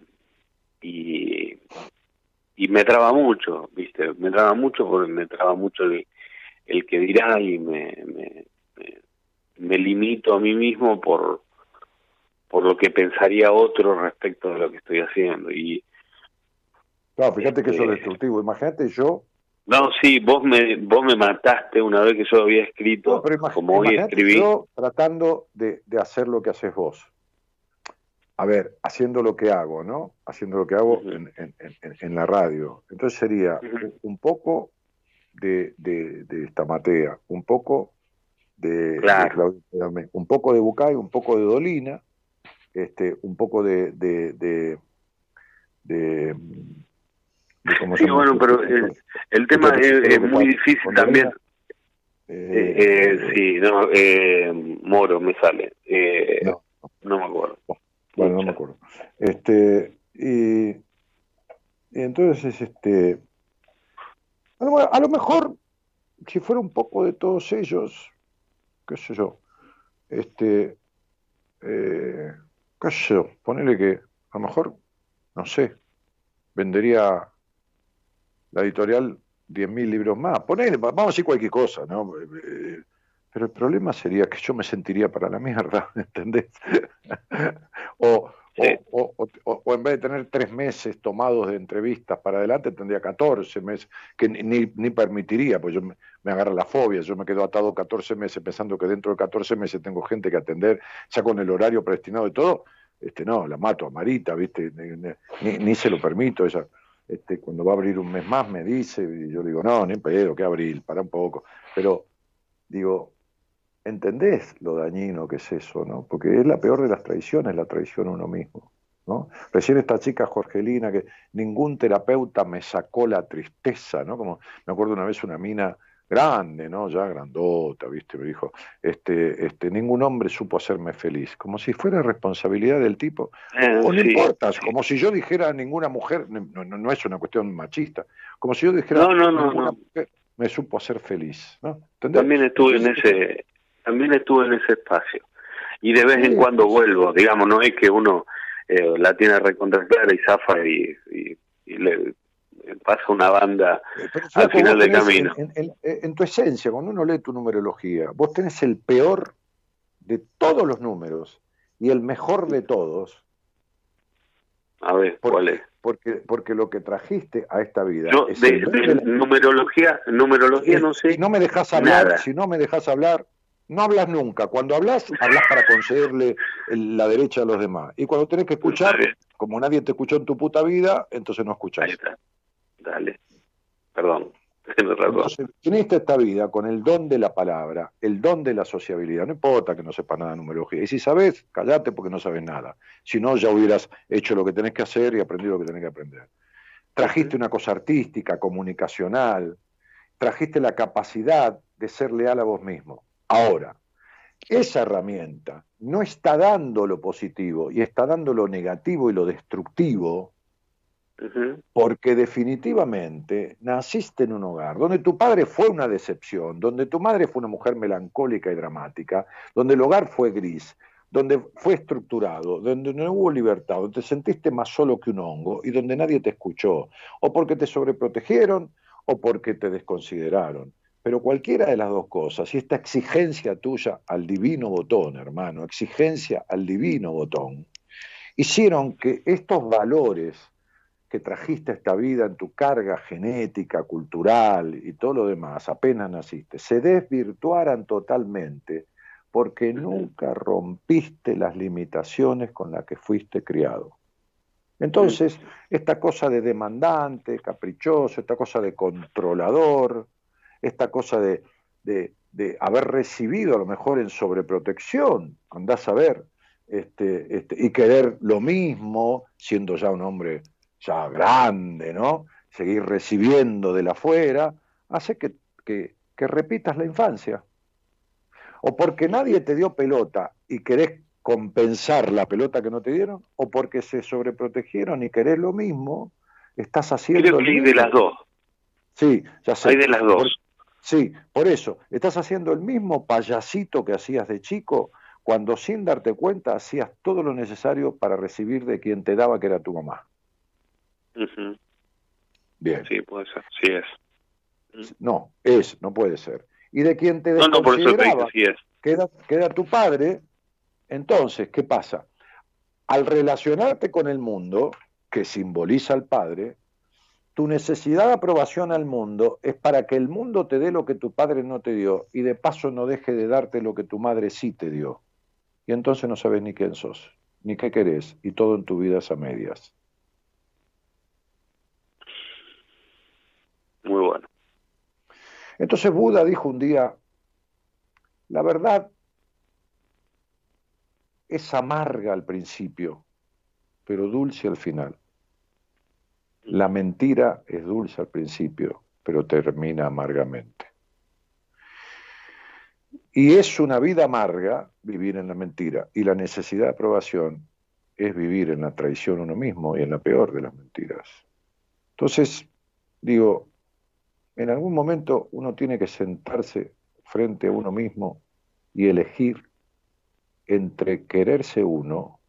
me traba mucho, ¿viste? Me traba mucho porque me traba mucho el, el que dirá y me, me, me, limito a mí mismo por, por lo que pensaría otro respecto de lo que estoy haciendo. Y, Claro, fíjate que eso es este, destructivo. Imagínate yo. No, sí, vos me, vos me mataste una vez que yo había escrito, como hoy escribí. Yo tratando de, de hacer lo que haces vos a ver, haciendo lo que hago, ¿no? Haciendo lo que hago en, en, la radio. Entonces sería un poco de, de, de Stamatea, un poco de, un poco de Bucay, un poco de Dolina, este, un poco de, de, de, de, sí, bueno, pero el, tema es, muy difícil también. Eh, eh, sí, no, eh, Moro me sale. Eh, no, no, me acuerdo. Bueno, no me acuerdo. Este, y, y entonces, este, a lo, mejor, si fuera un poco de todos ellos, qué sé yo, este, eh, qué sé yo, ponele que a lo mejor, no sé, vendería la editorial 10.000 libros más, ponele, vamos a decir cualquier cosa, ¿no? Eh, pero el problema sería que yo me sentiría para la mierda, ¿entendés? o, o, o, en vez de tener tres meses tomados de entrevistas para adelante, tendría 14 meses, que ni, ni permitiría, pues yo me, agarra la fobia, yo me quedo atado 14 meses pensando que dentro de 14 meses tengo gente que atender, ya con el horario predestinado y todo, este no, la mato a Marita, ¿viste? Ni, ni, se lo permito, ella este, cuando va a abrir un mes más me dice, y yo digo, no, ni pedo, que abril, para un poco, pero digo, ¿Entendés lo dañino que es eso, no? Porque es la peor de las traiciones, la traición a uno mismo, ¿no? Recién esta chica Jorgelina, que ningún terapeuta me sacó la tristeza, ¿no? Como me acuerdo una vez una mina grande, ¿no? Ya grandota, ¿viste? Me dijo, este, este, ningún hombre supo hacerme feliz, como si fuera responsabilidad del tipo. Eh, o no importa, como si yo dijera ninguna mujer, no, no, es una cuestión machista, como si yo dijera no, no, ninguna mujer me supo hacer feliz, ¿no? También estuve en ese también estuve en ese espacio. Y de vez en cuando vuelvo, digamos, no es que uno eh, la tiene recontra y zafa y, le pasa una banda al final del camino. En, tu esencia, cuando uno lee tu numerología, vos tenés el peor de todos los números y el mejor de todos. A ver, ¿cuál es? Porque, porque lo que trajiste a esta vida. es de, numerología, numerología no sé. Si no me dejas hablar, si no me dejas hablar, no hablas nunca. Cuando hablas, hablas para concederle la derecha a los demás. Y cuando tenés que escuchar, como nadie te escuchó en tu puta vida, entonces no escuchás. Ahí está. Dale. Perdón. Entonces, viniste esta vida con el don de la palabra, el don de la sociabilidad. No importa que no sepas nada de numerología. Y si sabes, callate porque no sabes nada. Si no, ya hubieras hecho lo que tenés que hacer y aprendido lo que tenés que aprender. Trajiste una cosa artística, comunicacional. Trajiste la capacidad de ser leal a vos mismo. Ahora, esa herramienta no está dando lo positivo y está dando lo negativo y lo destructivo, porque definitivamente naciste en un hogar donde tu padre fue una decepción, donde tu madre fue una mujer melancólica y dramática, donde el hogar fue gris, donde fue estructurado, donde no hubo libertad, donde te sentiste más solo que un hongo y donde nadie te escuchó, o porque te sobreprotegieron o porque te desconsideraron. Pero cualquiera de las dos cosas, y esta exigencia tuya al divino botón, hermano, exigencia al divino botón, hicieron que estos valores que trajiste a esta vida en tu carga genética, cultural y todo lo demás, apenas naciste, se desvirtuaran totalmente porque nunca rompiste las limitaciones con las que fuiste criado. Entonces, esta cosa de demandante, caprichoso, esta cosa de controlador, esta cosa de, de, haber recibido a lo mejor en sobreprotección, andás a ver, este, este, y querer lo mismo, siendo ya un hombre ya grande, ¿no? Seguir recibiendo de la afuera, hace que, que, que repitas la infancia. O porque nadie te dio pelota y querés compensar la pelota que no te dieron, o porque se sobreprotegieron y querés lo mismo, estás haciendo... Creo que hay de las dos. Sí, ya sé. Hay de las dos. Sí, por eso, estás haciendo el mismo payasito que hacías de chico cuando sin darte cuenta hacías todo lo necesario para recibir de quien te daba que era tu mamá. Bien. Sí, puede ser, sí es. No, es, no puede ser. Y de quien te desconsideraba, sí es. Queda, queda tu padre, entonces, ¿qué pasa? Al relacionarte con el mundo, que simboliza al padre, tu necesidad de aprobación al mundo es para que el mundo te dé lo que tu padre no te dio y de paso no deje de darte lo que tu madre sí te dio. Y entonces no sabes ni quién sos, ni qué querés, y todo en tu vida es a medias. Muy bueno. Entonces Buda dijo un día, la verdad es amarga al principio, pero dulce al final. La mentira es dulce al principio, pero termina amargamente. Y es una vida amarga vivir en la mentira. Y la necesidad de aprobación es vivir en la traición uno mismo y en la peor de las mentiras. Entonces, digo, en algún momento uno tiene que sentarse frente a uno mismo y elegir entre quererse uno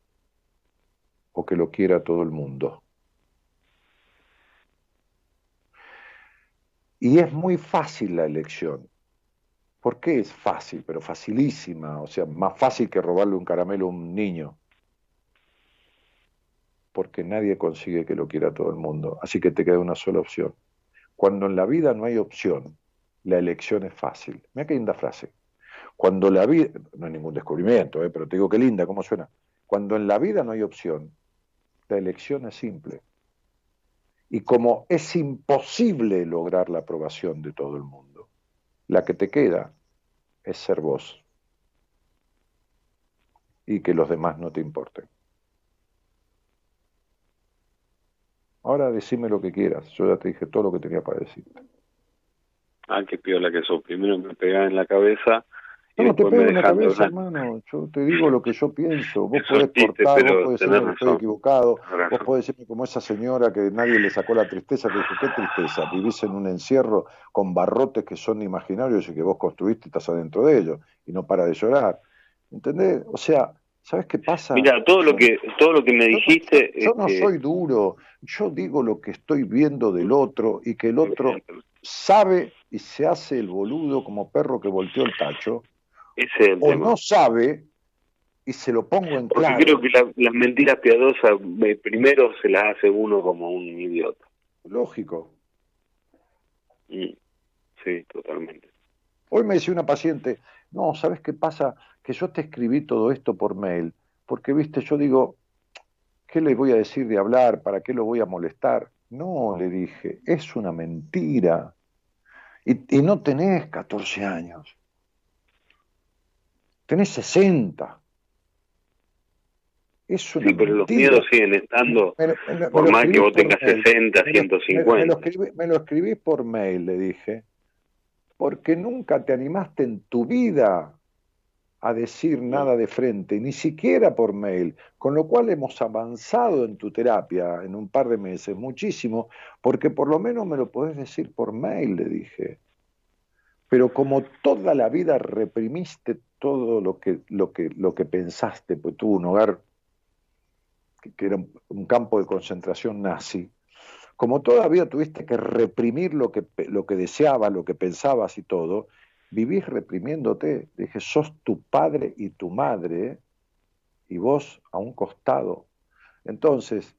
o que lo quiera todo el mundo. Y es muy fácil la elección. ¿Por qué es fácil? Pero facilísima, o sea, más fácil que robarle un caramelo a un niño. Porque nadie consigue que lo quiera todo el mundo. Así que te queda una sola opción. Cuando en la vida no hay opción, la elección es fácil. Mira qué linda frase. Cuando la vida, no hay ningún descubrimiento, ¿eh? pero te digo qué linda, cómo suena. Cuando en la vida no hay opción, la elección es simple. Y como es imposible lograr la aprobación de todo el mundo, la que te queda es ser vos y que los demás no te importen. Ahora decime lo que quieras, yo ya te dije todo lo que tenía para decirte. Ah, qué piola que sos. Primero me pegás en la cabeza no, no te pego en la cabeza, hermano. Yo te digo lo que yo pienso. Vos podés cortar, vos podés decirme que estoy equivocado, vos podés decirme como esa señora que nadie le sacó la tristeza, que dijo, qué tristeza, vivís en un encierro con barrotes que son imaginarios y que vos construiste y estás adentro de ellos, y no para de llorar. ¿Entendés? O sea, ¿sabes qué pasa? Mira, todo lo que, todo lo que me dijiste... Yo, no soy duro, yo digo lo que estoy viendo del otro y que el otro sabe y se hace el boludo como perro que volteó el tacho o no sabe y se lo pongo en Porque creo que las mentiras piadosas eh, primero se las hace uno como un idiota. Lógico. Mm, sí, totalmente. Hoy me decía una paciente, no, ¿sabes qué pasa? Que yo te escribí todo esto por mail, porque, viste, yo digo, ¿qué le voy a decir de hablar? ¿Para qué lo voy a molestar? No, le dije, es una mentira. Y, y no tenés 14 años tenés 60. Es una sí, pero los miedos siguen estando, por más que vos tengas 60, 150. Me, lo escribís por mail, le dije, porque nunca te animaste en tu vida a decir nada de frente, ni siquiera por mail, con lo cual hemos avanzado en tu terapia en un par de meses, muchísimo, porque por lo menos me lo podés decir por mail, le dije. Pero como toda la vida reprimiste todo lo que, lo que, lo que pensaste, pues tuvo un hogar que, era un, campo de concentración nazi, como todavía tuviste que reprimir lo que, lo que deseabas, lo que pensabas y todo, vivís reprimiéndote. Dije, sos tu padre y tu madre y vos a un costado. Entonces,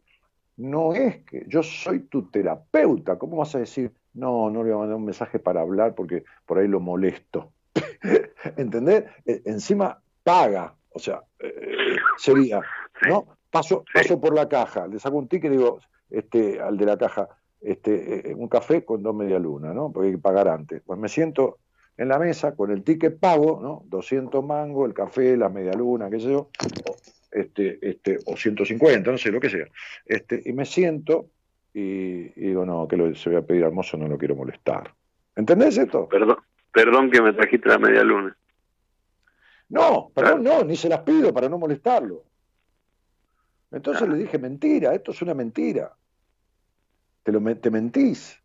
no es que yo soy tu terapeuta, ¿cómo vas a decir, no, no le voy a mandar un mensaje para hablar porque por ahí lo molesto? ¿Entendés? E, encima paga, o sea, eh, sería, ¿no? Paso, paso por la caja, le saco un ticket y digo, este, al de la caja, este, eh, un café con dos media luna, ¿no? Porque hay que pagar antes. Pues me siento en la mesa con el ticket pago, ¿no? 200 mangos, el café, la media luna, qué sé yo, o, este, este, o 150, no sé, lo que sea. Este, y me siento y, digo, no, que lo, se voy a pedir al mozo, no lo quiero molestar. ¿Entendés esto? Perdón, Perdón que me trajiste la media luna. No, perdón, no, ni se las pido para no molestarlo. Entonces le dije, mentira, esto es una mentira. Te, lo, te mentís.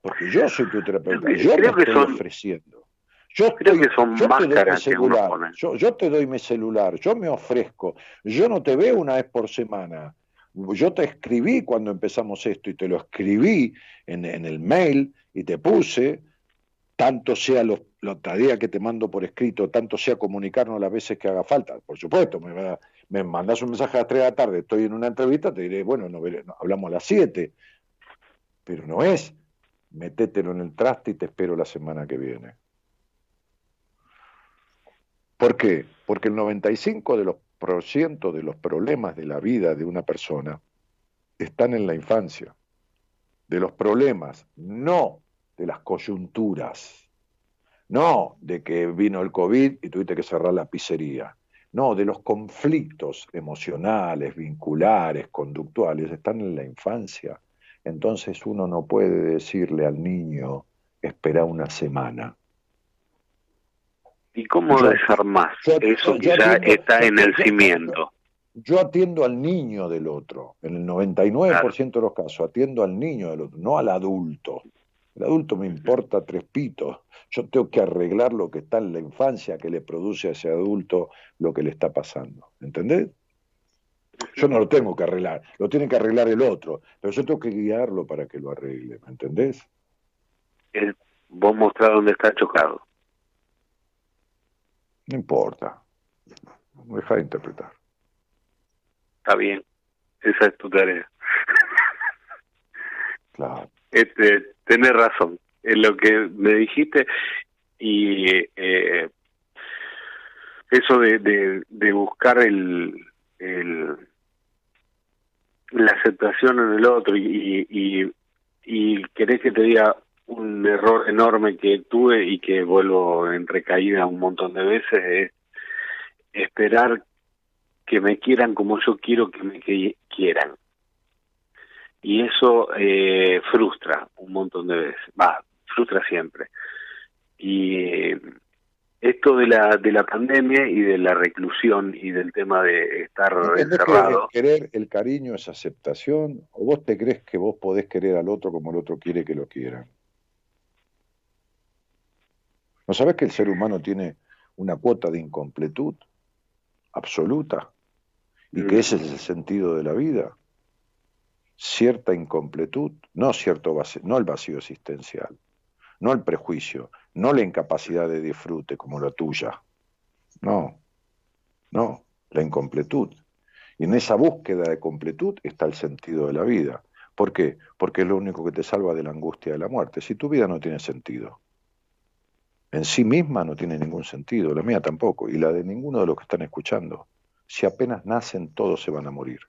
Porque yo soy tu terapeuta, yo te estoy ofreciendo. Yo creo que son máscaras que celular. Yo, yo, te doy mi celular, yo me ofrezco. Yo no te veo una vez por semana. Yo te escribí cuando empezamos esto y te lo escribí en, en el mail y te puse tanto sea los, la tarea que te mando por escrito, tanto sea comunicarnos las veces que haga falta. Por supuesto, me, me mandas un mensaje a las 3 de la tarde, estoy en una entrevista, te diré, bueno, no, hablamos a las 7, pero no es, metételo en el traste y te espero la semana que viene. ¿Por qué? Porque el 95% de los, de los problemas de la vida de una persona están en la infancia. De los problemas, no de las coyunturas. No de que vino el COVID y tuviste que cerrar la pizzería. No, de los conflictos emocionales, vinculares, conductuales, están en la infancia. Entonces uno no puede decirle al niño, espera una semana. ¿Y cómo desarmás eso que ya está en el cimiento? Yo atiendo al niño del otro, en el 99% de los casos, atiendo al niño del otro, no al adulto. El adulto me importa tres pitos. Yo tengo que arreglar lo que está en la infancia que le produce a ese adulto lo que le está pasando. ¿Entendés? Yo no lo tengo que arreglar, lo tiene que arreglar el otro, pero yo tengo que guiarlo para que lo arregle, ¿me entendés? vos mostrás dónde está chocado. No importa, deja de interpretar. Está bien, esa es tu tarea. Claro. Este, tenés razón en lo que me dijiste y eh, eso de, de, buscar el, el la aceptación en el otro y, y, y querés que te diga un error enorme que tuve y que vuelvo en recaída un montón de veces es esperar que me quieran como yo quiero que me quieran y eso eh, frustra un montón de veces, va, frustra siempre. Y esto de la de la pandemia y de la reclusión y del tema de estar encerrado. Que el querer, el cariño es aceptación o vos te crees que vos podés querer al otro como el otro quiere que lo quieran? ¿No sabes que el ser humano tiene una cuota de incompletud absoluta y que ese es el sentido de la vida? cierta incompletud, no, cierto no el vacío existencial, no el prejuicio, no la incapacidad de disfrute como la tuya, no, no, la incompletud. Y en esa búsqueda de completud está el sentido de la vida. ¿Por qué? Porque es lo único que te salva de la angustia de la muerte. Si tu vida no tiene sentido, en sí misma no tiene ningún sentido, la mía tampoco, y la de ninguno de los que están escuchando. Si apenas nacen, todos se van a morir.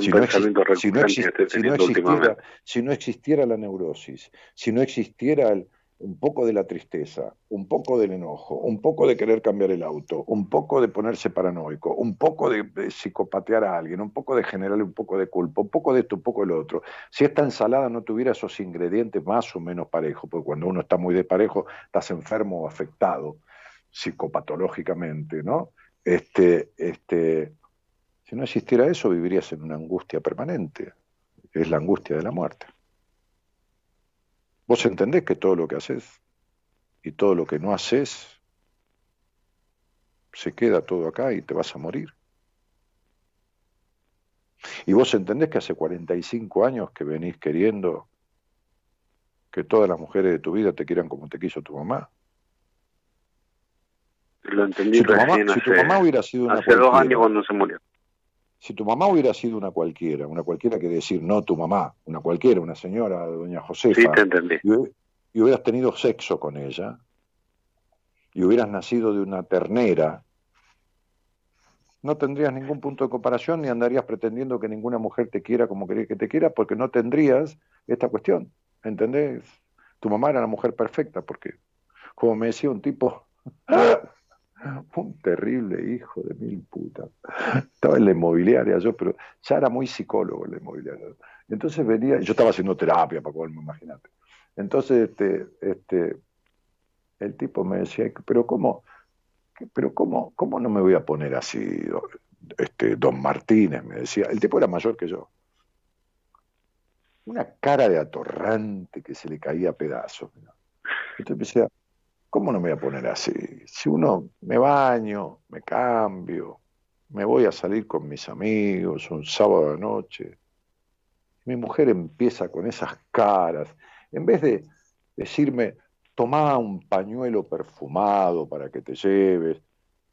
si, no existiera, si no existiera la neurosis, si no existiera un poco de la tristeza, un poco del enojo, un poco de querer cambiar el auto, un poco de ponerse paranoico, un poco de, psicopatear a alguien, un poco de generarle un poco de culpa, un poco de esto, un poco de otro. Si esta ensalada no tuviera esos ingredientes más o menos parejos, porque cuando uno está muy de parejo, estás enfermo o afectado psicopatológicamente, ¿no? Este, este, si no existiera eso, vivirías en una angustia permanente. Es la angustia de la muerte. Vos entendés que todo lo que haces y todo lo que no haces se queda todo acá y te vas a morir. Y vos entendés que hace 45 años que venís queriendo que todas las mujeres de tu vida te quieran como te quiso tu mamá. Lo entendí si tu mamá, si tu mamá hubiera sido una hace dos años cuando se murió. Si tu mamá hubiera sido una cualquiera, una cualquiera quiere decir no tu mamá, una cualquiera, una señora, doña Josefa, sí, te entendí. Y, hubieras tenido sexo con ella, y hubieras nacido de una ternera, no tendrías ningún punto de comparación ni andarías pretendiendo que ninguna mujer te quiera como quería que te quiera, porque no tendrías esta cuestión. ¿Entendés? Tu mamá era la mujer perfecta, porque, como me decía un tipo, un terrible hijo de mil putas. Estaba en la inmobiliaria yo, pero ya era muy psicólogo en la inmobiliaria. Entonces venía, yo estaba haciendo terapia, para me imagínate. Entonces, este, este, el tipo me decía, pero cómo, pero cómo, cómo no me voy a poner así, este, don Martínez, me decía. El tipo era mayor que yo. Una cara de atorrante que se le caía a pedazos. Entonces me decía, ¿Cómo no me voy a poner así? Si uno me baño, me cambio, me voy a salir con mis amigos un sábado de noche, mi mujer empieza con esas caras, en vez de decirme, toma un pañuelo perfumado para que te lleves,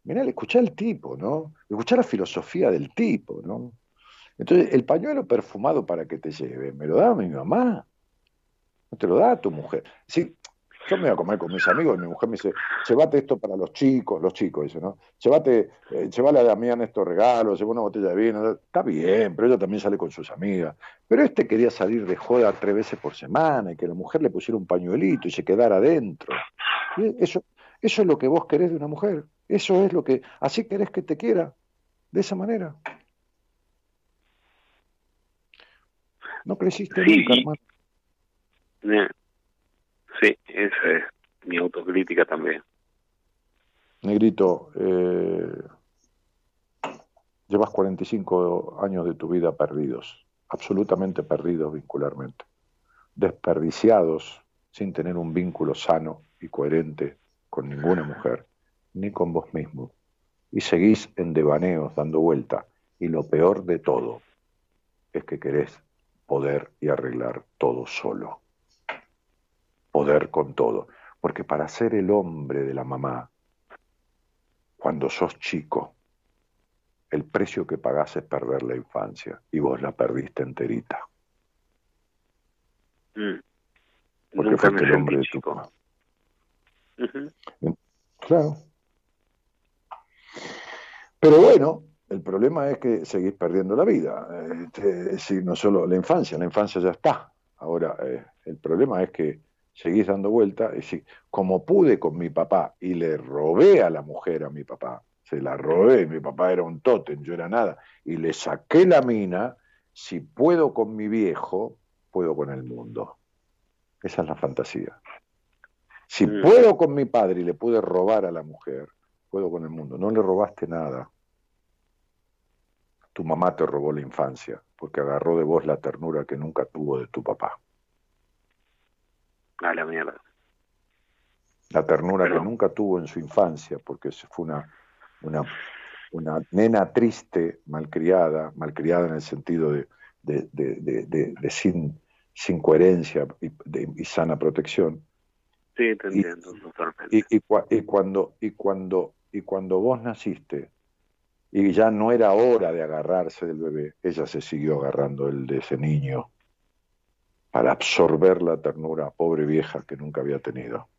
mirá, escuchá al tipo, ¿no? Escuchá la filosofía del tipo, ¿no? Entonces, el pañuelo perfumado para que te lleve, ¿me lo da mi mamá? ¿No te lo da tu mujer? Sí, Yo me voy a comer con mis amigos y mi mujer me dice, llévate esto para los chicos, los chicos, dice, ¿no? Llévate, eh, llévale a Damián estos regalos, lleva una botella de vino, está bien, pero ella también sale con sus amigas. Pero este quería salir de joda tres veces por semana y que la mujer le pusiera un pañuelito y se quedara adentro. eso, eso es lo que vos querés de una mujer. Eso es lo que, así querés que te quiera, de esa manera. No creciste nunca, hermano. Sí, esa es mi autocrítica también. Negrito, eh, llevas 45 años de tu vida perdidos, absolutamente perdidos vincularmente, desperdiciados sin tener un vínculo sano y coherente con ninguna mujer, ni con vos mismo. Y seguís en devaneos dando vuelta. Y lo peor de todo es que querés poder y arreglar todo solo. Poder con todo. Porque para ser el hombre de la mamá, cuando sos chico, el precio que pagás es perder la infancia y vos la perdiste enterita. Mm. Porque fuiste el hombre de tu mamá. Claro. Pero bueno, el problema es que seguís perdiendo la vida. Este, no solo la infancia, la infancia ya está. Ahora, eh, el problema es que seguís dando vuelta. Y si, como pude con mi papá y le robé a la mujer a mi papá, se la robé, mi papá era un tótem, yo era nada, y le saqué la mina, si puedo con mi viejo, puedo con el mundo. Esa es la fantasía. Si puedo con mi padre y le pude robar a la mujer, puedo con el mundo. No le robaste nada. Tu mamá te robó la infancia, porque agarró de vos la ternura que nunca tuvo de tu papá. A la mierda. La ternura que nunca tuvo en su infancia, porque fue una, una, una nena triste, malcriada, malcriada en el sentido de, de, sin, sin coherencia y, y sana protección. Sí, te entiendo y, Y, cuando, y, cuando, y cuando vos naciste, y ya no era hora de agarrarse del bebé, ella se siguió agarrando el de ese niño para absorber la ternura, pobre vieja que nunca había tenido.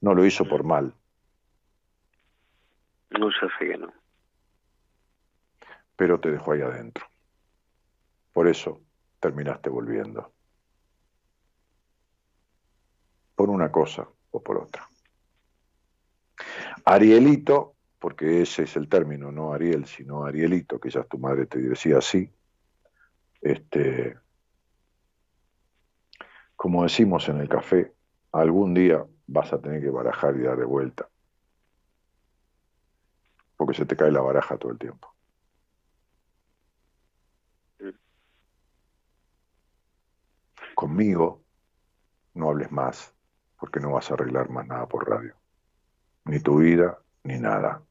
No lo hizo por mal. No, sé que no. Pero te dejó ahí adentro. Por eso terminaste volviendo. Por una cosa, o por otra. Arielito, porque ese es el término, no Ariel, sino Arielito, que ya tu madre te decía así, este, como decimos en el café, algún día vas a tener que barajar y dar de vuelta, porque se te cae la baraja todo el tiempo. Conmigo no hables más, porque no vas a arreglar más nada por radio. Ni tu vida, ni nada.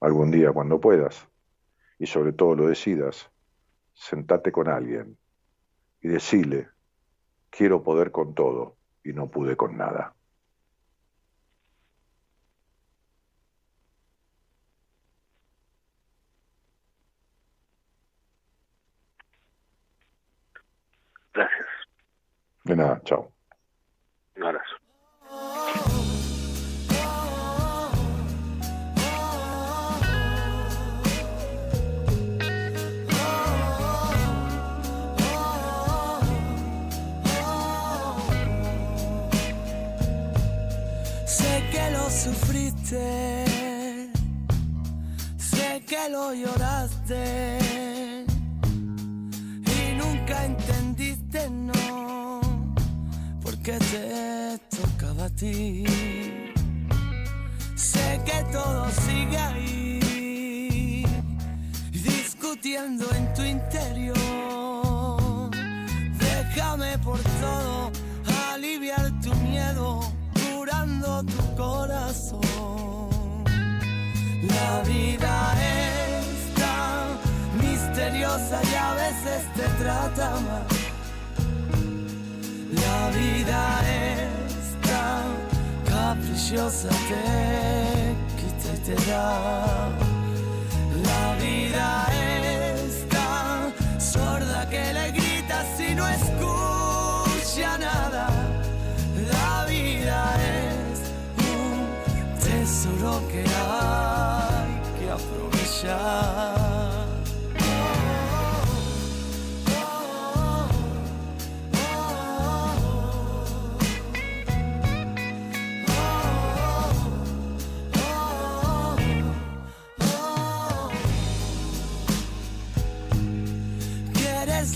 Algún día, cuando puedas, y sobre todo lo decidas, sentate con alguien y decile, quiero poder con todo y no pude con nada. Gracias. De nada, chao. Sé que lo lloraste y nunca entendiste, no, porque te tocaba a ti. Sé que todo sigue ahí, discutiendo en tu interior. Déjame por todo tu corazón. La vida es tan misteriosa y a veces te trata mal. La vida es tan caprichosa, te quita y te da. Aprovechar.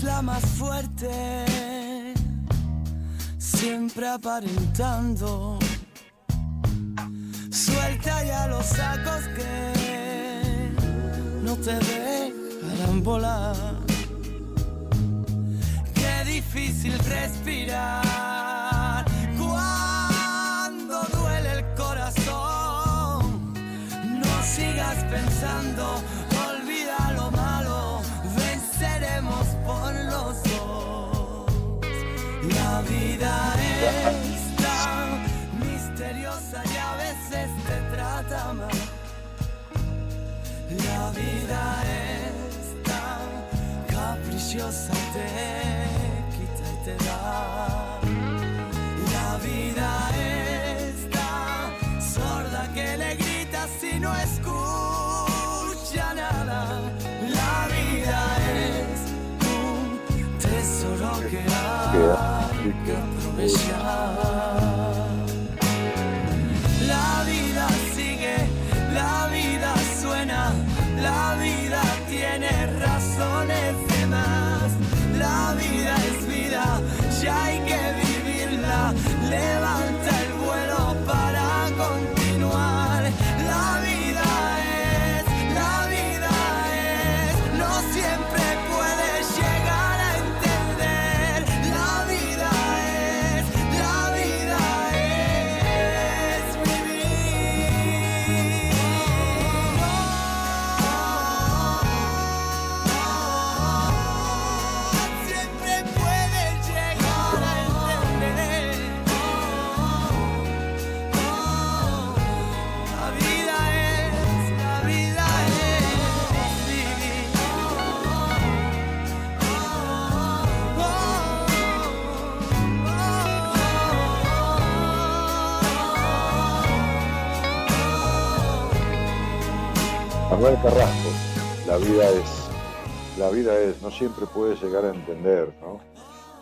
la más fuerte, siempre aparentando. Suelta ya los sacos que no te dejarán volar. Qué difícil respirar cuando duele el corazón. No sigas pensando La vida es La vida es tan caprichosa, te quita y te da. La vida es tan sorda que le grita si no escucha nada. La vida es un tesoro que hay. La Manuel Carrasco, la vida es, la vida es, no siempre puedes llegar a entender, ¿no?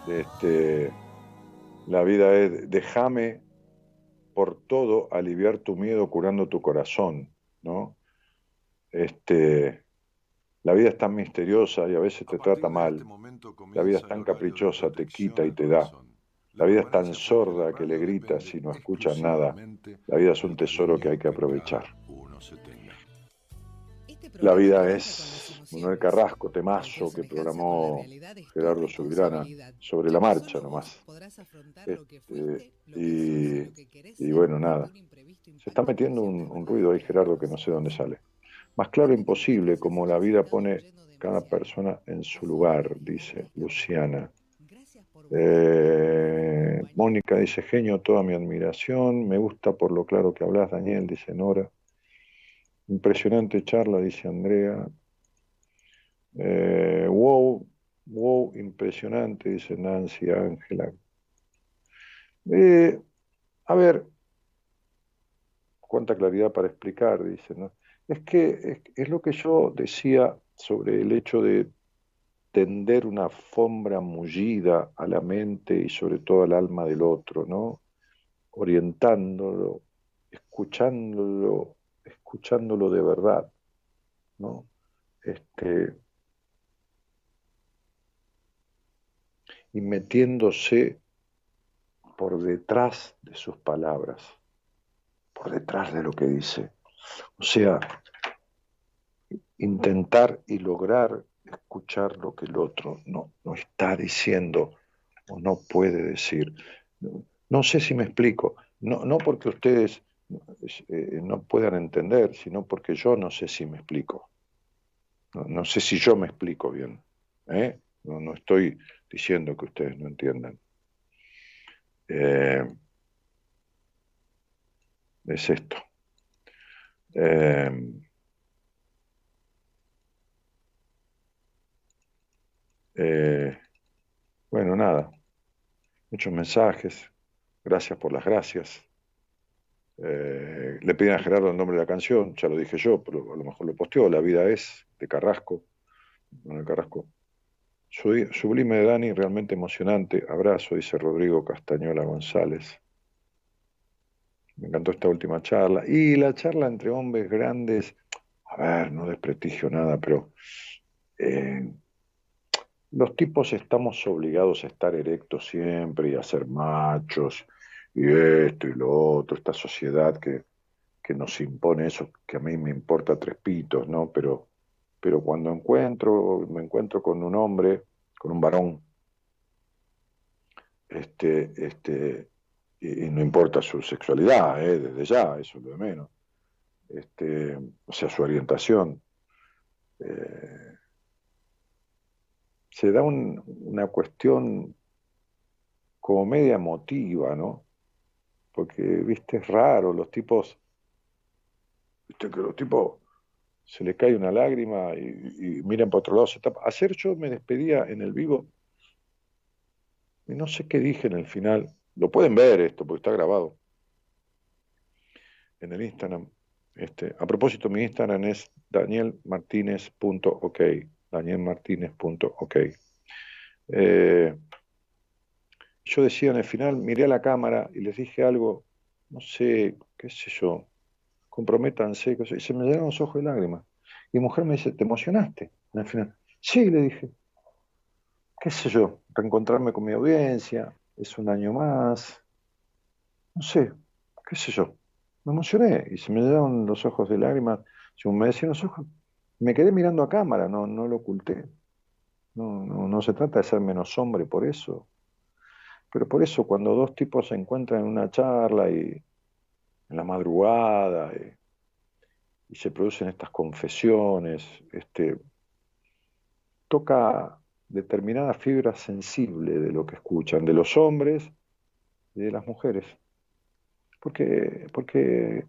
Este, la vida es, déjame por todo aliviar tu miedo curando tu corazón, ¿no? Este, la vida es tan misteriosa y a veces te trata mal. La vida es tan caprichosa, te quita y te da. La vida es tan sorda que le gritas y no escuchas nada. La vida es un tesoro que hay que aprovechar. La vida es Manuel Carrasco, temazo que programó Gerardo Subirana sobre la marcha nomás. Este, y, y bueno, nada. Se está metiendo un, un ruido ahí, Gerardo, que no sé dónde sale. Más claro imposible, como la vida pone cada persona en su lugar, dice Luciana. Eh, Mónica dice, genio, toda mi admiración. Me gusta por lo claro que hablas, Daniel, dice Nora. Impresionante charla, dice Andrea. Eh, wow, wow, impresionante, dice Nancy Ángela. Eh, a ver, cuánta claridad para explicar, dice. Es que es, es lo que yo decía sobre el hecho de tender una alfombra mullida a la mente y sobre todo al alma del otro, ¿no? Orientándolo, escuchándolo, escuchándolo de verdad, ¿no? Este, y metiéndose por detrás de sus palabras, por detrás de lo que dice. O sea, intentar y lograr escuchar lo que el otro no, está diciendo o no puede decir. No, no sé si me explico, no, no porque ustedes eh, no puedan entender, sino porque yo no sé si me explico. No, sé si yo me explico bien. ¿eh? No, no estoy diciendo que ustedes no entiendan. Eh, es esto. Eh, eh, bueno, nada. Muchos mensajes. Gracias por las gracias. Eh, le piden a Gerardo el nombre de la canción, ya lo dije yo, pero a lo mejor lo posteó, La vida es, de Carrasco, Manuel Carrasco. Sublime de Dani, realmente emocionante. Abrazo, dice Rodrigo Castañola González. Me encantó esta última charla. Y la charla entre hombres grandes, a ver, no desprestigio nada, pero eh, los tipos estamos obligados a estar erectos siempre y a ser machos y esto y lo otro, esta sociedad que, que nos impone eso, que a mí me importa tres pitos, ¿no? Pero, pero cuando encuentro, me encuentro con un hombre, con un varón, este, este, y, no importa su sexualidad, ¿eh? desde ya, eso es lo de menos, este, o sea, su orientación, eh, se da una cuestión como media emotiva, ¿no? Porque, viste, es raro, los tipos, viste que los tipos se les cae una lágrima y, miran para otro lado, se tapa. Ayer yo me despedía en el vivo y no sé qué dije en el final. Lo pueden ver esto, porque está grabado en el Instagram. Este, a propósito, mi Instagram es danielmartinez.ok danielmartinez.ok. yo decía en el final, miré a la cámara y les dije algo, no sé, qué sé yo, comprométanse, y se me llenaron los ojos de lágrimas. Y mujer me dice, ¿te emocionaste? En el final, sí, le dije, qué sé yo, reencontrarme con mi audiencia, es un año más, no sé, qué sé yo. Me emocioné y se me llenaron los ojos de lágrimas. Si me decían los ojos, me quedé mirando a cámara, no, no lo oculté. No, no, no se trata de ser menos hombre por eso. Pero por eso cuando dos tipos se encuentran en una charla y en la madrugada y, se producen estas confesiones, este, toca determinada fibra sensible de lo que escuchan, de los hombres y de las mujeres. Porque, porque,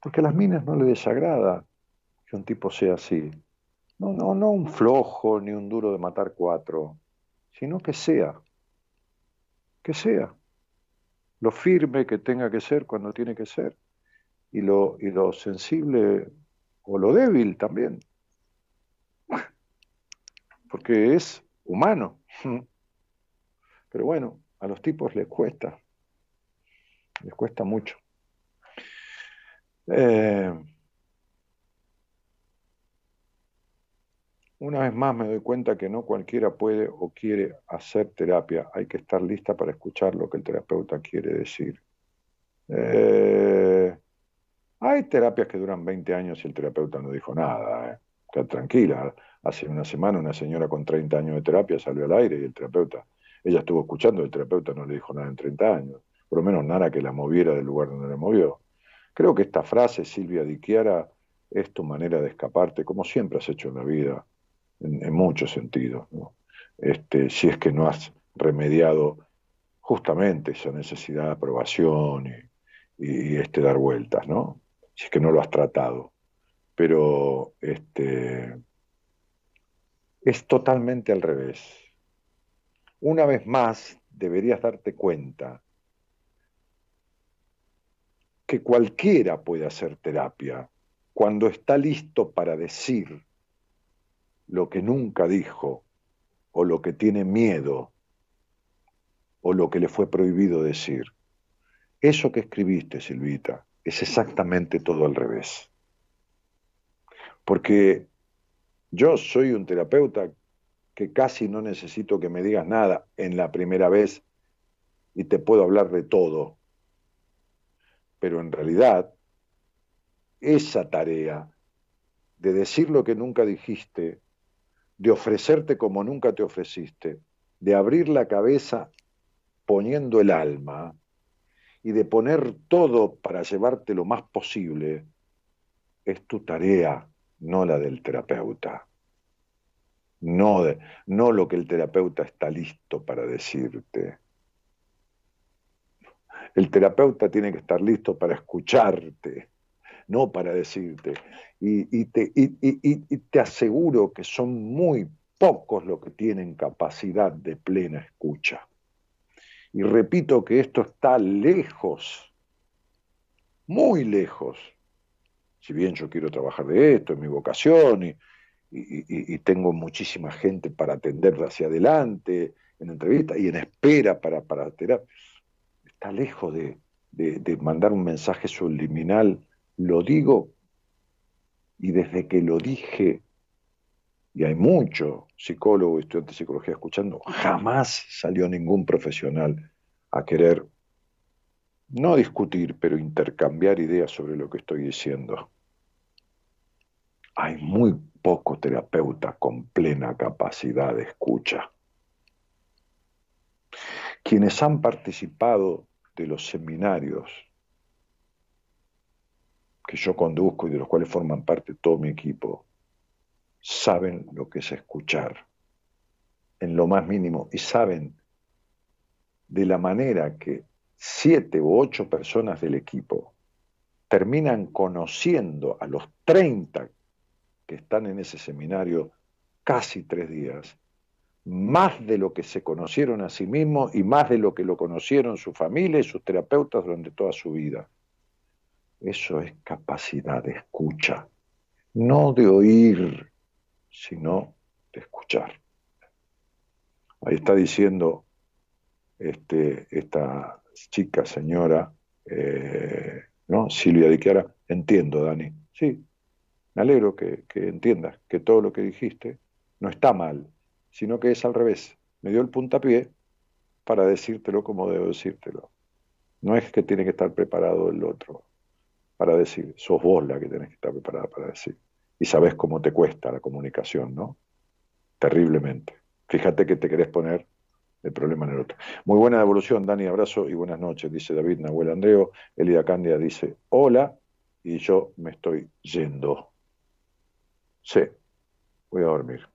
porque a las minas no les desagrada que un tipo sea así. No, no, no un flojo ni un duro de matar cuatro, sino que sea, que sea lo firme que tenga que ser cuando tiene que ser y lo, y lo sensible o lo débil también, porque es humano. Pero bueno, a los tipos les cuesta, les cuesta mucho. Eh, Una vez más me doy cuenta que no cualquiera puede o quiere hacer terapia. Hay que estar lista para escuchar lo que el terapeuta quiere decir. Eh, hay terapias que duran 20 años y el terapeuta no dijo nada. Eh. tranquila. Hace una semana una señora con 30 años de terapia salió al aire y el terapeuta, ella estuvo escuchando, el terapeuta no le dijo nada en 30 años. Por lo menos nada que la moviera del lugar donde la movió. Creo que esta frase, Silvia Diquiara, es tu manera de escaparte, como siempre has hecho en la vida en, muchos sentidos, este, si es que no has remediado justamente esa necesidad de aprobación y, este, dar vueltas, ¿no? si es que no lo has tratado. Pero este, es totalmente al revés. Una vez más, deberías darte cuenta que cualquiera puede hacer terapia cuando está listo para decir lo que nunca dijo, o lo que tiene miedo, o lo que le fue prohibido decir. Eso que escribiste, Silvita, es exactamente todo al revés. Porque yo soy un terapeuta que casi no necesito que me digas nada en la primera vez y te puedo hablar de todo. Pero en realidad, esa tarea de decir lo que nunca dijiste de ofrecerte como nunca te ofreciste, de abrir la cabeza poniendo el alma y de poner todo para llevarte lo más posible, es tu tarea, no la del terapeuta. No, de, no lo que el terapeuta está listo para decirte. El terapeuta tiene que estar listo para escucharte no para decirte. Y, te, aseguro que son muy pocos los que tienen capacidad de plena escucha. Y repito que esto está lejos muy lejos. Si bien yo quiero trabajar de esto, es mi vocación y, tengo muchísima gente para atenderla hacia adelante en entrevista y en espera para, para terapia, está lejos de mandar un mensaje subliminal. Lo digo y desde que lo dije, y hay mucho psicólogo y estudiante de psicología escuchando, jamás salió ningún profesional a querer no discutir, pero intercambiar ideas sobre lo que estoy diciendo. Hay muy pocos terapeutas con plena capacidad de escucha. Quienes han participado de los seminarios que yo conduzco y de los cuales forman parte todo mi equipo, saben lo que es escuchar en lo más mínimo y saben de la manera que siete u ocho personas del equipo terminan conociendo a los 30 que están en ese seminario casi tres días, más de lo que se conocieron a sí mismos y más de lo que lo conocieron su familia y sus terapeutas durante toda su vida. Eso es capacidad de escucha, no de oír, sino de escuchar. Ahí está diciendo este, esta chica, señora, eh, ¿no? Silvia de Chiara, entiendo, Dani. Sí, me alegro que, que entiendas que todo lo que dijiste no está mal, sino que es al revés. Me dio el puntapié para decírtelo como debo decírtelo. No es que tiene que estar preparado el otro para decir, sos vos la que tenés que estar preparada para decir. Y sabés cómo te cuesta la comunicación, ¿no? Terriblemente. Fíjate que te querés poner el problema en el otro. Muy buena devolución, Dani, abrazo y buenas noches, dice David Nahuel Andreo. Elida Candia dice, hola, y yo me estoy yendo. Sí, voy a dormir.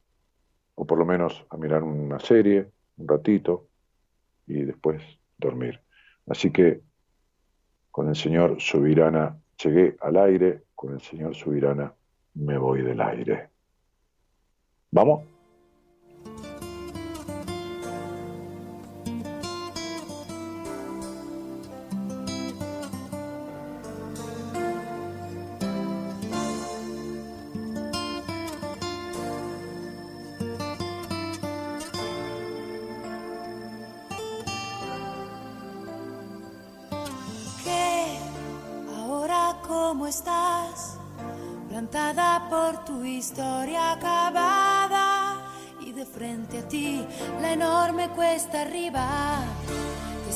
O por lo menos a mirar una serie, un ratito, y después dormir. Así que con el señor Subirana llegué al aire, con el señor Subirana me voy del aire. ¿Vamos?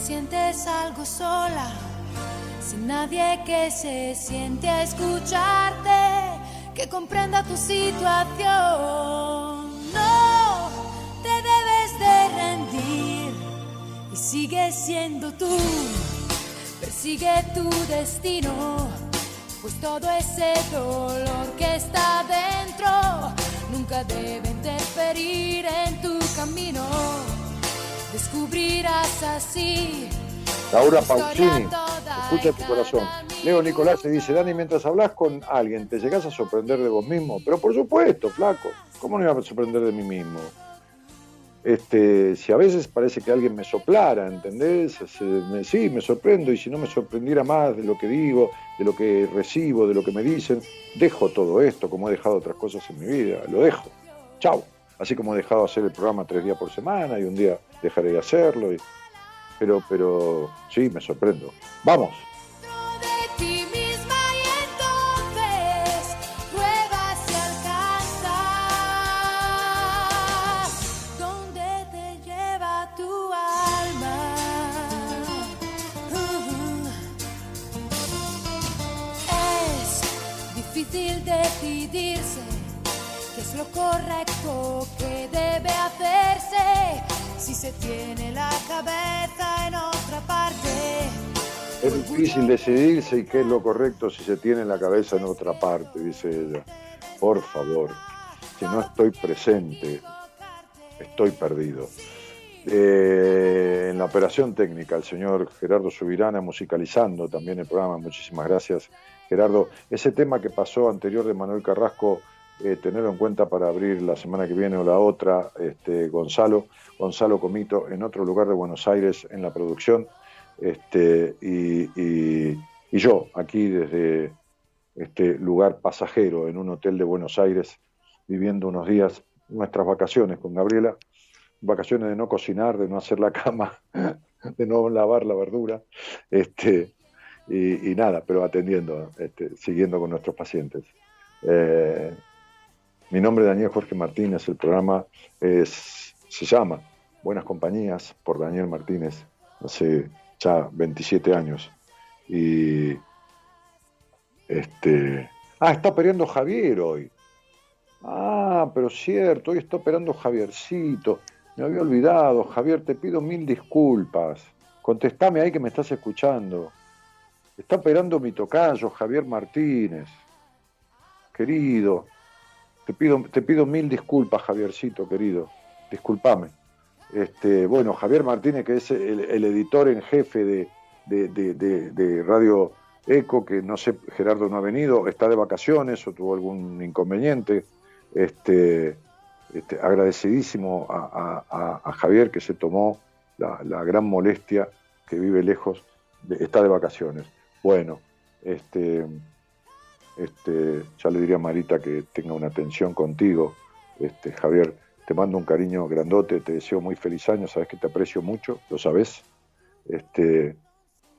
Sientes algo sola, sin nadie que se siente a escucharte, que comprenda tu situación. No te debes de rendir y sigue siendo tú, persigue tu destino pues todo ese dolor que está dentro nunca debe interferir en tu camino. Descubrirás así. Laura Pausini, escucha tu corazón. Leo Nicolás te dice, Dani, mientras hablas con alguien, te llegas a sorprender de vos mismo. Pero por supuesto, flaco, ¿cómo no iba a sorprender de mí mismo? Este, si a veces parece que alguien me soplara, ¿entendés? sí, me sorprendo y si no me sorprendiera más de lo que digo, de lo que recibo, de lo que me dicen, dejo todo esto como he dejado otras cosas en mi vida, lo dejo. Chao. Así como he dejado hacer el programa tres días por semana y un día dejaré de hacerlo. pero, pero sí, me sorprendo. Vamos. decidirse lo correcto que debe hacerse si se tiene la cabeza en otra parte. Es difícil decidirse y qué es lo correcto si se tiene la cabeza en otra parte, dice ella. Por favor, si no estoy presente, estoy perdido. Eh, en la operación técnica, el señor Gerardo Subirana musicalizando también el programa. Muchísimas gracias Gerardo, ese tema que pasó anterior de Manuel Carrasco, eh, tenerlo en cuenta para abrir la semana que viene o la otra, este, Gonzalo, Gonzalo Comito, en otro lugar de Buenos Aires en la producción, este, y, Y yo, aquí desde este lugar pasajero en un hotel de Buenos Aires, viviendo unos días, nuestras vacaciones con Gabriela, vacaciones de no cocinar, de no hacer la cama, de no lavar la verdura, este, y, nada, pero atendiendo, este, siguiendo con nuestros pacientes. Eh, mi nombre es Daniel Jorge Martínez, el programa es, se llama Buenas Compañías por Daniel Martínez, hace ya 27 años. Y este. Ah, está operando Javier hoy. Ah, pero cierto, hoy está operando Javiercito. Me había olvidado, Javier, te pido mil disculpas. Contestame ahí que me estás escuchando. Está operando mi tocayo, Javier Martínez. Querido, te pido, te pido mil disculpas, Javiercito, querido. Disculpame. Este, bueno, Javier Martínez, que es el, editor en jefe de, de, Radio Eco, que no sé, Gerardo no ha venido, está de vacaciones o tuvo algún inconveniente. Este, este agradecidísimo a, Javier que se tomó la, gran molestia que vive lejos, está de vacaciones. Bueno, este, este, ya le diría a Marita que tenga una atención contigo, este, Javier te mando un cariño grandote, te deseo muy feliz año, sabes que te aprecio mucho, lo sabes. Este,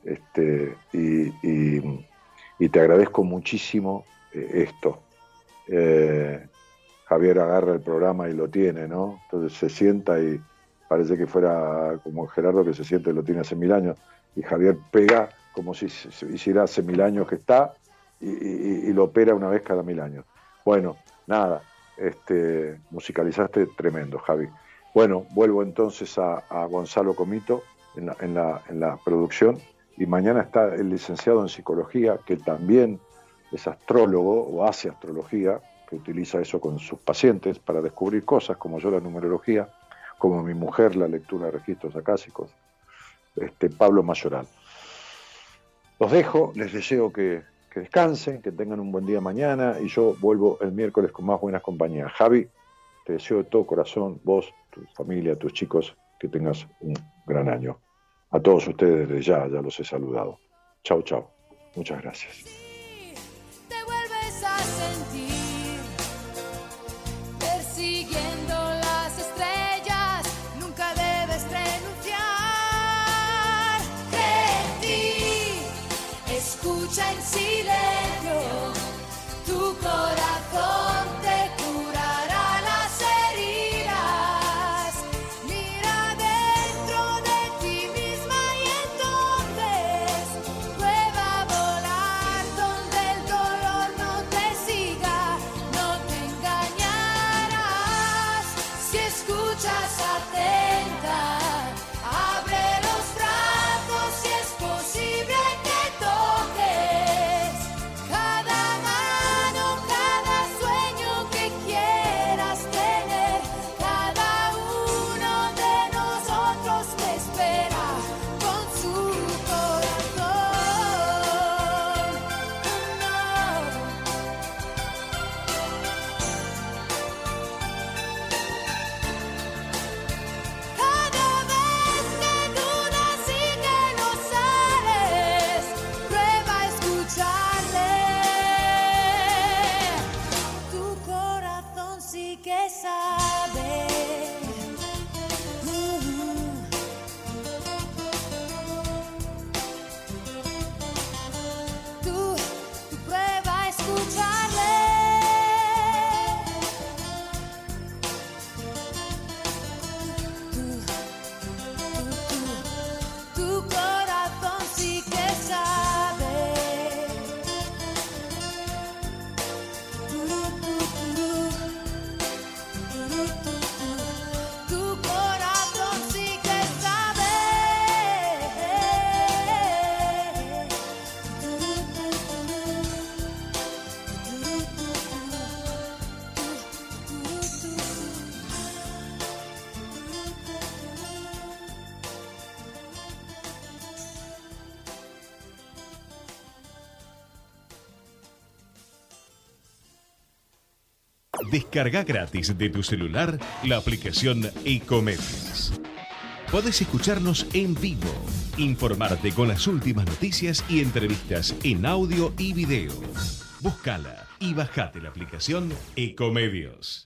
este, y, te agradezco muchísimo eh, esto. Eh, Javier agarra el programa y lo tiene, ¿no? Entonces se sienta y parece que fuera como Gerardo que se siente y lo tiene hace mil años. Y Javier pega como si hiciera hace mil años que está y, y lo opera una vez cada mil años. Bueno, nada, este, musicalizaste tremendo, Javi. Bueno, vuelvo entonces a, Gonzalo Comito en la, en, la, producción y mañana está el licenciado en psicología que también es astrólogo o hace astrología, que utiliza eso con sus pacientes para descubrir cosas como yo la numerología, como mi mujer la lectura de registros acásicos, este, Pablo Mayoral. Los dejo, les deseo que, que descansen, que tengan un buen día mañana y yo vuelvo el miércoles con más buenas compañías. Javi, te deseo de todo corazón, vos, tu familia, tus chicos, que tengas un gran año. A todos ustedes desde ya, ya los he saludado. Chao, chao. Muchas gracias. Descarga gratis de tu celular la aplicación Ecomedios. Podés escucharnos en vivo, informarte con las últimas noticias y entrevistas en audio y video. Búscala y bajate la aplicación Ecomedios.